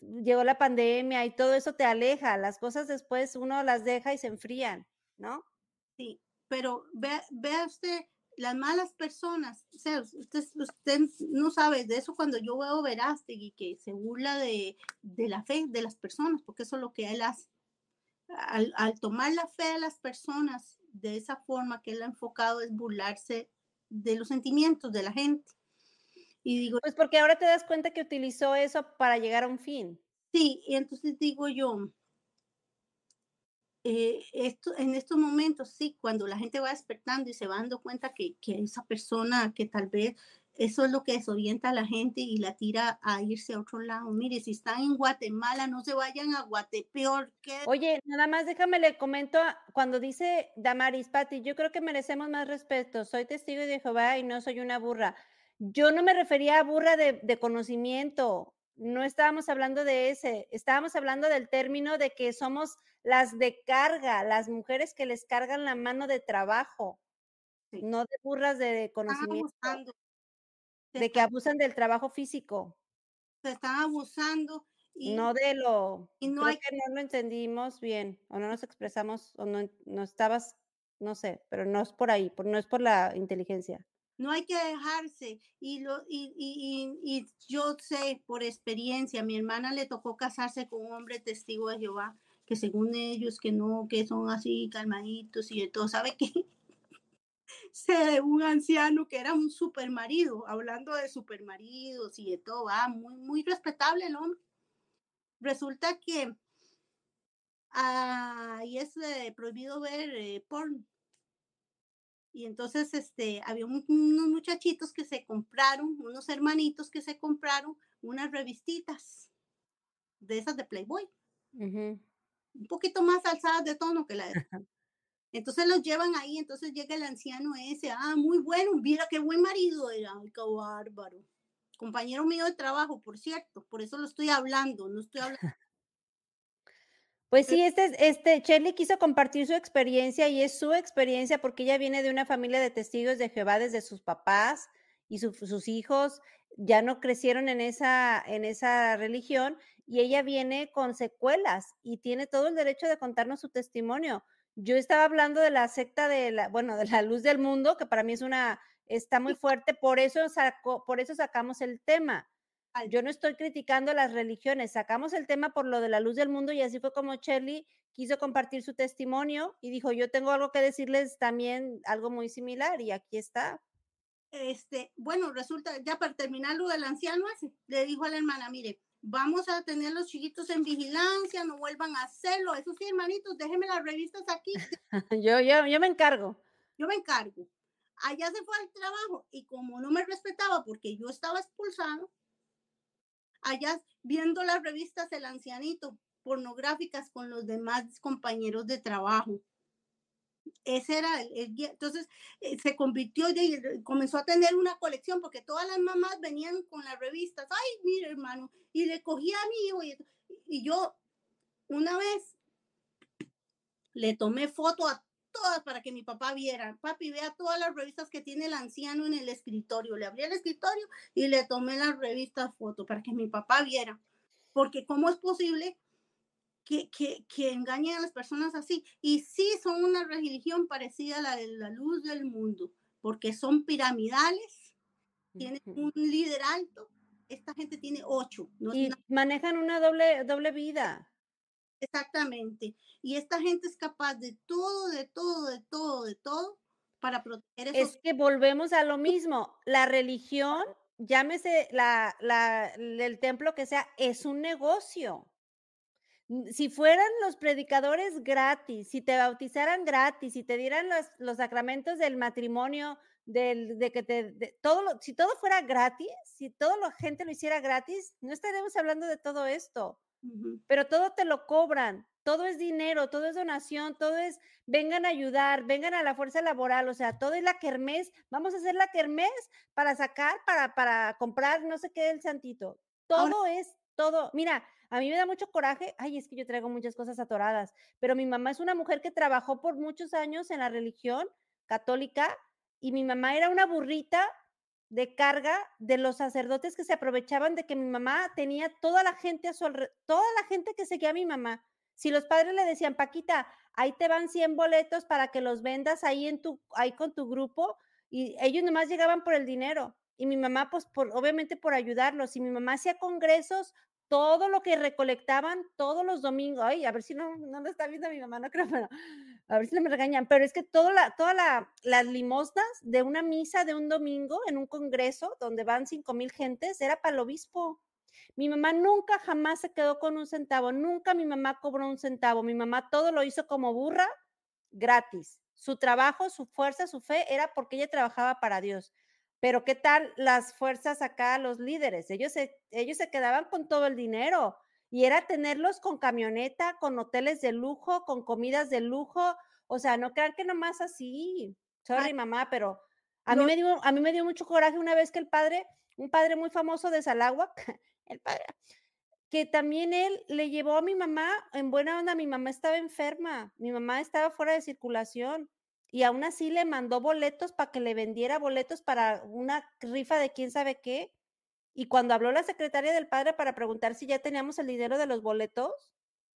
llegó la pandemia y todo eso te aleja. Las cosas después uno las deja y se enfrían, ¿no? Sí, pero vea, vea usted las malas personas, o sea, usted, usted no sabe de eso cuando yo veo Verástegui que se burla de, de, la fe de las personas, porque eso es lo que él hace. Al, al, tomar la fe de las personas de esa forma que él ha enfocado es burlarse de los sentimientos de la gente. Y digo, pues porque ahora te das cuenta que utilizó eso para llegar a un fin. Sí, y entonces digo yo, eh, esto, en estos momentos, sí, cuando la gente va despertando y se va dando cuenta que, que, esa persona que tal vez eso es lo que desorienta a la gente y la tira a irse a otro lado. Mire, si están en Guatemala, no se vayan a Guatepeor. Que... Oye, nada más déjame le comento cuando dice Damaris Patti, yo creo que merecemos más respeto. Soy testigo de Jehová y no soy una burra. Yo no me refería a burra de, de conocimiento no estábamos hablando de ese, estábamos hablando del término de que somos las de carga, las mujeres que les cargan la mano de trabajo, sí. no de burras de conocimiento, de que abusan del trabajo físico. Se están abusando. Y, no de lo, y no, hay... que no lo entendimos bien, o no nos expresamos, o no, no estabas, no sé, pero no es por ahí, por, no es por la inteligencia no hay que dejarse. Y, lo, y, y, y, yo sé por experiencia, mi hermana le tocó casarse con un hombre testigo de Jehová, que según ellos que no, que son así calmaditos y de todo, ¿sabe qué? [laughs] sé un anciano que era un super marido, hablando de super maridos y de todo, va, muy, muy respetable el hombre. Resulta que ahí es eh, prohibido ver eh, porno y entonces este, había un, unos muchachitos que se compraron, unos hermanitos que se compraron unas revistitas de esas de Playboy. Uh -huh. Un poquito más alzadas de tono que la de... Entonces los llevan ahí, entonces llega el anciano ese, ah, muy bueno, mira qué buen marido era, qué bárbaro. Compañero mío de trabajo, por cierto, por eso lo estoy hablando, no estoy hablando pues sí, este, este, Shirley quiso compartir su experiencia y es su experiencia porque ella viene de una familia de testigos de Jehová desde sus papás y su, sus hijos ya no crecieron en esa, en esa religión y ella viene con secuelas y tiene todo el derecho de contarnos su testimonio. Yo estaba hablando de la secta de la, bueno, de la luz del mundo, que para mí es una, está muy fuerte, por eso por eso sacamos el tema yo no estoy criticando las religiones, sacamos el tema por lo de la luz del mundo y así fue como Shirley quiso compartir su testimonio y dijo, yo tengo algo que decirles también, algo muy similar y aquí está. Este, bueno, resulta, ya para terminar lo del anciano le dijo a la hermana, mire, vamos a tener los chiquitos en vigilancia, no vuelvan a hacerlo, eso sí, hermanitos, déjenme las revistas aquí. [laughs] yo, yo, yo me encargo. Yo me encargo. Allá se fue al trabajo y como no me respetaba porque yo estaba expulsado, allá viendo las revistas El Ancianito, pornográficas con los demás compañeros de trabajo. Ese era el, entonces eh, se convirtió y comenzó a tener una colección porque todas las mamás venían con las revistas. Ay, mire hermano, y le cogía a mi hijo y, y yo una vez le tomé foto a todas para que mi papá viera. Papi, vea todas las revistas que tiene el anciano en el escritorio. Le abrí el escritorio y le tomé las revistas foto para que mi papá viera. Porque ¿cómo es posible que, que, que engañen a las personas así? Y sí son una religión parecida a la de la luz del mundo, porque son piramidales, tienen un líder alto. Esta gente tiene ocho. No y una... manejan una doble, doble vida. Exactamente. Y esta gente es capaz de todo, de todo, de todo, de todo para proteger esos... Es que volvemos a lo mismo. La religión, llámese la, la, el templo que sea, es un negocio. Si fueran los predicadores gratis, si te bautizaran gratis, si te dieran los, los sacramentos del matrimonio, del, de que te, de, todo lo, si todo fuera gratis, si toda la gente lo hiciera gratis, no estaríamos hablando de todo esto. Pero todo te lo cobran, todo es dinero, todo es donación, todo es vengan a ayudar, vengan a la fuerza laboral, o sea, todo es la kermés, vamos a hacer la kermés para sacar, para, para comprar no sé qué del santito. Todo Ahora, es todo. Mira, a mí me da mucho coraje, ay, es que yo traigo muchas cosas atoradas, pero mi mamá es una mujer que trabajó por muchos años en la religión católica y mi mamá era una burrita de carga de los sacerdotes que se aprovechaban de que mi mamá tenía toda la gente a su alrededor, toda la gente que seguía a mi mamá. Si los padres le decían, Paquita, ahí te van 100 boletos para que los vendas ahí en tu, ahí con tu grupo, y ellos nomás llegaban por el dinero. Y mi mamá, pues, por, obviamente por ayudarlos. Y mi mamá hacía congresos, todo lo que recolectaban todos los domingos. Ay, a ver si no, no lo está viendo mi mamá, no creo, pero a ver si no me regañan. Pero es que toda la, toda la, las limosnas de una misa de un domingo en un congreso donde van cinco mil gentes era para el obispo. Mi mamá nunca jamás se quedó con un centavo, nunca mi mamá cobró un centavo. Mi mamá todo lo hizo como burra, gratis. Su trabajo, su fuerza, su fe era porque ella trabajaba para Dios. Pero ¿qué tal las fuerzas acá, los líderes? Ellos se, ellos se quedaban con todo el dinero y era tenerlos con camioneta, con hoteles de lujo, con comidas de lujo. O sea, no crean que nomás así. Sorry, mamá, pero a, mí me dio, a mí me dio mucho coraje una vez que el padre, un padre muy famoso de Salagua, [laughs] el padre, que también él le llevó a mi mamá en buena onda. Mi mamá estaba enferma, mi mamá estaba fuera de circulación y aún así le mandó boletos para que le vendiera boletos para una rifa de quién sabe qué. Y cuando habló la secretaria del padre para preguntar si ya teníamos el dinero de los boletos,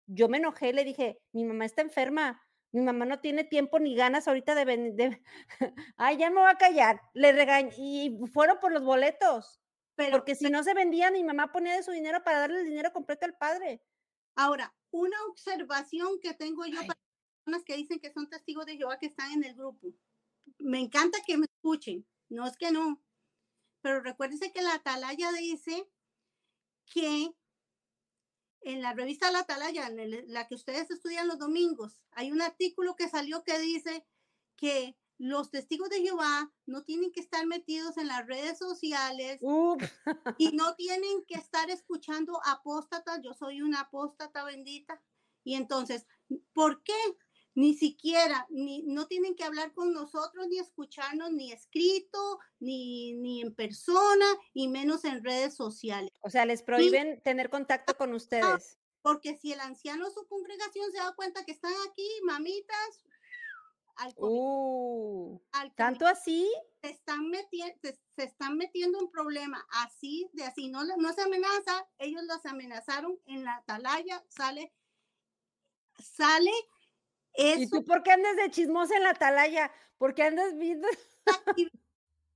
yo me enojé, le dije, mi mamá está enferma, mi mamá no tiene tiempo ni ganas ahorita de venir. [laughs] Ay, ya me va a callar. Le regañé y fueron por los boletos. Pero, porque si no se vendían, mi mamá ponía de su dinero para darle el dinero completo al padre. Ahora, una observación que tengo yo para que dicen que son testigos de Jehová que están en el grupo. Me encanta que me escuchen, no es que no, pero recuérdense que la Atalaya dice que en la revista La Atalaya, en la que ustedes estudian los domingos, hay un artículo que salió que dice que los testigos de Jehová no tienen que estar metidos en las redes sociales [laughs] y no tienen que estar escuchando apóstatas. Yo soy una apóstata bendita. Y entonces, ¿por qué? Ni siquiera, ni, no tienen que hablar con nosotros, ni escucharnos, ni escrito, ni, ni en persona, y menos en redes sociales. O sea, les prohíben tener contacto con ustedes. Porque si el anciano o su congregación se da cuenta que están aquí, mamitas, al, uh, ¿Tanto así? Se están, metiendo, se, están metiendo en problema, así, de así, no, no se amenaza, ellos los amenazaron en la atalaya, sale, sale ¿Y tú por qué andas de chismosa en la atalaya? ¿Por qué andas viendo? [laughs]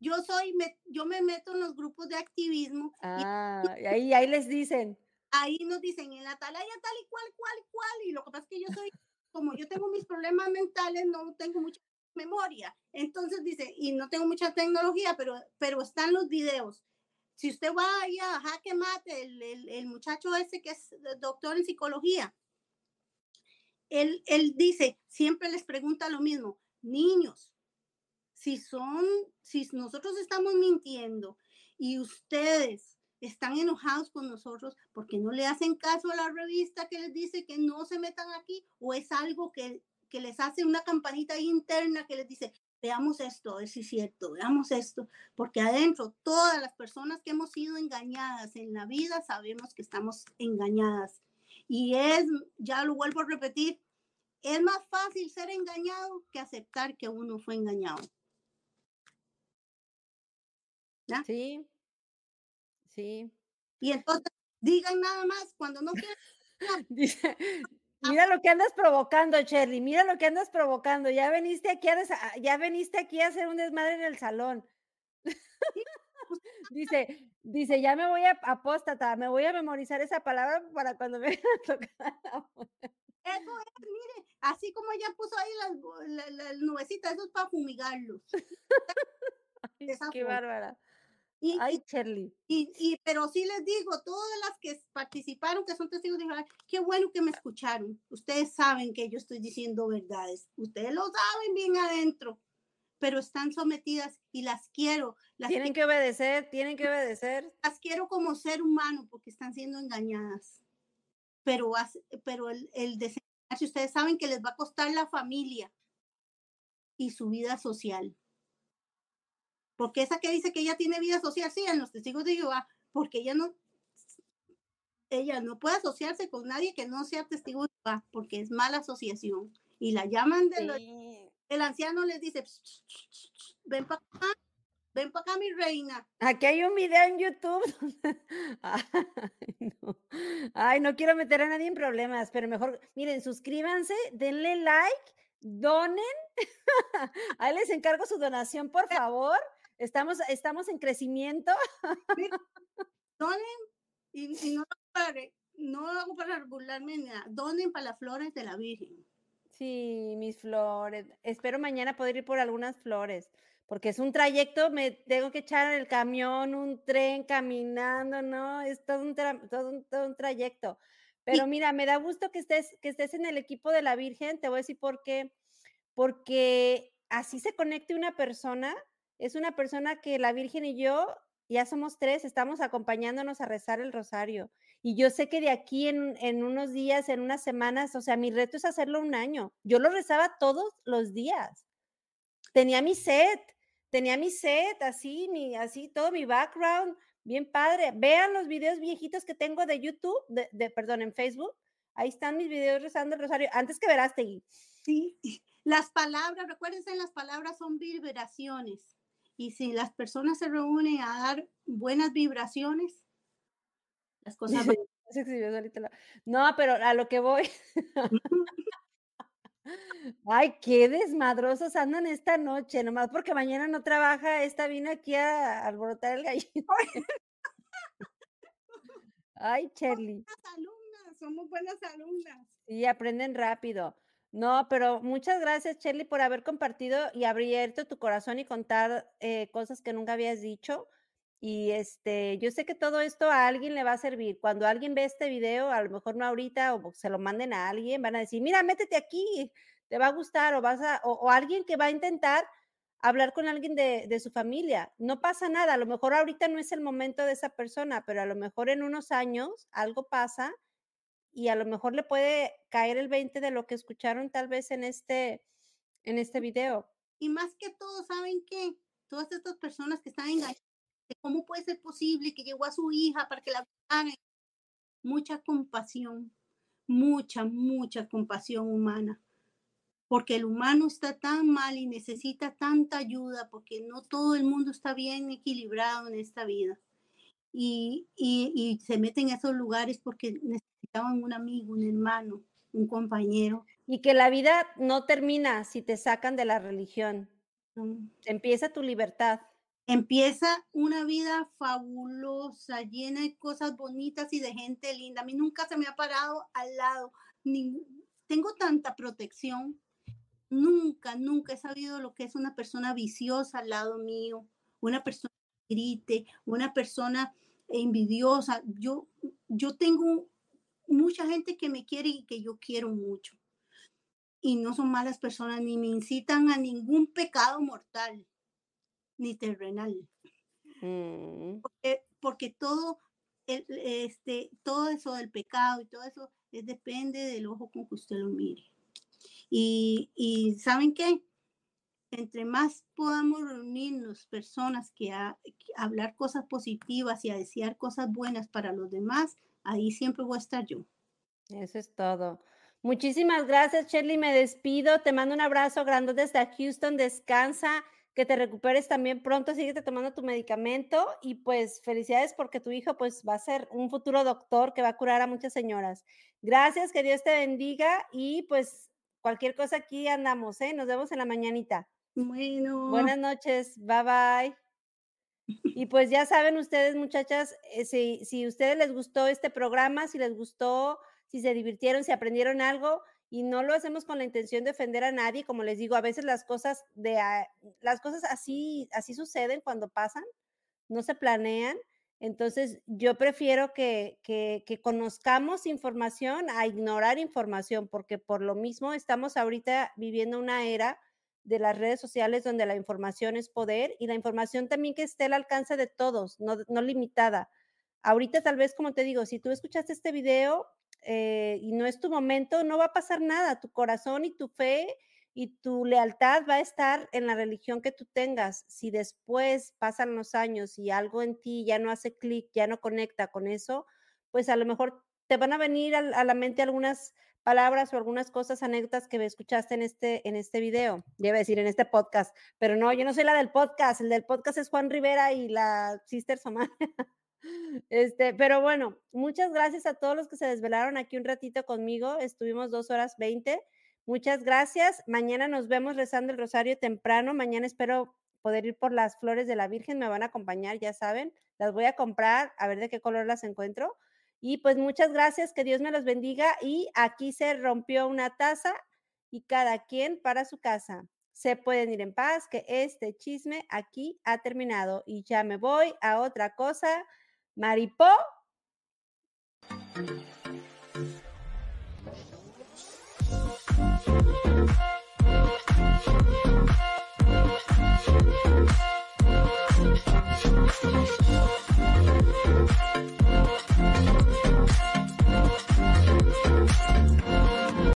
Yo soy, yo me meto en los grupos de activismo. Ah, y ahí, ahí les [laughs] dicen. Ahí nos dicen, en la atalaya tal y cual, cual, cual. Y lo que pasa es que yo soy, como yo tengo mis problemas mentales, no tengo mucha memoria. Entonces dice, y no tengo mucha tecnología, pero, pero están los videos. Si usted va allá a Jaque Mate, el, el, el muchacho ese que es doctor en psicología, él, dice, siempre les pregunta lo mismo, niños, si son, si nosotros estamos mintiendo y ustedes están enojados con nosotros porque no le hacen caso a la revista que les dice que no se metan aquí o es algo que, que les hace una campanita interna que les dice, veamos esto, es cierto, veamos esto, porque adentro todas las personas que hemos sido engañadas en la vida sabemos que estamos engañadas y es, ya lo vuelvo a repetir, es más fácil ser engañado que aceptar que uno fue engañado. ¿Ya? Sí, sí. Y entonces digan nada más cuando no quieran. [laughs] Dice, [laughs] mira lo que andas provocando, Cherry, mira lo que andas provocando. Ya veniste aquí a, ya veniste aquí a hacer un desmadre en el salón. Pues, dice, dice, ya me voy a apóstata, me voy a memorizar esa palabra para cuando me [laughs] tocar. Eso es, mire, así como ella puso ahí las, nubecitas, eso es para fumigarlos. [laughs] qué bárbara. Y, Ay, Charlie. Y, y, pero sí les digo, todas las que participaron, que son testigos de Jehová, qué bueno que me escucharon. Ustedes saben que yo estoy diciendo verdades. Ustedes lo saben bien adentro pero están sometidas y las quiero. Las tienen que obedecer, tienen que obedecer. Las quiero como ser humano porque están siendo engañadas. Pero, pero el, el desengañarse, ustedes saben que les va a costar la familia y su vida social. Porque esa que dice que ella tiene vida social, sí, en los testigos de Jehová, porque ella no, ella no puede asociarse con nadie que no sea testigo de Jehová, porque es mala asociación. Y la llaman de el anciano les dice, ven para acá, Ven para acá, mi reina. Aquí hay un video en YouTube. [laughs] Ay no. Ay, no quiero meter a nadie en problemas, pero mejor, miren, suscríbanse, denle like, donen. [laughs] Ahí les encargo su donación, por favor. Estamos, estamos en crecimiento. [laughs] Donen y, y no, para, no hago para burlarme ni nada. Donen para las flores de la Virgen. Sí, mis flores. Espero mañana poder ir por algunas flores, porque es un trayecto, me tengo que echar en el camión, un tren, caminando, ¿no? Es todo un, tra- todo un, todo un trayecto. Pero mira, me da gusto que estés, que estés en el equipo de la Virgen. Te voy a decir por qué. Porque así se conecte una persona. Es una persona que la Virgen y yo, ya somos tres, estamos acompañándonos a rezar el rosario. Y yo sé que de aquí en, en unos días, en unas semanas, o sea, mi reto es hacerlo un año. Yo lo rezaba todos los días. Tenía mi set, tenía mi set, así, mi, así, todo mi background, bien padre. Vean los videos viejitos que tengo de YouTube, de, de- perdón, en Facebook. Ahí están mis videos rezando el rosario, antes que Verástegui. Sí, las palabras, recuérdense, las palabras son vibraciones. Y si las personas se reúnen a dar buenas vibraciones, las cosas van. No, pero a lo que voy. Ay, qué desmadrosos andan esta noche, nomás porque mañana no trabaja, esta vino aquí a alborotar el gallito. [laughs] Ay, [laughs] Cherly. Buenas alumnas, somos buenas alumnas. Sí, aprenden rápido. No, pero muchas gracias, Cherly, por haber compartido y abierto tu corazón y contar eh, cosas que nunca habías dicho. Y este, yo sé que todo esto a alguien le va a servir. Cuando alguien ve este video, a lo mejor no ahorita, o se lo manden a alguien, van a decir, mira, métete aquí, te va a gustar, o vas a, o, o alguien que va a intentar hablar con alguien de, de su familia. No pasa nada, a lo mejor ahorita no es el momento de esa persona, pero a lo mejor en unos años algo pasa y a lo mejor le puede caer el 20 de lo que escucharon tal vez en este, en este video. Y más que todo, ¿saben qué? Todas estas personas que están engañadas, ¿cómo puede ser posible que llegó a su hija para que la hagan? Mucha compasión, mucha, mucha compasión humana. Porque el humano está tan mal y necesita tanta ayuda, porque no todo el mundo está bien equilibrado en esta vida. Y, y, y se meten a esos lugares porque necesitaban un amigo, un hermano, un compañero. Y que la vida no termina si te sacan de la religión. Mm. Empieza tu libertad. Empieza una vida fabulosa, llena de cosas bonitas y de gente linda. A mí nunca se me ha parado al lado. Tengo tanta protección. Nunca, nunca he sabido lo que es una persona viciosa al lado mío, una persona que grite, una persona envidiosa. Yo, yo tengo mucha gente que me quiere y que yo quiero mucho. Y no son malas personas, ni me incitan a ningún pecado mortal ni terrenal. Mm. Porque, porque todo, el, este, todo eso del pecado y todo eso es, depende del ojo con que usted lo mire. Y, y ¿saben qué? Entre más podamos reunirnos personas que, a, que hablar cosas positivas y a desear cosas buenas para los demás, ahí siempre voy a estar yo. Eso es todo. Muchísimas gracias, Shirley. Me despido. Te mando un abrazo grande desde Houston. Descansa que te recuperes también pronto, síguete tomando tu medicamento y pues felicidades porque tu hijo pues va a ser un futuro doctor que va a curar a muchas señoras. Gracias, que Dios te bendiga y pues cualquier cosa aquí andamos, ¿eh? Nos vemos en la mañanita. Bueno. Buenas noches, bye bye. Y pues ya saben ustedes, muchachas, eh, si, si ustedes les gustó este programa, si les gustó, si se divirtieron, si aprendieron algo, y no lo hacemos con la intención de ofender a nadie, como les digo, a veces las cosas de las cosas así así suceden cuando pasan, no se planean. Entonces, yo prefiero que, que, que, conozcamos información a ignorar información, porque por lo mismo estamos ahorita viviendo una era de las redes sociales donde la información es poder y la información también que esté al alcance de todos, no, no limitada. Ahorita tal vez, como te digo, si tú escuchaste este video, eh, y no es tu momento, no va a pasar nada. Tu corazón y tu fe y tu lealtad va a estar en la religión que tú tengas. Si después pasan los años y algo en ti ya no hace clic, ya no conecta con eso, pues a lo mejor te van a venir a, la mente algunas palabras o algunas cosas, anécdotas que escuchaste en este, en este video, a decir en este podcast, pero no, yo no soy la del podcast, el del podcast es Juan Rivera y la Sister Somalia. [laughs] Este, pero bueno, muchas gracias a todos los que se desvelaron aquí un ratito conmigo. Estuvimos dos horas veinte. Muchas gracias. Mañana nos vemos rezando el rosario temprano. Mañana espero poder ir por las flores de la Virgen. Me van a acompañar, ya saben. Las voy a comprar, a ver de qué color las encuentro. Y pues muchas gracias, que Dios me los bendiga. Y aquí se rompió una taza y cada quien para su casa. Se pueden ir en paz, que este chisme aquí ha terminado. Y ya me voy a otra cosa. Maripó.